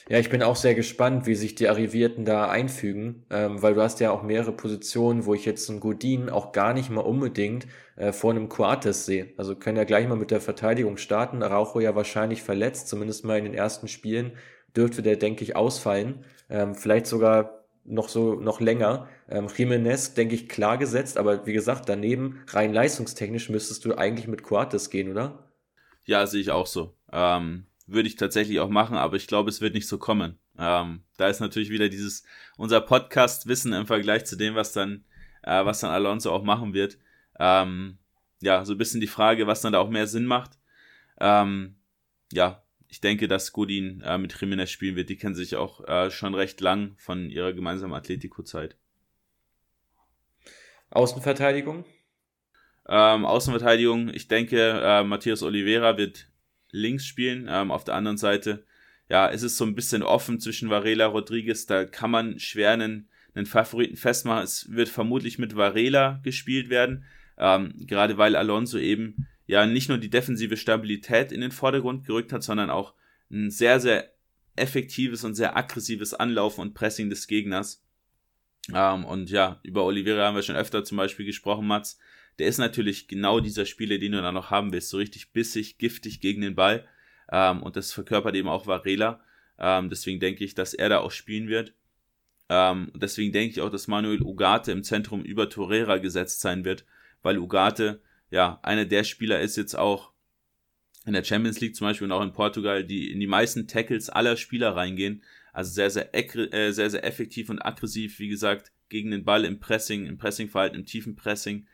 Ja, ich bin auch sehr gespannt, wie sich die Arrivierten da einfügen, ähm, weil du hast ja auch mehrere Positionen, wo ich jetzt einen Godin auch gar nicht mal unbedingt äh, vor einem Coates sehe. Also können ja gleich mal mit der Verteidigung starten. Araujo ja wahrscheinlich verletzt, zumindest mal in den ersten Spielen dürfte der, denke ich, ausfallen. Ähm, vielleicht sogar noch so noch länger. Ähm, Jimenez, denke ich, klar gesetzt, aber wie gesagt, daneben rein leistungstechnisch müsstest du eigentlich mit Coates gehen, oder? Ja, sehe ich auch so. Ähm, würde ich tatsächlich auch machen, aber ich glaube, es wird nicht so kommen. Ähm, da ist natürlich wieder dieses, unser Podcast-Wissen im Vergleich zu dem, was dann, äh, was dann Alonso auch machen wird. Ähm, ja, so ein bisschen die Frage, was dann da auch mehr Sinn macht. Ähm, ja, ich denke, dass Godin äh, mit Jimenez spielen wird. Die kennen sich auch äh, schon recht lang von ihrer gemeinsamen Atletico-Zeit. Außenverteidigung? Ähm, Außenverteidigung, ich denke, äh, Matthias Oliveira wird links spielen. Ähm, auf der anderen Seite, ja, ist es so ein bisschen offen zwischen Varela, Rodriguez. Da kann man schwer einen, einen Favoriten festmachen. Es wird vermutlich mit Varela gespielt werden. Ähm, gerade weil Alonso eben ja nicht nur die defensive Stabilität in den Vordergrund gerückt hat, sondern auch ein sehr, sehr effektives und sehr aggressives Anlaufen und Pressing des Gegners. Ähm, und ja, über Oliveira haben wir schon öfter zum Beispiel gesprochen, Mats. Der ist natürlich genau dieser Spieler, den du da noch haben willst. So richtig bissig, giftig gegen den Ball. Ähm, und das verkörpert eben auch Varela. Ähm, deswegen denke ich, dass er da auch spielen wird. Ähm, deswegen denke ich auch, dass Manuel Ugarte im Zentrum über Torreira gesetzt sein wird, weil Ugarte ja einer der Spieler ist jetzt auch in der Champions League zum Beispiel und auch in Portugal, die in die meisten Tackles aller Spieler reingehen. Also sehr, sehr, äh, sehr, sehr effektiv und aggressiv, wie gesagt, gegen den Ball im Pressing, im Pressingverhalten, im tiefen Pressing.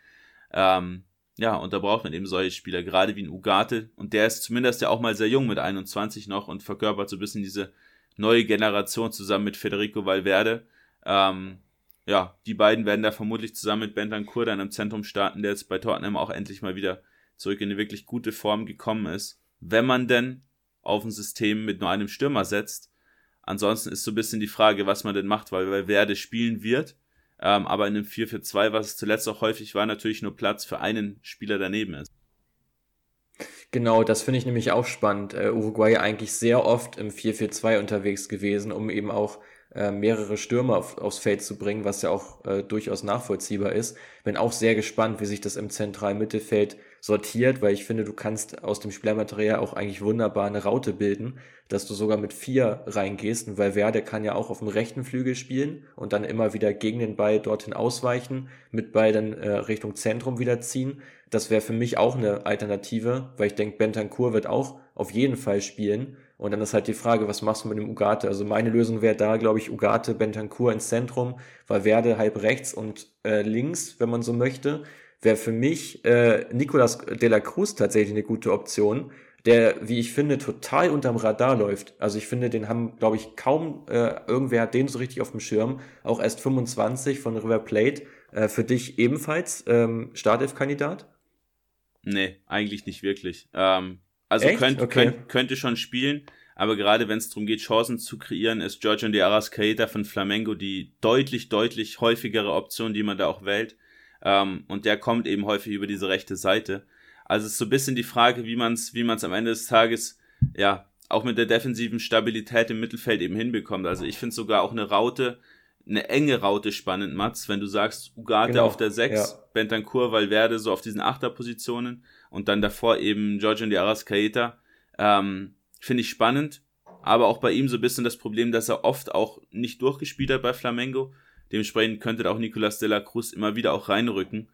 Ähm, ja, und da braucht man eben solche Spieler, gerade wie ein Ugarte. Und der ist zumindest ja auch mal sehr jung mit 21 noch und verkörpert so ein bisschen diese neue Generation zusammen mit Federico Valverde. Ähm, ja, die beiden werden da vermutlich zusammen mit Bentancur dann im Zentrum starten, der jetzt bei Tottenham auch endlich mal wieder zurück in eine wirklich gute Form gekommen ist. Wenn man denn auf ein System mit nur einem Stürmer setzt. Ansonsten ist so ein bisschen die Frage, was man denn macht, weil Valverde spielen wird. Ähm, aber in einem 4-4-2, was es zuletzt auch häufig war, natürlich nur Platz für einen Spieler daneben ist. Genau, das finde ich nämlich auch spannend. Äh, Uruguay eigentlich sehr oft im 4-4-2 unterwegs gewesen, um eben auch äh, mehrere Stürmer auf, aufs Feld zu bringen, was ja auch äh, durchaus nachvollziehbar ist. Bin auch sehr gespannt, wie sich das im zentralen Mittelfeld sortiert, weil ich finde, du kannst aus dem Spielermaterial auch eigentlich wunderbar eine Raute bilden, dass du sogar mit vier reingehst, weil Werde kann ja auch auf dem rechten Flügel spielen und dann immer wieder gegen den Ball dorthin ausweichen, mit Ball dann äh, Richtung Zentrum wieder ziehen. Das wäre für mich auch eine Alternative, weil ich denke, Bentancur wird auch auf jeden Fall spielen. Und dann ist halt die Frage, was machst du mit dem Ugarte? Also meine Lösung wäre da, glaube ich, Ugarte, Bentancur ins Zentrum, weil Werde halb rechts und äh, links, wenn man so möchte wäre für mich äh, Nicolas de la Cruz tatsächlich eine gute Option, der, wie ich finde, total unterm Radar läuft. Also ich finde, den haben, glaube ich, kaum äh, irgendwer hat den so richtig auf dem Schirm. Auch erst 25 von River Plate. Äh, für dich ebenfalls ähm, Startelf-Kandidat? Nee, eigentlich nicht wirklich. Ähm, also könnt, okay. könnt, könnte schon spielen, aber gerade wenn es darum geht, Chancen zu kreieren, ist Georgian de Arrascaeta von Flamengo die deutlich, deutlich häufigere Option, die man da auch wählt. Ähm, und der kommt eben häufig über diese rechte Seite. Also es ist so ein bisschen die Frage, wie man es wie man's am Ende des Tages, ja, auch mit der defensiven Stabilität im Mittelfeld eben hinbekommt. Also ich finde sogar auch eine Raute, eine enge Raute spannend, Mats, wenn du sagst, Ugarte genau, auf der 6, ja. Bentancur, Valverde so auf diesen Achterpositionen und dann davor eben Georgian de Arrascaeta, ähm, finde ich spannend, aber auch bei ihm so ein bisschen das Problem, dass er oft auch nicht durchgespielt hat bei Flamengo Dementsprechend könnte auch Nicolas de la Cruz immer wieder auch reinrücken.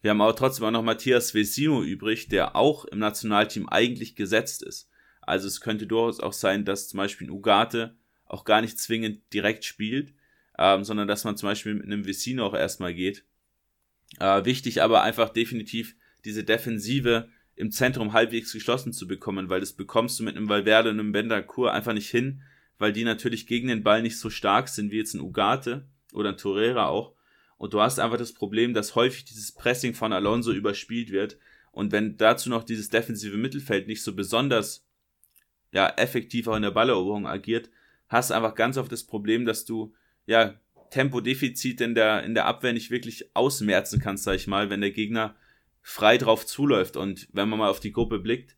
Wir haben aber trotzdem auch noch Matthias Vesino übrig, der auch im Nationalteam eigentlich gesetzt ist. Also es könnte durchaus auch sein, dass zum Beispiel Ugarte auch gar nicht zwingend direkt spielt, ähm, sondern dass man zum Beispiel mit einem Vesino auch erstmal geht. Äh, wichtig aber einfach definitiv diese Defensive im Zentrum halbwegs geschlossen zu bekommen, weil das bekommst du mit einem Valverde und einem Bender einfach nicht hin, weil die natürlich gegen den Ball nicht so stark sind wie jetzt ein Ugarte oder ein Torreira auch. Und du hast einfach das Problem, dass häufig dieses Pressing von Alonso überspielt wird. Und wenn dazu noch dieses defensive Mittelfeld nicht so besonders ja, effektiv auch in der Balleroberung agiert, hast du einfach ganz oft das Problem, dass du ja Tempodefizit in der, in der Abwehr nicht wirklich ausmerzen kannst, sag ich mal, wenn der Gegner frei drauf zuläuft. Und wenn man mal auf die Gruppe blickt,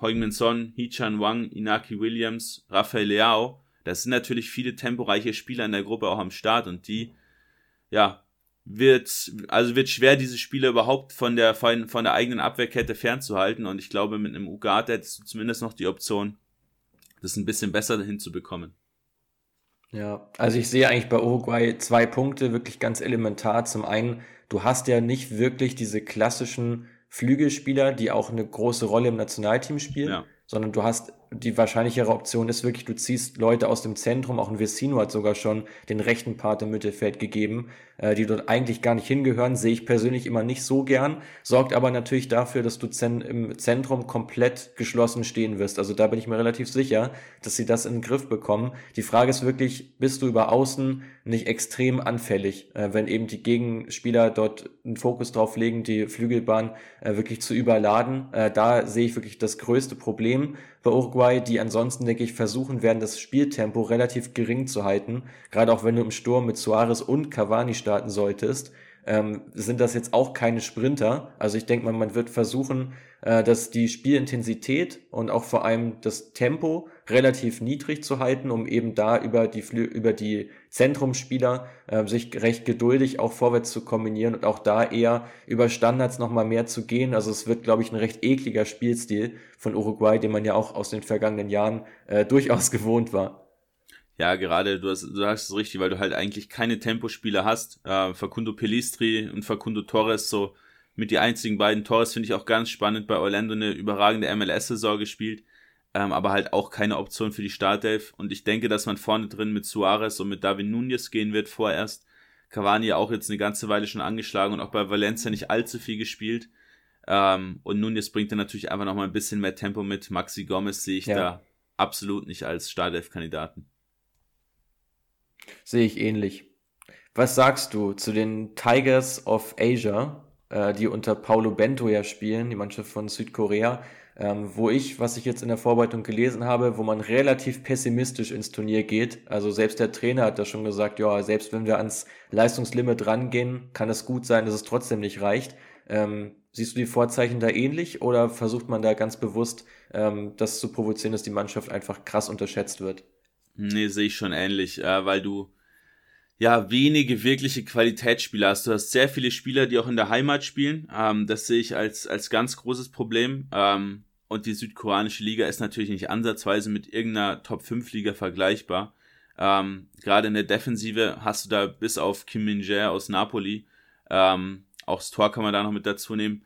Heung-Min Son, Hee-Chan Wang, Inaki Williams, Rafael Leao, das sind natürlich viele temporeiche Spieler in der Gruppe auch am Start und die, ja, wird, also wird schwer, diese Spieler überhaupt von der, von, von der eigenen Abwehrkette fernzuhalten und ich glaube, mit einem Ugarte hättest du zumindest noch die Option, das ein bisschen besser hinzubekommen. Ja, also ich sehe eigentlich bei Uruguay zwei Punkte wirklich ganz elementar. Zum einen, du hast ja nicht wirklich diese klassischen Flügelspieler, die auch eine große Rolle im Nationalteam spielen, ja. sondern du hast die wahrscheinlichere Option ist wirklich, du ziehst Leute aus dem Zentrum, auch ein Vecino hat sogar schon den rechten Part im Mittelfeld gegeben, äh, die dort eigentlich gar nicht hingehören, sehe ich persönlich immer nicht so gern, sorgt aber natürlich dafür, dass du im Zentrum komplett geschlossen stehen wirst. Also da bin ich mir relativ sicher, dass sie das in den Griff bekommen. Die Frage ist wirklich, bist du über außen nicht extrem anfällig, äh, wenn eben die Gegenspieler dort einen Fokus drauf legen, die Flügelbahn äh, wirklich zu überladen. Äh, da sehe ich wirklich das größte Problem bei Uruguay, die ansonsten, denke ich, versuchen werden, das Spieltempo relativ gering zu halten. Gerade auch wenn du im Sturm mit Suarez und Cavani starten solltest, ähm, sind das jetzt auch keine Sprinter. Also ich denke mal, man wird versuchen, äh, dass die Spielintensität und auch vor allem das Tempo relativ niedrig zu halten, um eben da über die, über die Zentrumspieler äh, sich recht geduldig auch vorwärts zu kombinieren und auch da eher über Standards nochmal mehr zu gehen. Also es wird, glaube ich, ein recht ekliger Spielstil von Uruguay, den man ja auch aus den vergangenen Jahren äh, durchaus gewohnt war. Ja, gerade, du, hast, du sagst es richtig, weil du halt eigentlich keine Tempospieler hast. Äh, Facundo Pelistri und Facundo Torres, so mit die einzigen beiden Torres finde ich auch ganz spannend. Bei Orlando eine überragende MLS-Saison gespielt, ähm, aber halt auch keine Option für die Startelf. Und ich denke, dass man vorne drin mit Suarez und mit David Nunez gehen wird vorerst. Cavani auch jetzt eine ganze Weile schon angeschlagen und auch bei Valencia nicht allzu viel gespielt. Ähm, und Nunez bringt dann natürlich einfach nochmal ein bisschen mehr Tempo mit. Maxi Gomez sehe ich ja. da absolut nicht als Startelf-Kandidaten. Sehe ich ähnlich. Was sagst du zu den Tigers of Asia, äh, die unter Paulo Bento ja spielen, die Mannschaft von Südkorea, ähm, wo ich, was ich jetzt in der Vorbereitung gelesen habe, wo man relativ pessimistisch ins Turnier geht. Also selbst der Trainer hat da schon gesagt, ja, selbst wenn wir ans Leistungslimit rangehen, kann es gut sein, dass es trotzdem nicht reicht. Ähm, siehst du die Vorzeichen da ähnlich oder versucht man da ganz bewusst, ähm, das zu provozieren, dass die Mannschaft einfach krass unterschätzt wird? Nee, sehe ich schon ähnlich, äh, weil du ja wenige wirkliche Qualitätsspieler hast. Du hast sehr viele Spieler, die auch in der Heimat spielen. Ähm, das sehe ich als, als ganz großes Problem. Ähm, und die südkoreanische Liga ist natürlich nicht ansatzweise mit irgendeiner Top-5-Liga vergleichbar. Ähm, Gerade in der Defensive hast du da bis auf Kim Min-jae aus Napoli, ähm, auch das Tor kann man da noch mit dazu nehmen,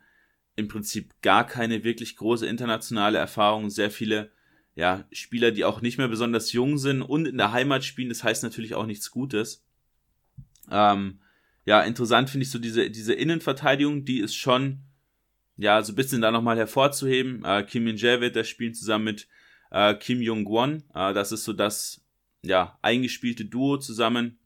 im Prinzip gar keine wirklich große internationale Erfahrung, sehr viele ja, Spieler, die auch nicht mehr besonders jung sind und in der Heimat spielen, das heißt natürlich auch nichts Gutes. Ähm, ja, interessant finde ich so diese, diese Innenverteidigung, die ist schon, ja, so ein bisschen da nochmal hervorzuheben. Äh, Kim Min-jae wird da spielen zusammen mit äh, Kim Jong-won. Äh, das ist so das, ja, eingespielte Duo zusammen,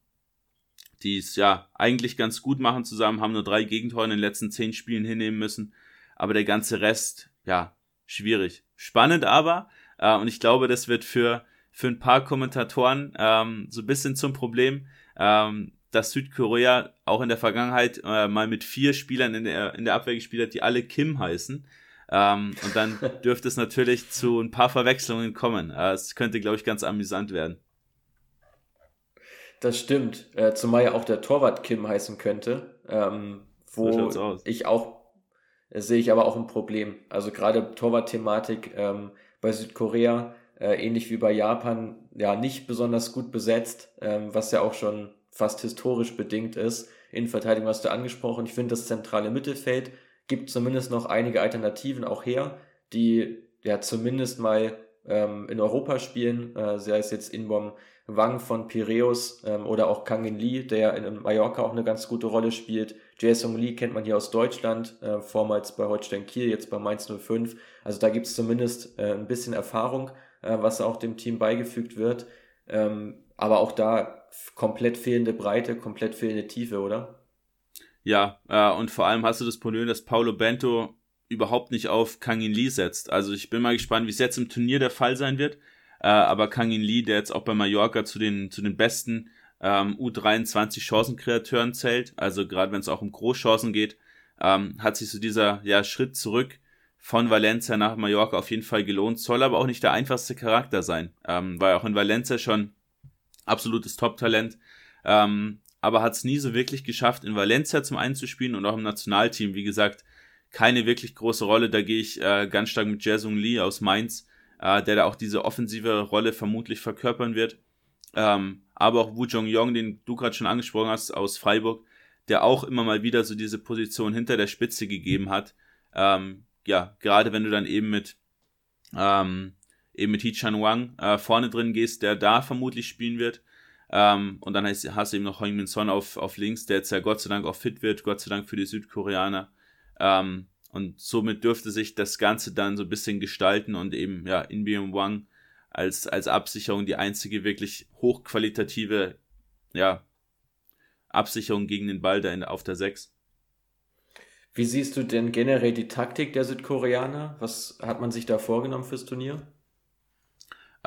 die es ja eigentlich ganz gut machen zusammen, haben nur drei Gegentore in den letzten zehn Spielen hinnehmen müssen. Aber der ganze Rest, ja, schwierig. Spannend aber, äh, und ich glaube, das wird für, für ein paar Kommentatoren ähm, so ein bisschen zum Problem, ähm, dass Südkorea auch in der Vergangenheit äh, mal mit vier Spielern in der, in der Abwehr gespielt hat, die alle Kim heißen. Ähm, und dann dürfte es natürlich zu ein paar Verwechslungen kommen. Äh, es könnte, glaube ich, ganz amüsant werden. Das stimmt. Äh, zumal ja auch der Torwart Kim heißen könnte. Ähm, wo ich auch, äh, sehe ich aber auch ein Problem. Also gerade Torwart-Thematik, ähm, bei Südkorea, äh, ähnlich wie bei Japan, ja nicht besonders gut besetzt, ähm, was ja auch schon fast historisch bedingt ist. In Verteidigung hast du angesprochen. Ich finde, das zentrale Mittelfeld gibt zumindest noch einige Alternativen auch her, die ja zumindest mal ähm, in Europa spielen, äh, sei es jetzt Inbom Wang von Piraeus ähm, oder auch Kangin Lee, der in Mallorca auch eine ganz gute Rolle spielt. Jason Lee kennt man hier aus Deutschland, äh, vormals bei Holstein Kiel, jetzt bei Mainz 05. Also da gibt es zumindest äh, ein bisschen Erfahrung, äh, was auch dem Team beigefügt wird. Ähm, aber auch da komplett fehlende Breite, komplett fehlende Tiefe, oder? Ja, äh, und vor allem hast du das Problem, dass Paulo Bento überhaupt nicht auf Kangin Lee setzt. Also ich bin mal gespannt, wie es jetzt im Turnier der Fall sein wird. Äh, aber Kangin Lee, der jetzt auch bei Mallorca zu den, zu den besten ähm, U23 Chancenkreateuren zählt, also gerade wenn es auch um Großchancen geht, ähm, hat sich so dieser ja, Schritt zurück von Valencia nach Mallorca auf jeden Fall gelohnt, soll aber auch nicht der einfachste Charakter sein, ähm, war auch in Valencia schon absolutes Top-Talent, ähm, aber hat es nie so wirklich geschafft, in Valencia zum einzuspielen und auch im Nationalteam, wie gesagt, keine wirklich große Rolle, da gehe ich äh, ganz stark mit Jason Lee aus Mainz, äh, der da auch diese offensive Rolle vermutlich verkörpern wird. Ähm, aber auch Wu Jong-yong, den du gerade schon angesprochen hast, aus Freiburg, der auch immer mal wieder so diese Position hinter der Spitze gegeben hat. Ähm, ja, gerade wenn du dann eben mit ähm, eben mit Hee-Chan Wang äh, vorne drin gehst, der da vermutlich spielen wird. Ähm, und dann hast, hast, du eben noch Heung-Min Son auf, auf links, der jetzt ja Gott sei Dank auch fit wird, Gott sei Dank für die Südkoreaner. Ähm, und somit dürfte sich das Ganze dann so ein bisschen gestalten und eben, ja, Inbeom Wang als, als Absicherung die einzige wirklich hochqualitative, ja, Absicherung gegen den Ball da in, auf der 6. Wie siehst du denn generell die Taktik der Südkoreaner? Was hat man sich da vorgenommen fürs Turnier?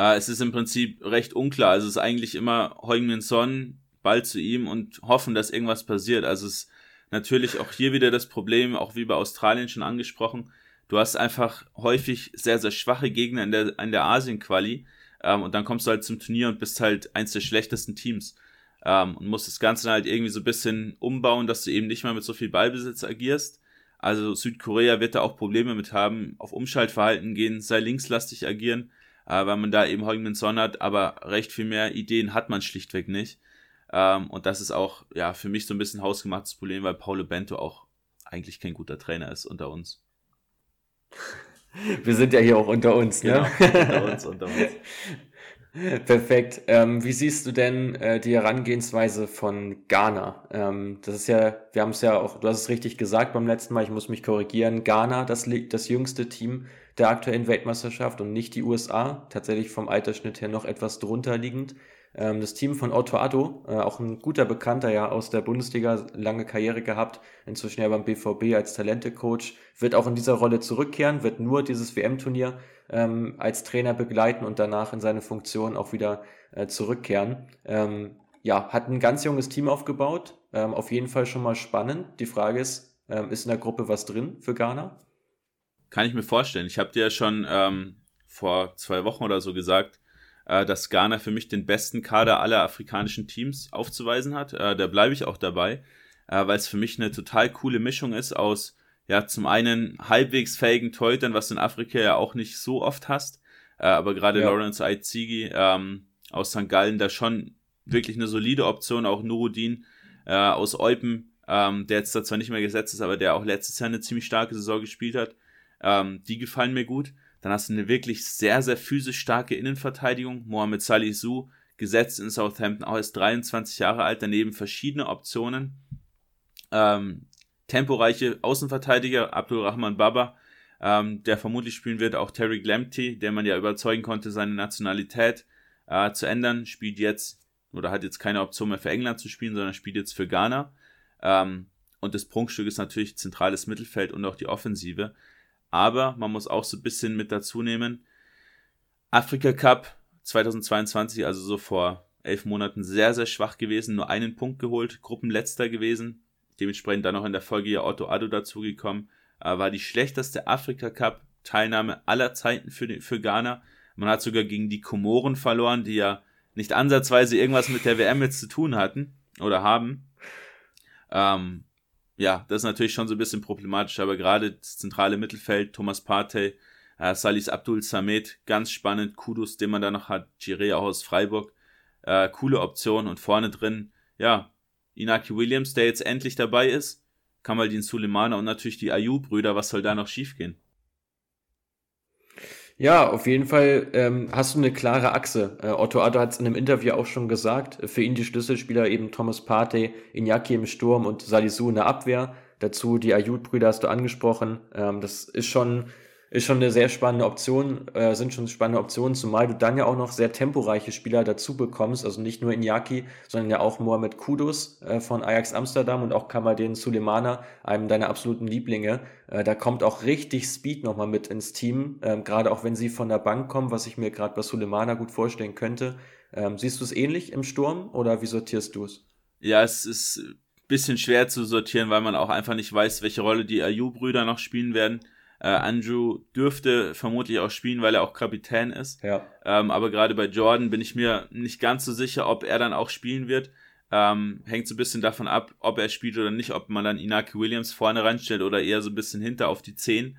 Äh, es ist im Prinzip recht unklar. Also es ist eigentlich immer Heung-Min Son, Ball zu ihm und hoffen, dass irgendwas passiert. Also es ist natürlich auch hier wieder das Problem, auch wie bei Australien schon angesprochen. Du hast einfach häufig sehr, sehr schwache Gegner in der, in der Asien-Quali. Ähm, und dann kommst du halt zum Turnier und bist halt eins der schlechtesten Teams. Ähm, und musst das Ganze halt irgendwie so ein bisschen umbauen, dass du eben nicht mehr mit so viel Ballbesitz agierst. Also Südkorea wird da auch Probleme mit haben, auf Umschaltverhalten gehen, sei linkslastig agieren, äh, weil man da eben Heung-Min Son hat, aber recht viel mehr Ideen hat man schlichtweg nicht. Ähm, und das ist auch ja für mich so ein bisschen hausgemachtes Problem, weil Paulo Bento auch eigentlich kein guter Trainer ist unter uns. Wir sind ja hier auch unter uns, ne? Genau, unter uns, unter uns. Perfekt. Ähm, wie siehst du denn äh, die Herangehensweise von Ghana? Ähm, das ist ja, wir haben es ja auch, du hast es richtig gesagt beim letzten Mal, ich muss mich korrigieren. Ghana, das, das jüngste Team der aktuellen Weltmeisterschaft und nicht die USA. Tatsächlich vom Altersschnitt her noch etwas drunter liegend. Ähm, das Team von Otto Addo, äh, auch ein guter Bekannter ja aus der Bundesliga, lange Karriere gehabt, inzwischen ja beim BVB als Talente-Coach, wird auch in dieser Rolle zurückkehren, wird nur dieses WM-Turnier ähm, als Trainer begleiten und danach in seine Funktion auch wieder äh, zurückkehren. Ähm, ja, hat ein ganz junges Team aufgebaut, auf jeden Fall schon mal spannend. Die Frage ist, ist in der Gruppe was drin für Ghana? Kann ich mir vorstellen. Ich habe dir ja schon ähm, vor zwei Wochen oder so gesagt, äh, dass Ghana für mich den besten Kader aller afrikanischen Teams aufzuweisen hat. Äh, da bleibe ich auch dabei, äh, weil es für mich eine total coole Mischung ist aus, ja, zum einen halbwegs fähigen Teutern, was du in Afrika ja auch nicht so oft hast, äh, aber gerade ja. Lawrence Aizigi ähm, aus St. Gallen da schon wirklich eine solide Option, auch Nuruddin äh, aus Eupen, ähm, der jetzt da zwar nicht mehr gesetzt ist, aber der auch letztes Jahr eine ziemlich starke Saison gespielt hat. Ähm, die gefallen mir gut. Dann hast du eine wirklich sehr, sehr physisch starke Innenverteidigung. Mohamed Salih Su, gesetzt in Southampton, auch erst 23 Jahre alt, daneben verschiedene Optionen. Ähm, temporeiche Außenverteidiger, Abdulrahman Baba, ähm, der vermutlich spielen wird, auch Terry Glamty, der man ja überzeugen konnte, seine Nationalität äh, zu ändern, spielt jetzt oder hat jetzt keine Option mehr für England zu spielen, sondern spielt jetzt für Ghana. Ähm, und das Prunkstück ist natürlich zentrales Mittelfeld und auch die Offensive. Aber man muss auch so ein bisschen mit dazu nehmen, Afrika Cup 2022, also so vor elf Monaten, sehr, sehr schwach gewesen, nur einen Punkt geholt, Gruppenletzter gewesen, dementsprechend dann noch in der Folge ja Otto Addo dazugekommen, äh, war die schlechteste Afrika Cup Teilnahme aller Zeiten für, für Ghana. Man hat sogar gegen die Komoren verloren, die ja nicht ansatzweise irgendwas mit der WM jetzt zu tun hatten oder haben. Ähm, ja, das ist natürlich schon so ein bisschen problematisch, aber gerade das zentrale Mittelfeld, Thomas Partey, äh, Salis Abdul Samed, ganz spannend, Kudos, den man da noch hat, Giré auch aus Freiburg, äh, coole Option und vorne drin, ja, Inaki Williams, der jetzt endlich dabei ist, Kamaldin Sulemana und natürlich die Ayu-Brüder, was soll da noch schiefgehen? Ja, auf jeden Fall ähm, hast du eine klare Achse. Äh, Otto Addo hat es in einem Interview auch schon gesagt. Für ihn die Schlüsselspieler eben Thomas Partey, Iñaki im Sturm und Salisu in der Abwehr. Dazu die Ayud-Brüder hast du angesprochen. Ähm, das ist schon ist schon eine sehr spannende Option, äh, sind schon spannende Optionen, zumal du dann ja auch noch sehr temporeiche Spieler dazu bekommst, also nicht nur Inyaki, sondern ja auch Mohamed Kudus äh, von Ajax Amsterdam und auch Kamadin Sulemana, einem deiner absoluten Lieblinge. Äh, da kommt auch richtig Speed nochmal mit ins Team, ähm, gerade auch wenn sie von der Bank kommen, was ich mir gerade bei Sulemana gut vorstellen könnte. Ähm, siehst du es ähnlich im Sturm oder wie sortierst du es? Ja, es ist bisschen schwer zu sortieren, weil man auch einfach nicht weiß, welche Rolle die Ayu-Brüder noch spielen werden. Äh, Andrew dürfte vermutlich auch spielen, weil er auch Kapitän ist. Ja. Ähm, aber gerade bei Jordan bin ich mir nicht ganz so sicher, ob er dann auch spielen wird. Ähm, hängt so ein bisschen davon ab, ob er spielt oder nicht, ob man dann Inaki Williams vorne reinstellt oder eher so ein bisschen hinter auf die 10.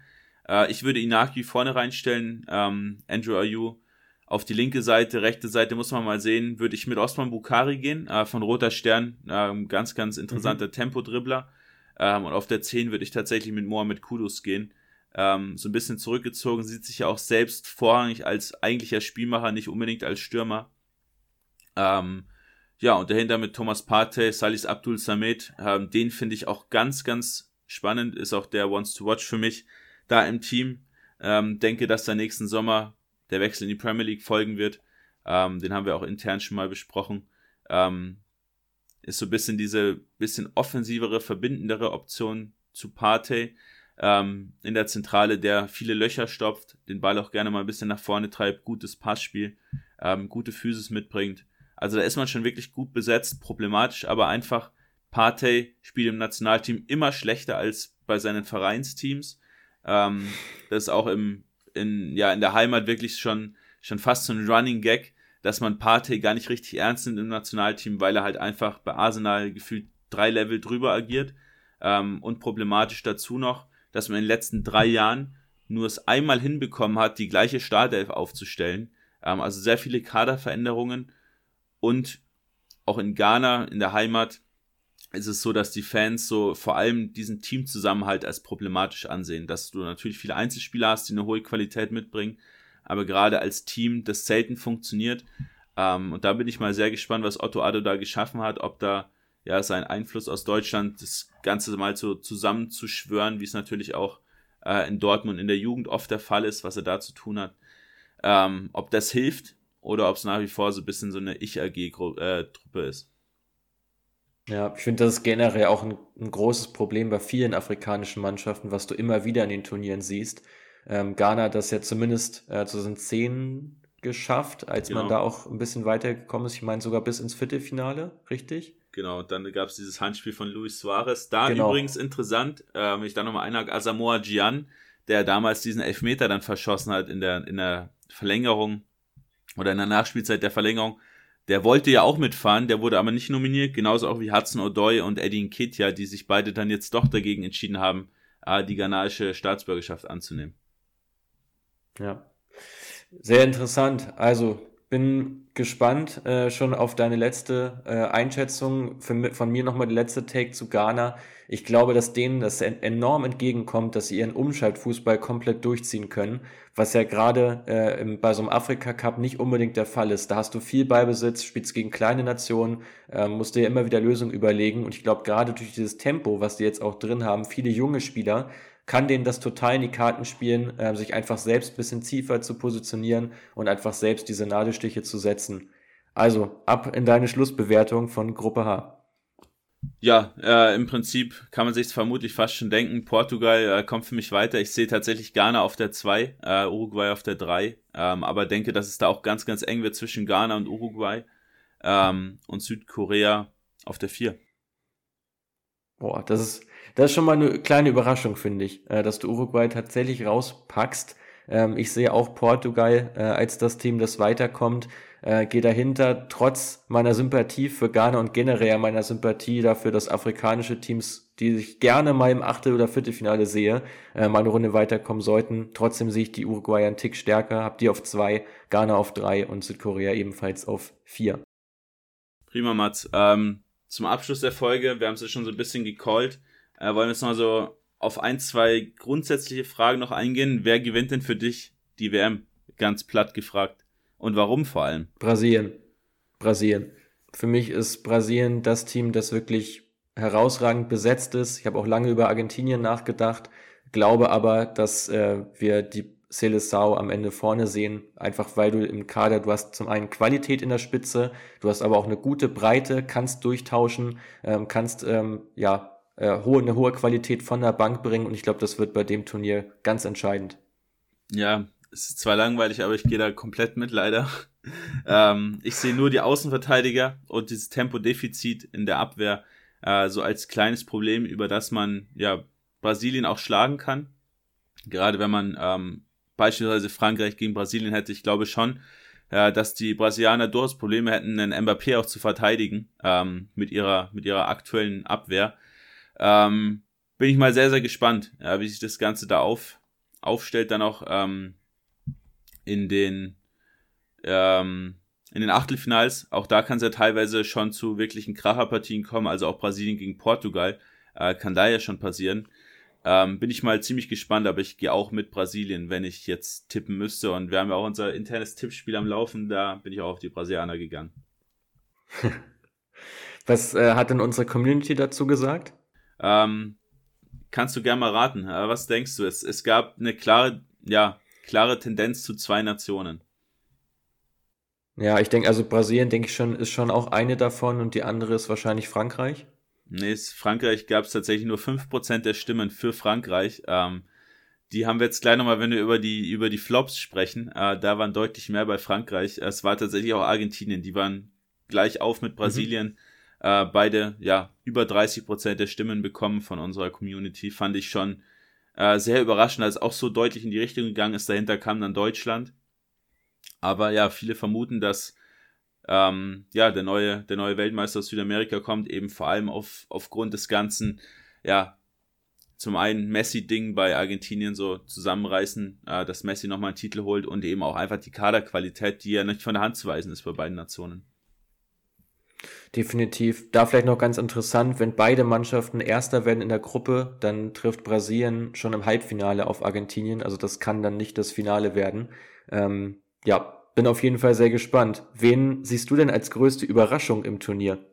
Äh, ich würde Inaki vorne reinstellen, ähm, Andrew Ayu auf die linke Seite, rechte Seite muss man mal sehen, würde ich mit Osman Bukari gehen, äh, von Roter Stern, äh, ganz, ganz interessanter mhm. Tempo-Dribbler. Ähm, und auf der 10 würde ich tatsächlich mit Mohamed Kudus gehen ähm, so ein bisschen zurückgezogen, sieht sich ja auch selbst vorrangig als eigentlicher Spielmacher, nicht unbedingt als Stürmer. Ähm, ja, und dahinter mit Thomas Partey, Salis Abdul Samed, ähm, den finde ich auch ganz, ganz spannend, ist auch der Wants to Watch für mich da im Team. Ähm, denke, dass der nächsten Sommer der Wechsel in die Premier League folgen wird. Ähm, den haben wir auch intern schon mal besprochen. Ähm, ist so ein bisschen diese bisschen offensivere, verbindendere Option zu Partey ähm, in der Zentrale, der viele Löcher stopft, den Ball auch gerne mal ein bisschen nach vorne treibt, gutes Passspiel, ähm, gute Physis mitbringt. Also da ist man schon wirklich gut besetzt, problematisch, aber einfach Partey spielt im Nationalteam immer schlechter als bei seinen Vereinsteams. Ähm, das ist auch im, in, ja, in der Heimat wirklich schon schon fast so ein Running Gag, dass man Partey gar nicht richtig ernst nimmt im Nationalteam, weil er halt einfach bei Arsenal gefühlt drei Level drüber agiert. Ähm, und problematisch dazu noch, dass man in den letzten drei Jahren nur es einmal hinbekommen hat, die gleiche Startelf aufzustellen. Ähm, also sehr viele Kaderveränderungen und auch in Ghana, in der Heimat, ist es so, dass die Fans so vor allem diesen Teamzusammenhalt als problematisch ansehen, dass du natürlich viele Einzelspieler hast, die eine hohe Qualität mitbringen, aber gerade als Team das selten funktioniert. Ähm, und da bin ich mal sehr gespannt, was Otto Addo da geschaffen hat, ob da ja sein Einfluss aus Deutschland, das Ganze mal so zusammenzuschwören, wie es natürlich auch äh, in Dortmund in der Jugend oft der Fall ist, was er da zu tun hat. Ähm, ob das hilft oder ob es nach wie vor so ein bisschen so eine Ich-AG-Truppe äh, ist. Ja, ich finde, das ist generell auch ein, ein, großes Problem bei vielen afrikanischen Mannschaften, was du immer wieder in den Turnieren siehst. Ähm, Ghana hat das ja zumindest äh, zu den zehn geschafft, als genau. man da auch ein bisschen weitergekommen ist. Ich meine sogar bis ins Viertelfinale, richtig? Genau, dann gab es dieses Handspiel von Luis Suarez. Da genau. übrigens interessant, äh, wenn ich da nochmal einhake, Asamoah Gian, der damals diesen Elfmeter dann verschossen hat in der, in der Verlängerung oder in der Nachspielzeit der Verlängerung. Der wollte ja auch mitfahren, der wurde aber nicht nominiert, genauso auch wie Hudson O'Doy und Eddie Nketiah, die sich beide dann jetzt doch dagegen entschieden haben, äh, die ghanaische Staatsbürgerschaft anzunehmen. Ja, sehr interessant. Also bin gespannt äh, schon auf deine letzte äh, Einschätzung. Für, von mir nochmal die letzte Take zu Ghana. Ich glaube, dass denen das enorm entgegenkommt, dass sie ihren Umschaltfußball komplett durchziehen können, was ja gerade äh, bei so einem Afrika-Cup nicht unbedingt der Fall ist. Da hast du viel Beibesitz, spielst gegen kleine Nationen, äh, musst dir immer wieder Lösungen überlegen. Und ich glaube, gerade durch dieses Tempo, was die jetzt auch drin haben, viele junge Spieler, kann denen das total in die Karten spielen, äh, sich einfach selbst ein bisschen tiefer zu positionieren und einfach selbst diese Nadelstiche zu setzen. Also ab in deine Schlussbewertung von Gruppe H. Ja, äh, im Prinzip kann man sich vermutlich fast schon denken. Portugal äh, kommt für mich weiter. Ich sehe tatsächlich Ghana auf der 2, äh, Uruguay auf der 3. Ähm, aber denke, dass es da auch ganz, ganz eng wird zwischen Ghana und Uruguay ähm, und Südkorea auf der 4. Boah, das ist, das ist schon mal eine kleine Überraschung, finde ich, äh, dass du Uruguay tatsächlich rauspackst. Ähm, ich sehe auch Portugal äh, als das Team, das weiterkommt. Äh, gehe dahinter, trotz meiner Sympathie für Ghana und generell meiner Sympathie dafür, dass afrikanische Teams, die ich gerne mal im Achtel- oder Viertelfinale sehe, mal eine Runde weiterkommen sollten. Trotzdem sehe ich die Uruguayer einen Tick stärker, hab die auf zwei, Ghana auf drei und Südkorea ebenfalls auf vier. Prima, Mats. Ähm, zum Abschluss der Folge, wir haben es ja schon so ein bisschen gecallt, äh, wollen wir jetzt mal so auf ein, zwei grundsätzliche Fragen noch eingehen. Wer gewinnt denn für dich die WM? Ganz platt gefragt. Und warum vor allem? Brasilien. Brasilien. Für mich ist Brasilien das Team, das wirklich herausragend besetzt ist. Ich habe auch lange über Argentinien nachgedacht, glaube aber, dass äh, wir die Seleção am Ende vorne sehen, einfach weil du im Kader, du hast zum einen Qualität in der Spitze, du hast aber auch eine gute Breite, kannst durchtauschen, ähm, kannst ähm, ja äh, hohe, eine hohe Qualität von der Bank bringen und ich glaube, das wird bei dem Turnier ganz entscheidend. Ja, es ist zwar langweilig, aber ich gehe da komplett mit leider. ähm, ich sehe nur die Außenverteidiger und dieses Tempodefizit in der Abwehr äh, so als kleines Problem, über das man ja Brasilien auch schlagen kann. Gerade wenn man ähm, beispielsweise Frankreich gegen Brasilien hätte, ich glaube schon, äh, dass die Brasilianer durchaus Probleme hätten, einen Mbappé auch zu verteidigen ähm, mit ihrer mit ihrer aktuellen Abwehr. Ähm, bin ich mal sehr, sehr gespannt, ja, wie sich das Ganze da auf, aufstellt, dann auch ähm, in den ähm, in den Achtelfinals. Auch da kann es ja teilweise schon zu wirklichen Kracherpartien kommen, also auch Brasilien gegen Portugal äh, kann da ja schon passieren. Ähm, bin ich mal ziemlich gespannt, aber ich gehe auch mit Brasilien, wenn ich jetzt tippen müsste. Und wir haben ja auch unser internes Tippspiel am Laufen, da bin ich auch auf die Brasilianer gegangen. Was äh, hat denn unsere Community dazu gesagt? Ähm, kannst du gerne mal raten. Was denkst du? Es, es gab eine klare, ja, klare Tendenz zu zwei Nationen. Ja, ich denke, also Brasilien, denke ich schon, ist schon auch eine davon und die andere ist wahrscheinlich Frankreich. Nee, Frankreich gab es tatsächlich nur 5% der Stimmen für Frankreich. Ähm, die haben wir jetzt gleich nochmal, wenn wir über die, über die Flops sprechen. Äh, da waren deutlich mehr bei Frankreich. Es war tatsächlich auch Argentinien. Die waren gleich auf mit mhm. Brasilien. Mhm äh, beide ja über 30 Prozent der Stimmen bekommen von unserer Community. Fand ich schon äh, sehr überraschend, als auch so deutlich in die Richtung gegangen ist. Dahinter kam dann Deutschland. Aber ja, viele vermuten, dass ähm, ja, der neue, der neue Weltmeister aus Südamerika kommt, eben vor allem auf, aufgrund des ganzen, ja, zum einen Messi-Ding bei Argentinien so zusammenreißen, äh, dass Messi nochmal einen Titel holt und eben auch einfach die Kaderqualität, die ja nicht von der Hand zu weisen ist bei beiden Nationen. Definitiv. Da vielleicht noch ganz interessant, wenn beide Mannschaften Erster werden in der Gruppe, dann trifft Brasilien schon im Halbfinale auf Argentinien. Also das kann dann nicht das Finale werden. Ähm, ja, bin auf jeden Fall sehr gespannt. Wen siehst du denn als größte Überraschung im Turnier?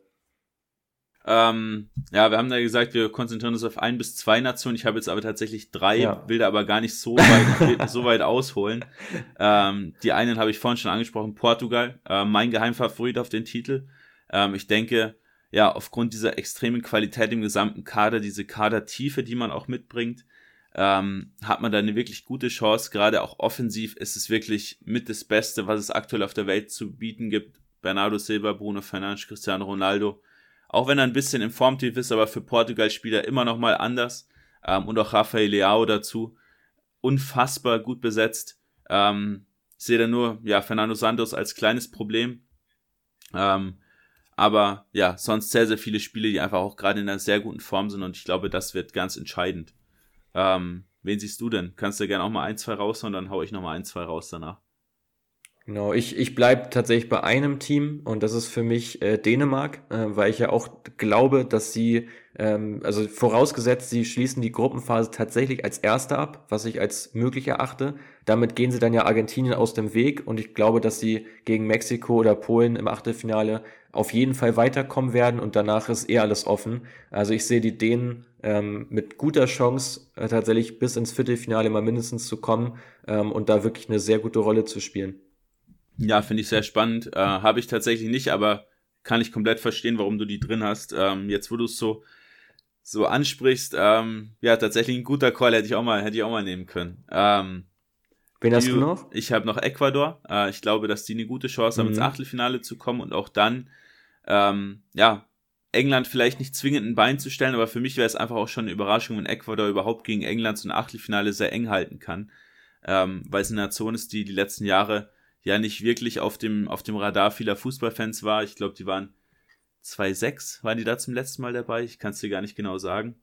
Ähm, ja, wir haben da gesagt, wir konzentrieren uns auf ein bis zwei Nationen. Ich habe jetzt aber tatsächlich drei, ja. will da aber gar nicht so weit, so weit ausholen. Ähm, die einen habe ich vorhin schon angesprochen, Portugal, äh, mein Geheimfavorit auf den Titel. Ähm, ich denke, ja, aufgrund dieser extremen Qualität im gesamten Kader, diese Kadertiefe, die man auch mitbringt, ähm, hat man da eine wirklich gute Chance. Gerade auch offensiv ist es wirklich mit das Beste, was es aktuell auf der Welt zu bieten gibt. Bernardo Silva, Bruno Fernandes, Cristiano Ronaldo. Auch wenn er ein bisschen im Formtief ist, aber für Portugal-Spieler immer noch mal anders. Ähm, und auch Rafael Leao dazu. Unfassbar gut besetzt. Ähm, ich sehe da nur, ja, Fernando Santos als kleines Problem. Ähm, aber ja, sonst sehr, sehr viele Spiele, die einfach auch gerade in einer sehr guten Form sind und ich glaube, das wird ganz entscheidend. Ähm, wen siehst du denn? Kannst du gerne auch mal ein, zwei raushauen, dann hau ich noch mal ein, zwei raus danach. Genau, ich, ich bleibe tatsächlich bei einem Team und das ist für mich äh, Dänemark, äh, weil ich ja auch glaube, dass sie, ähm, also vorausgesetzt, sie schließen die Gruppenphase tatsächlich als Erster ab, was ich als möglich erachte. Damit gehen sie dann ja Argentinien aus dem Weg und ich glaube, dass sie gegen Mexiko oder Polen im Achtelfinale auf jeden Fall weiterkommen werden und danach ist eh alles offen. Also ich sehe die Dänen ähm, mit guter Chance äh, tatsächlich bis ins Viertelfinale mal mindestens zu kommen ähm, und da wirklich eine sehr gute Rolle zu spielen. Ja, finde ich sehr spannend. Äh, Habe ich tatsächlich nicht, aber kann ich komplett verstehen, warum du die drin hast. Ähm, jetzt, wo du es so, so ansprichst, ähm, ja, tatsächlich ein guter Call hätte ich auch mal, hätte ich auch mal nehmen können. Wen hast du noch? Ich habe noch Ecuador. Äh, ich glaube, dass die eine gute Chance haben, ins mhm. Achtelfinale zu kommen und auch dann, ähm, ja, England vielleicht nicht zwingend ein Bein zu stellen, aber für mich wäre es einfach auch schon eine Überraschung, wenn Ecuador überhaupt gegen England so ein Achtelfinale sehr eng halten kann, ähm, weil es eine Nation ist, die die letzten Jahre ja nicht wirklich auf dem, auf dem Radar vieler Fußballfans war. Ich glaube, die waren 2-6, waren die da zum letzten Mal dabei? Ich kann es dir gar nicht genau sagen.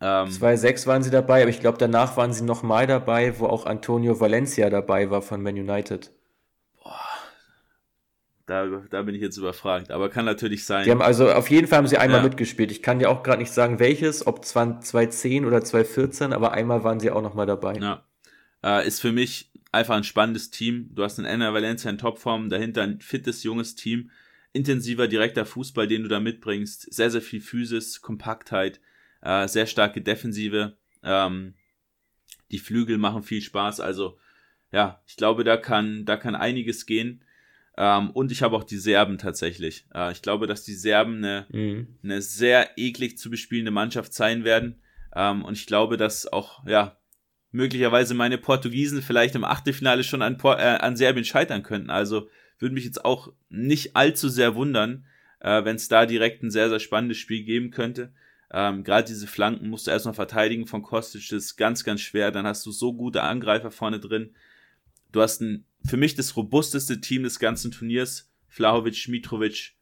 Ähm, 2-6 waren sie dabei, aber ich glaube, danach waren sie nochmal dabei, wo auch Antonio Valencia dabei war von Man United. Boah, da, da bin ich jetzt überfragt, aber kann natürlich sein. Die haben also auf jeden Fall haben sie einmal ja. mitgespielt. Ich kann dir auch gerade nicht sagen, welches, ob 2010 oder 2014, aber einmal waren sie auch nochmal dabei. Ja. Äh, ist für mich einfach ein spannendes Team. Du hast einen Enner Valencia in Topform, dahinter ein fittes, junges Team, intensiver, direkter Fußball, den du da mitbringst, sehr, sehr viel Physis, Kompaktheit, äh, sehr starke Defensive. Ähm, die Flügel machen viel Spaß. Also ja, ich glaube, da kann, da kann einiges gehen. Ähm, und ich habe auch die Serben tatsächlich. Äh, ich glaube, dass die Serben eine, mhm. eine sehr eklig zu bespielende Mannschaft sein werden. Ähm, und ich glaube, dass auch, ja, möglicherweise meine Portugiesen vielleicht im Achtelfinale schon an, äh, an Serbien scheitern könnten. Also würde mich jetzt auch nicht allzu sehr wundern, äh, wenn es da direkt ein sehr, sehr spannendes Spiel geben könnte. Ähm, Gerade diese Flanken musst du erstmal verteidigen von Kostic, das ist ganz, ganz schwer. Dann hast du so gute Angreifer vorne drin. Du hast ein, für mich das robusteste Team des ganzen Turniers. Flahovic, Mitrovic,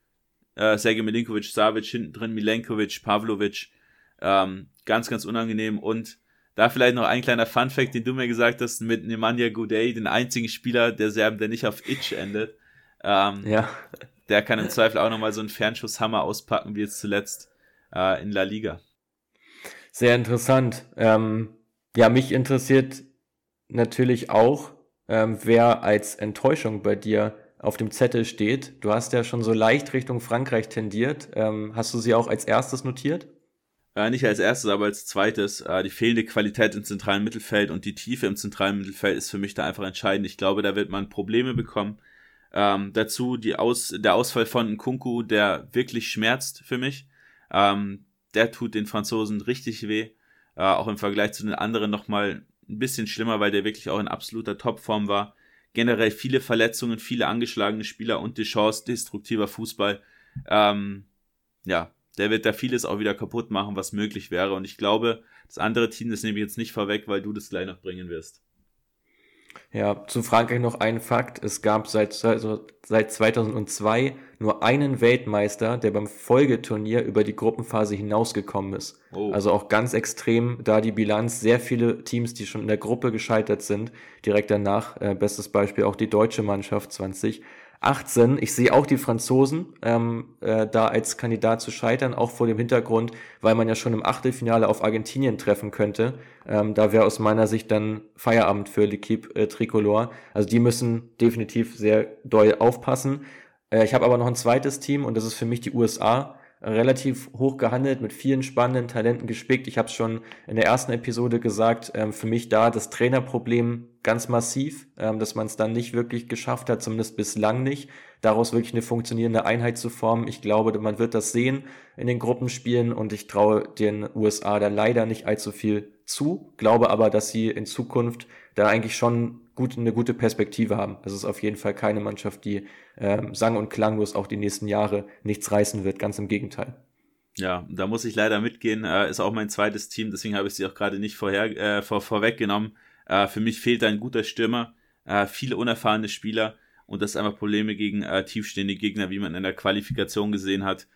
äh, Sergej Milinkovic, Savic, hinten drin Milenkovic, Pavlovic. Ähm, ganz, ganz unangenehm und da vielleicht noch ein kleiner Funfact, den du mir gesagt hast, mit Nemanja Gudey, den einzigen Spieler der Serben, der nicht auf Itch endet. Ähm, ja. Der kann im Zweifel auch nochmal so einen Fernschusshammer auspacken, wie jetzt zuletzt äh, in La Liga. Sehr interessant. Ähm, ja, mich interessiert natürlich auch, ähm, wer als Enttäuschung bei dir auf dem Zettel steht. Du hast ja schon so leicht Richtung Frankreich tendiert. Ähm, hast du sie auch als erstes notiert? äh, nicht als erstes, aber als zweites, äh, die fehlende Qualität im zentralen Mittelfeld und die Tiefe im zentralen Mittelfeld ist für mich da einfach entscheidend. Ich glaube, da wird man Probleme bekommen. Ähm, dazu die Aus, der Ausfall von Kunku, der wirklich schmerzt für mich. Ähm, der tut den Franzosen richtig weh. Äh, auch im Vergleich zu den anderen nochmal ein bisschen schlimmer, weil der wirklich auch in absoluter Topform war. Generell viele Verletzungen, viele angeschlagene Spieler und die Chance destruktiver Fußball. Ähm, ja, der wird da vieles auch wieder kaputt machen, was möglich wäre. Und ich glaube, das andere Team, das nehme ich jetzt nicht vorweg, weil du das gleich noch bringen wirst. Ja, zu Frankreich noch ein Fakt. Es gab seit, also seit 2002 nur einen Weltmeister, der beim Folgeturnier über die Gruppenphase hinausgekommen ist. Oh. Also auch ganz extrem, da die Bilanz sehr viele Teams, die schon in der Gruppe gescheitert sind, direkt danach, äh, bestes Beispiel auch die deutsche Mannschaft 20, 18. Ich sehe auch die Franzosen ähm, äh, da als Kandidat zu scheitern, auch vor dem Hintergrund, weil man ja schon im Achtelfinale auf Argentinien treffen könnte. Ähm, da wäre aus meiner Sicht dann Feierabend für L'Equipe äh, Tricolore. Also die müssen definitiv sehr doll aufpassen. Äh, ich habe aber noch ein zweites Team und das ist für mich die USA relativ hoch gehandelt, mit vielen spannenden Talenten gespickt. Ich habe es schon in der ersten Episode gesagt, ähm, für mich da das Trainerproblem ganz massiv, ähm, dass man es dann nicht wirklich geschafft hat, zumindest bislang nicht, daraus wirklich eine funktionierende Einheit zu formen. Ich glaube, man wird das sehen in den Gruppenspielen und ich traue den USA da leider nicht allzu viel zu, glaube aber, dass sie in Zukunft da eigentlich schon gut, eine gute Perspektive haben. Es ist auf jeden Fall keine Mannschaft, die ähm, sang- und klanglos auch die nächsten Jahre nichts reißen wird. Ganz im Gegenteil. Ja, da muss ich leider mitgehen. Äh, ist auch mein zweites Team, deswegen habe ich sie auch gerade nicht vorher, äh, vor, vorweggenommen. Äh, für mich fehlt ein guter Stürmer, äh, viele unerfahrene Spieler und das ist einfach Probleme gegen äh, tiefstehende Gegner, wie man in der Qualifikation gesehen hat.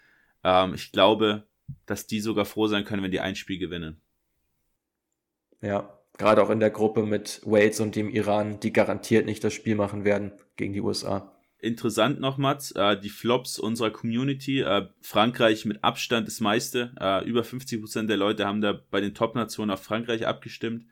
Ähm, ich glaube, dass die sogar froh sein können, wenn die ein Spiel gewinnen. Ja, gerade auch in der Gruppe mit Wales und dem Iran, die garantiert nicht das Spiel machen werden gegen die USA. Interessant noch, Mats, äh, die Flops unserer Community. Äh, Frankreich mit Abstand das meiste. Äh, über 50% der Leute haben da bei den Top-Nationen auf Frankreich abgestimmt.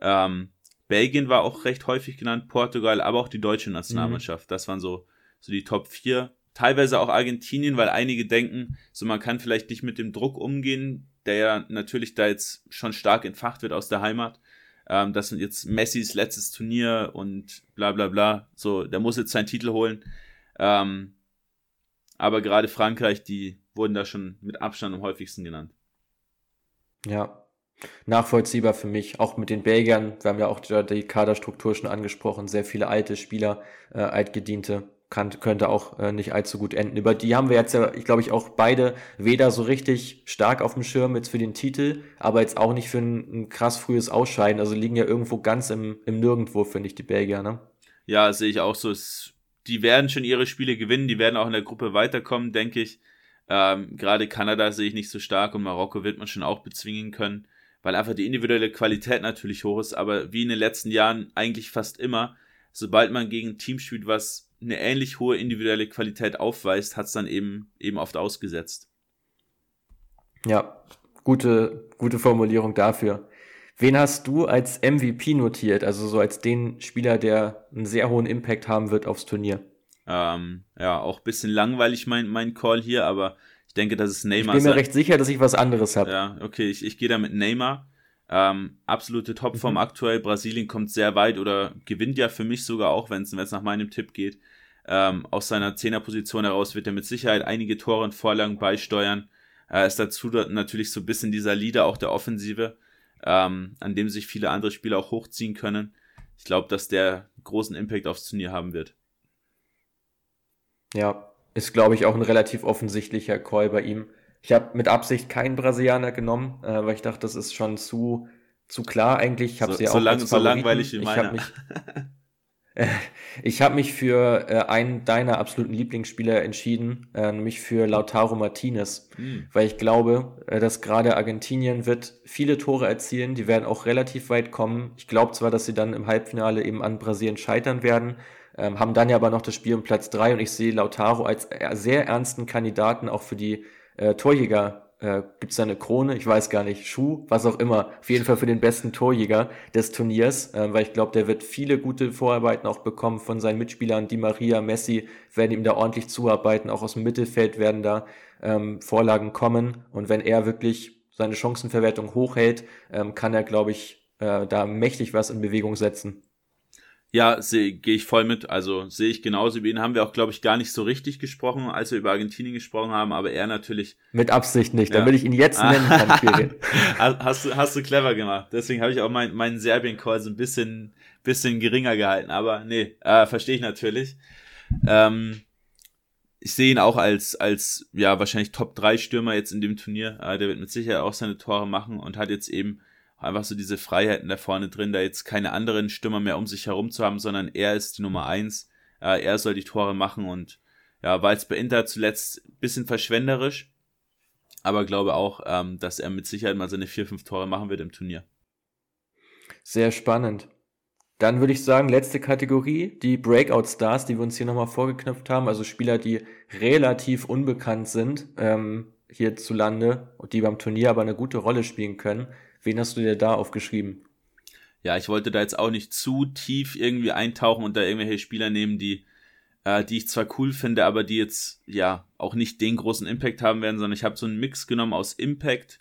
Ähm, Belgien war auch recht häufig genannt, Portugal, aber auch die deutsche Nationalmannschaft. Mhm. Das waren so, so die Top 4. Teilweise auch Argentinien, weil einige denken, so man kann vielleicht nicht mit dem Druck umgehen, der ja natürlich da jetzt schon stark entfacht wird aus der Heimat ähm, das sind jetzt Messis letztes Turnier und bla bla bla. So, der muss jetzt seinen Titel holen. Ähm, aber gerade Frankreich, die wurden da schon mit Abstand am häufigsten genannt. Ja, nachvollziehbar für mich. Auch mit den Belgiern, wir haben ja auch die Kaderstruktur schon angesprochen, sehr viele alte Spieler, äh, altgediente kann, könnte auch äh, nicht allzu gut enden. Über die haben wir jetzt ja, ich glaube ich, auch beide weder so richtig stark auf dem Schirm jetzt für den Titel, aber jetzt auch nicht für ein, ein krass frühes Ausscheiden. Also liegen ja irgendwo ganz im, im Nirgendwo, finde ich, die Belgier, ne? Ja, sehe ich auch so. Es, die werden schon ihre Spiele gewinnen, die werden auch in der Gruppe weiterkommen, denke ich. Ähm, Gerade Kanada sehe ich nicht so stark und Marokko wird man schon auch bezwingen können, weil einfach die individuelle Qualität natürlich hoch ist, aber wie in den letzten Jahren eigentlich fast immer, sobald man gegen ein Team spielt, was eine ähnlich hohe individuelle Qualität aufweist, hat es dann eben, eben oft ausgesetzt. Ja, gute, gute Formulierung dafür. Wen hast du als MVP notiert, also so als den Spieler, der einen sehr hohen Impact haben wird aufs Turnier? Ähm, ja, auch bisschen langweilig mein, mein Call hier, aber ich denke, dass es Neymar ist. Ich bin mir recht sicher, dass ich was anderes habe. Ja, okay, ich, ich gehe da mit Neymar. Ähm, absolute Topform mhm. aktuell. Brasilien kommt sehr weit oder gewinnt ja für mich sogar auch, wenn es nach meinem Tipp geht. Ähm, aus seiner Zehnerposition heraus wird er mit Sicherheit einige Tore und Vorlagen beisteuern. Er ist dazu natürlich so ein bisschen dieser Leader auch der Offensive, ähm, an dem sich viele andere Spieler auch hochziehen können. Ich glaube, dass der großen Impact aufs Turnier haben wird. Ja, ist, glaube ich, auch ein relativ offensichtlicher Call bei ihm. Ich habe mit Absicht keinen Brasilianer genommen, äh, weil ich dachte, das ist schon zu, zu klar eigentlich. Ich habe so, sie so auch lang, so langweilig wie meiner. Ich Ich habe mich für äh, einen deiner absoluten Lieblingsspieler entschieden, äh, nämlich für Lautaro Martinez, mhm. weil ich glaube, äh, dass gerade Argentinien wird viele Tore erzielen, die werden auch relativ weit kommen. Ich glaube zwar, dass sie dann im Halbfinale eben an Brasilien scheitern werden, ähm, haben dann ja aber noch das Spiel um Platz drei und ich sehe Lautaro als äh, sehr ernsten Kandidaten auch für die äh, Torjäger äh, gibt es da eine Krone, ich weiß gar nicht, Schuh, was auch immer. Auf jeden Fall für den besten Torjäger des Turniers, äh, weil ich glaube, der wird viele gute Vorarbeiten auch bekommen von seinen Mitspielern. Di Maria, Messi werden ihm da ordentlich zuarbeiten. Auch aus dem Mittelfeld werden da ähm, Vorlagen kommen. Und wenn er wirklich seine Chancenverwertung hochhält, ähm, kann er, glaube ich, äh, da mächtig was in Bewegung setzen. Ja, gehe ich voll mit. Also sehe ich genauso. Über ihn haben wir auch, glaube ich, gar nicht so richtig gesprochen, als wir über Argentinien gesprochen haben, aber er natürlich. Mit Absicht nicht, ja. damit ich ihn jetzt nennen kann. hast, du, hast du clever gemacht. Deswegen habe ich auch mein, meinen Serbien-Call so ein bisschen, bisschen geringer gehalten. Aber nee, äh, verstehe ich natürlich. Ähm, ich sehe ihn auch als, als ja, wahrscheinlich Top 3 Stürmer jetzt in dem Turnier. Äh, der wird mit Sicherheit auch seine Tore machen und hat jetzt eben einfach so diese Freiheiten da vorne drin, da jetzt keine anderen Stürmer mehr um sich herum zu haben, sondern er ist die Nummer eins. Äh, er soll die Tore machen und ja, war jetzt bei Inter zuletzt bisschen verschwenderisch, aber glaube auch, ähm, dass er mit Sicherheit mal seine vier, fünf Tore machen wird im Turnier. Sehr spannend. Dann würde ich sagen, letzte Kategorie, die Breakout Stars, die wir uns hier nochmal vorgeknüpft haben, also Spieler, die relativ unbekannt sind ähm, hierzulande und die beim Turnier aber eine gute Rolle spielen können. Wen hast du dir da aufgeschrieben? Ja, ich wollte da jetzt auch nicht zu tief irgendwie eintauchen und da irgendwelche Spieler nehmen, die, äh, die ich zwar cool finde, aber die jetzt ja auch nicht den großen Impact haben werden, sondern ich habe so einen Mix genommen aus Impact,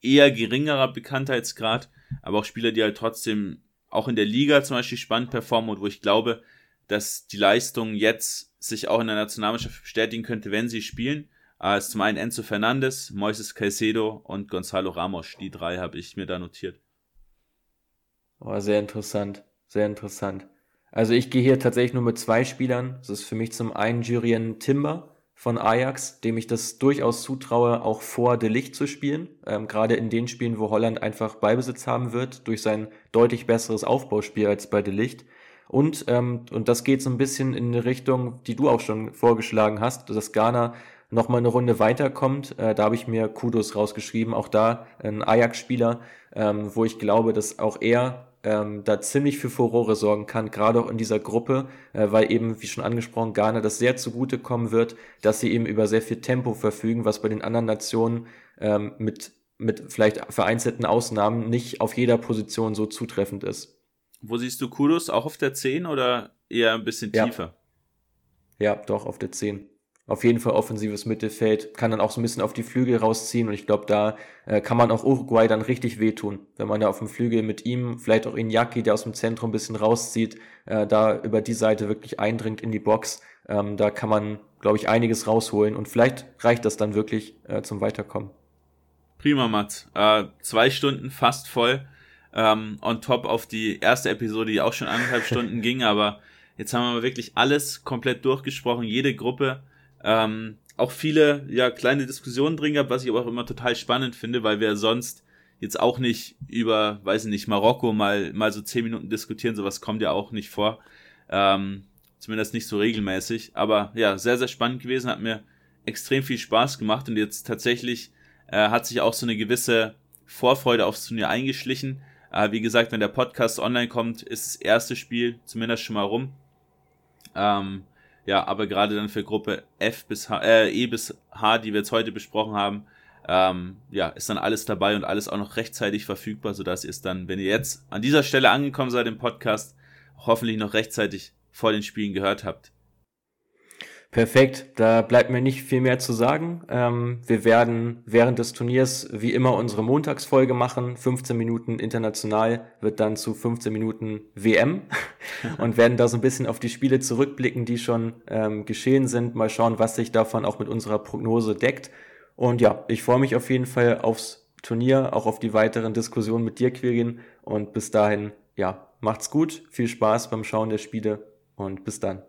eher geringerer Bekanntheitsgrad, aber auch Spieler, die halt trotzdem auch in der Liga zum Beispiel spannend performen und wo ich glaube, dass die Leistung jetzt sich auch in der Nationalmannschaft bestätigen könnte, wenn sie spielen. Äh, ist zum einen Enzo Fernandes, Moises Caicedo und Gonzalo Ramos. Die drei habe ich mir da notiert. Oh, sehr interessant. Sehr interessant. Also ich gehe hier tatsächlich nur mit zwei Spielern. Das ist für mich zum einen Jurien Timber von Ajax, dem ich das durchaus zutraue, auch vor De Licht zu spielen. Ähm, gerade in den Spielen, wo Holland einfach Beibesitz haben wird, durch sein deutlich besseres Aufbauspiel als bei De Licht. Und, ähm, und das geht so ein bisschen in eine Richtung, die du auch schon vorgeschlagen hast, dass Ghana nochmal eine Runde weiterkommt. Äh, da habe ich mir Kudos rausgeschrieben. Auch da ein Ajax-Spieler, ähm, wo ich glaube, dass auch er ähm, da ziemlich für Furore sorgen kann, gerade auch in dieser Gruppe, äh, weil eben, wie schon angesprochen, Ghana das sehr zugute kommen wird, dass sie eben über sehr viel Tempo verfügen, was bei den anderen Nationen ähm, mit, mit vielleicht vereinzelten Ausnahmen nicht auf jeder Position so zutreffend ist. Wo siehst du Kudos? Auch auf der 10 oder eher ein bisschen tiefer? Ja, ja doch, auf der 10 auf jeden Fall offensives Mittelfeld, kann dann auch so ein bisschen auf die Flügel rausziehen und ich glaube, da äh, kann man auch Uruguay dann richtig wehtun, wenn man da auf dem Flügel mit ihm, vielleicht auch Iñaki, der aus dem Zentrum ein bisschen rauszieht, äh, da über die Seite wirklich eindringt in die Box. Ähm, da kann man, glaube ich, einiges rausholen und vielleicht reicht das dann wirklich äh, zum Weiterkommen. Prima, Mats. Äh, zwei Stunden fast voll. Ähm, on top auf die erste Episode, die auch schon anderthalb Stunden ging, aber jetzt haben wir wirklich alles komplett durchgesprochen, jede Gruppe ähm, auch viele ja kleine Diskussionen drin gehabt, was ich aber auch immer total spannend finde, weil wir sonst jetzt auch nicht über, weiß ich nicht, Marokko mal mal so zehn Minuten diskutieren, sowas kommt ja auch nicht vor, ähm, zumindest nicht so regelmäßig. Aber ja, sehr sehr spannend gewesen, hat mir extrem viel Spaß gemacht und jetzt tatsächlich äh, hat sich auch so eine gewisse Vorfreude aufs Turnier eingeschlichen. Äh, wie gesagt, wenn der Podcast online kommt, ist das erste Spiel zumindest schon mal rum. Ähm, ja, aber gerade dann für Gruppe F bis H, äh, E bis H, die wir jetzt heute besprochen haben, ähm, ja, ist dann alles dabei und alles auch noch rechtzeitig verfügbar, sodass ihr es dann, wenn ihr jetzt an dieser Stelle angekommen seid im Podcast, hoffentlich noch rechtzeitig vor den Spielen gehört habt. Perfekt, da bleibt mir nicht viel mehr zu sagen. Ähm, wir werden während des Turniers wie immer unsere Montagsfolge machen. 15 Minuten international wird dann zu 15 Minuten WM und werden da so ein bisschen auf die Spiele zurückblicken, die schon ähm, geschehen sind. Mal schauen, was sich davon auch mit unserer Prognose deckt. Und ja, ich freue mich auf jeden Fall aufs Turnier, auch auf die weiteren Diskussionen mit dir, Quirin. Und bis dahin, ja, macht's gut, viel Spaß beim Schauen der Spiele und bis dann.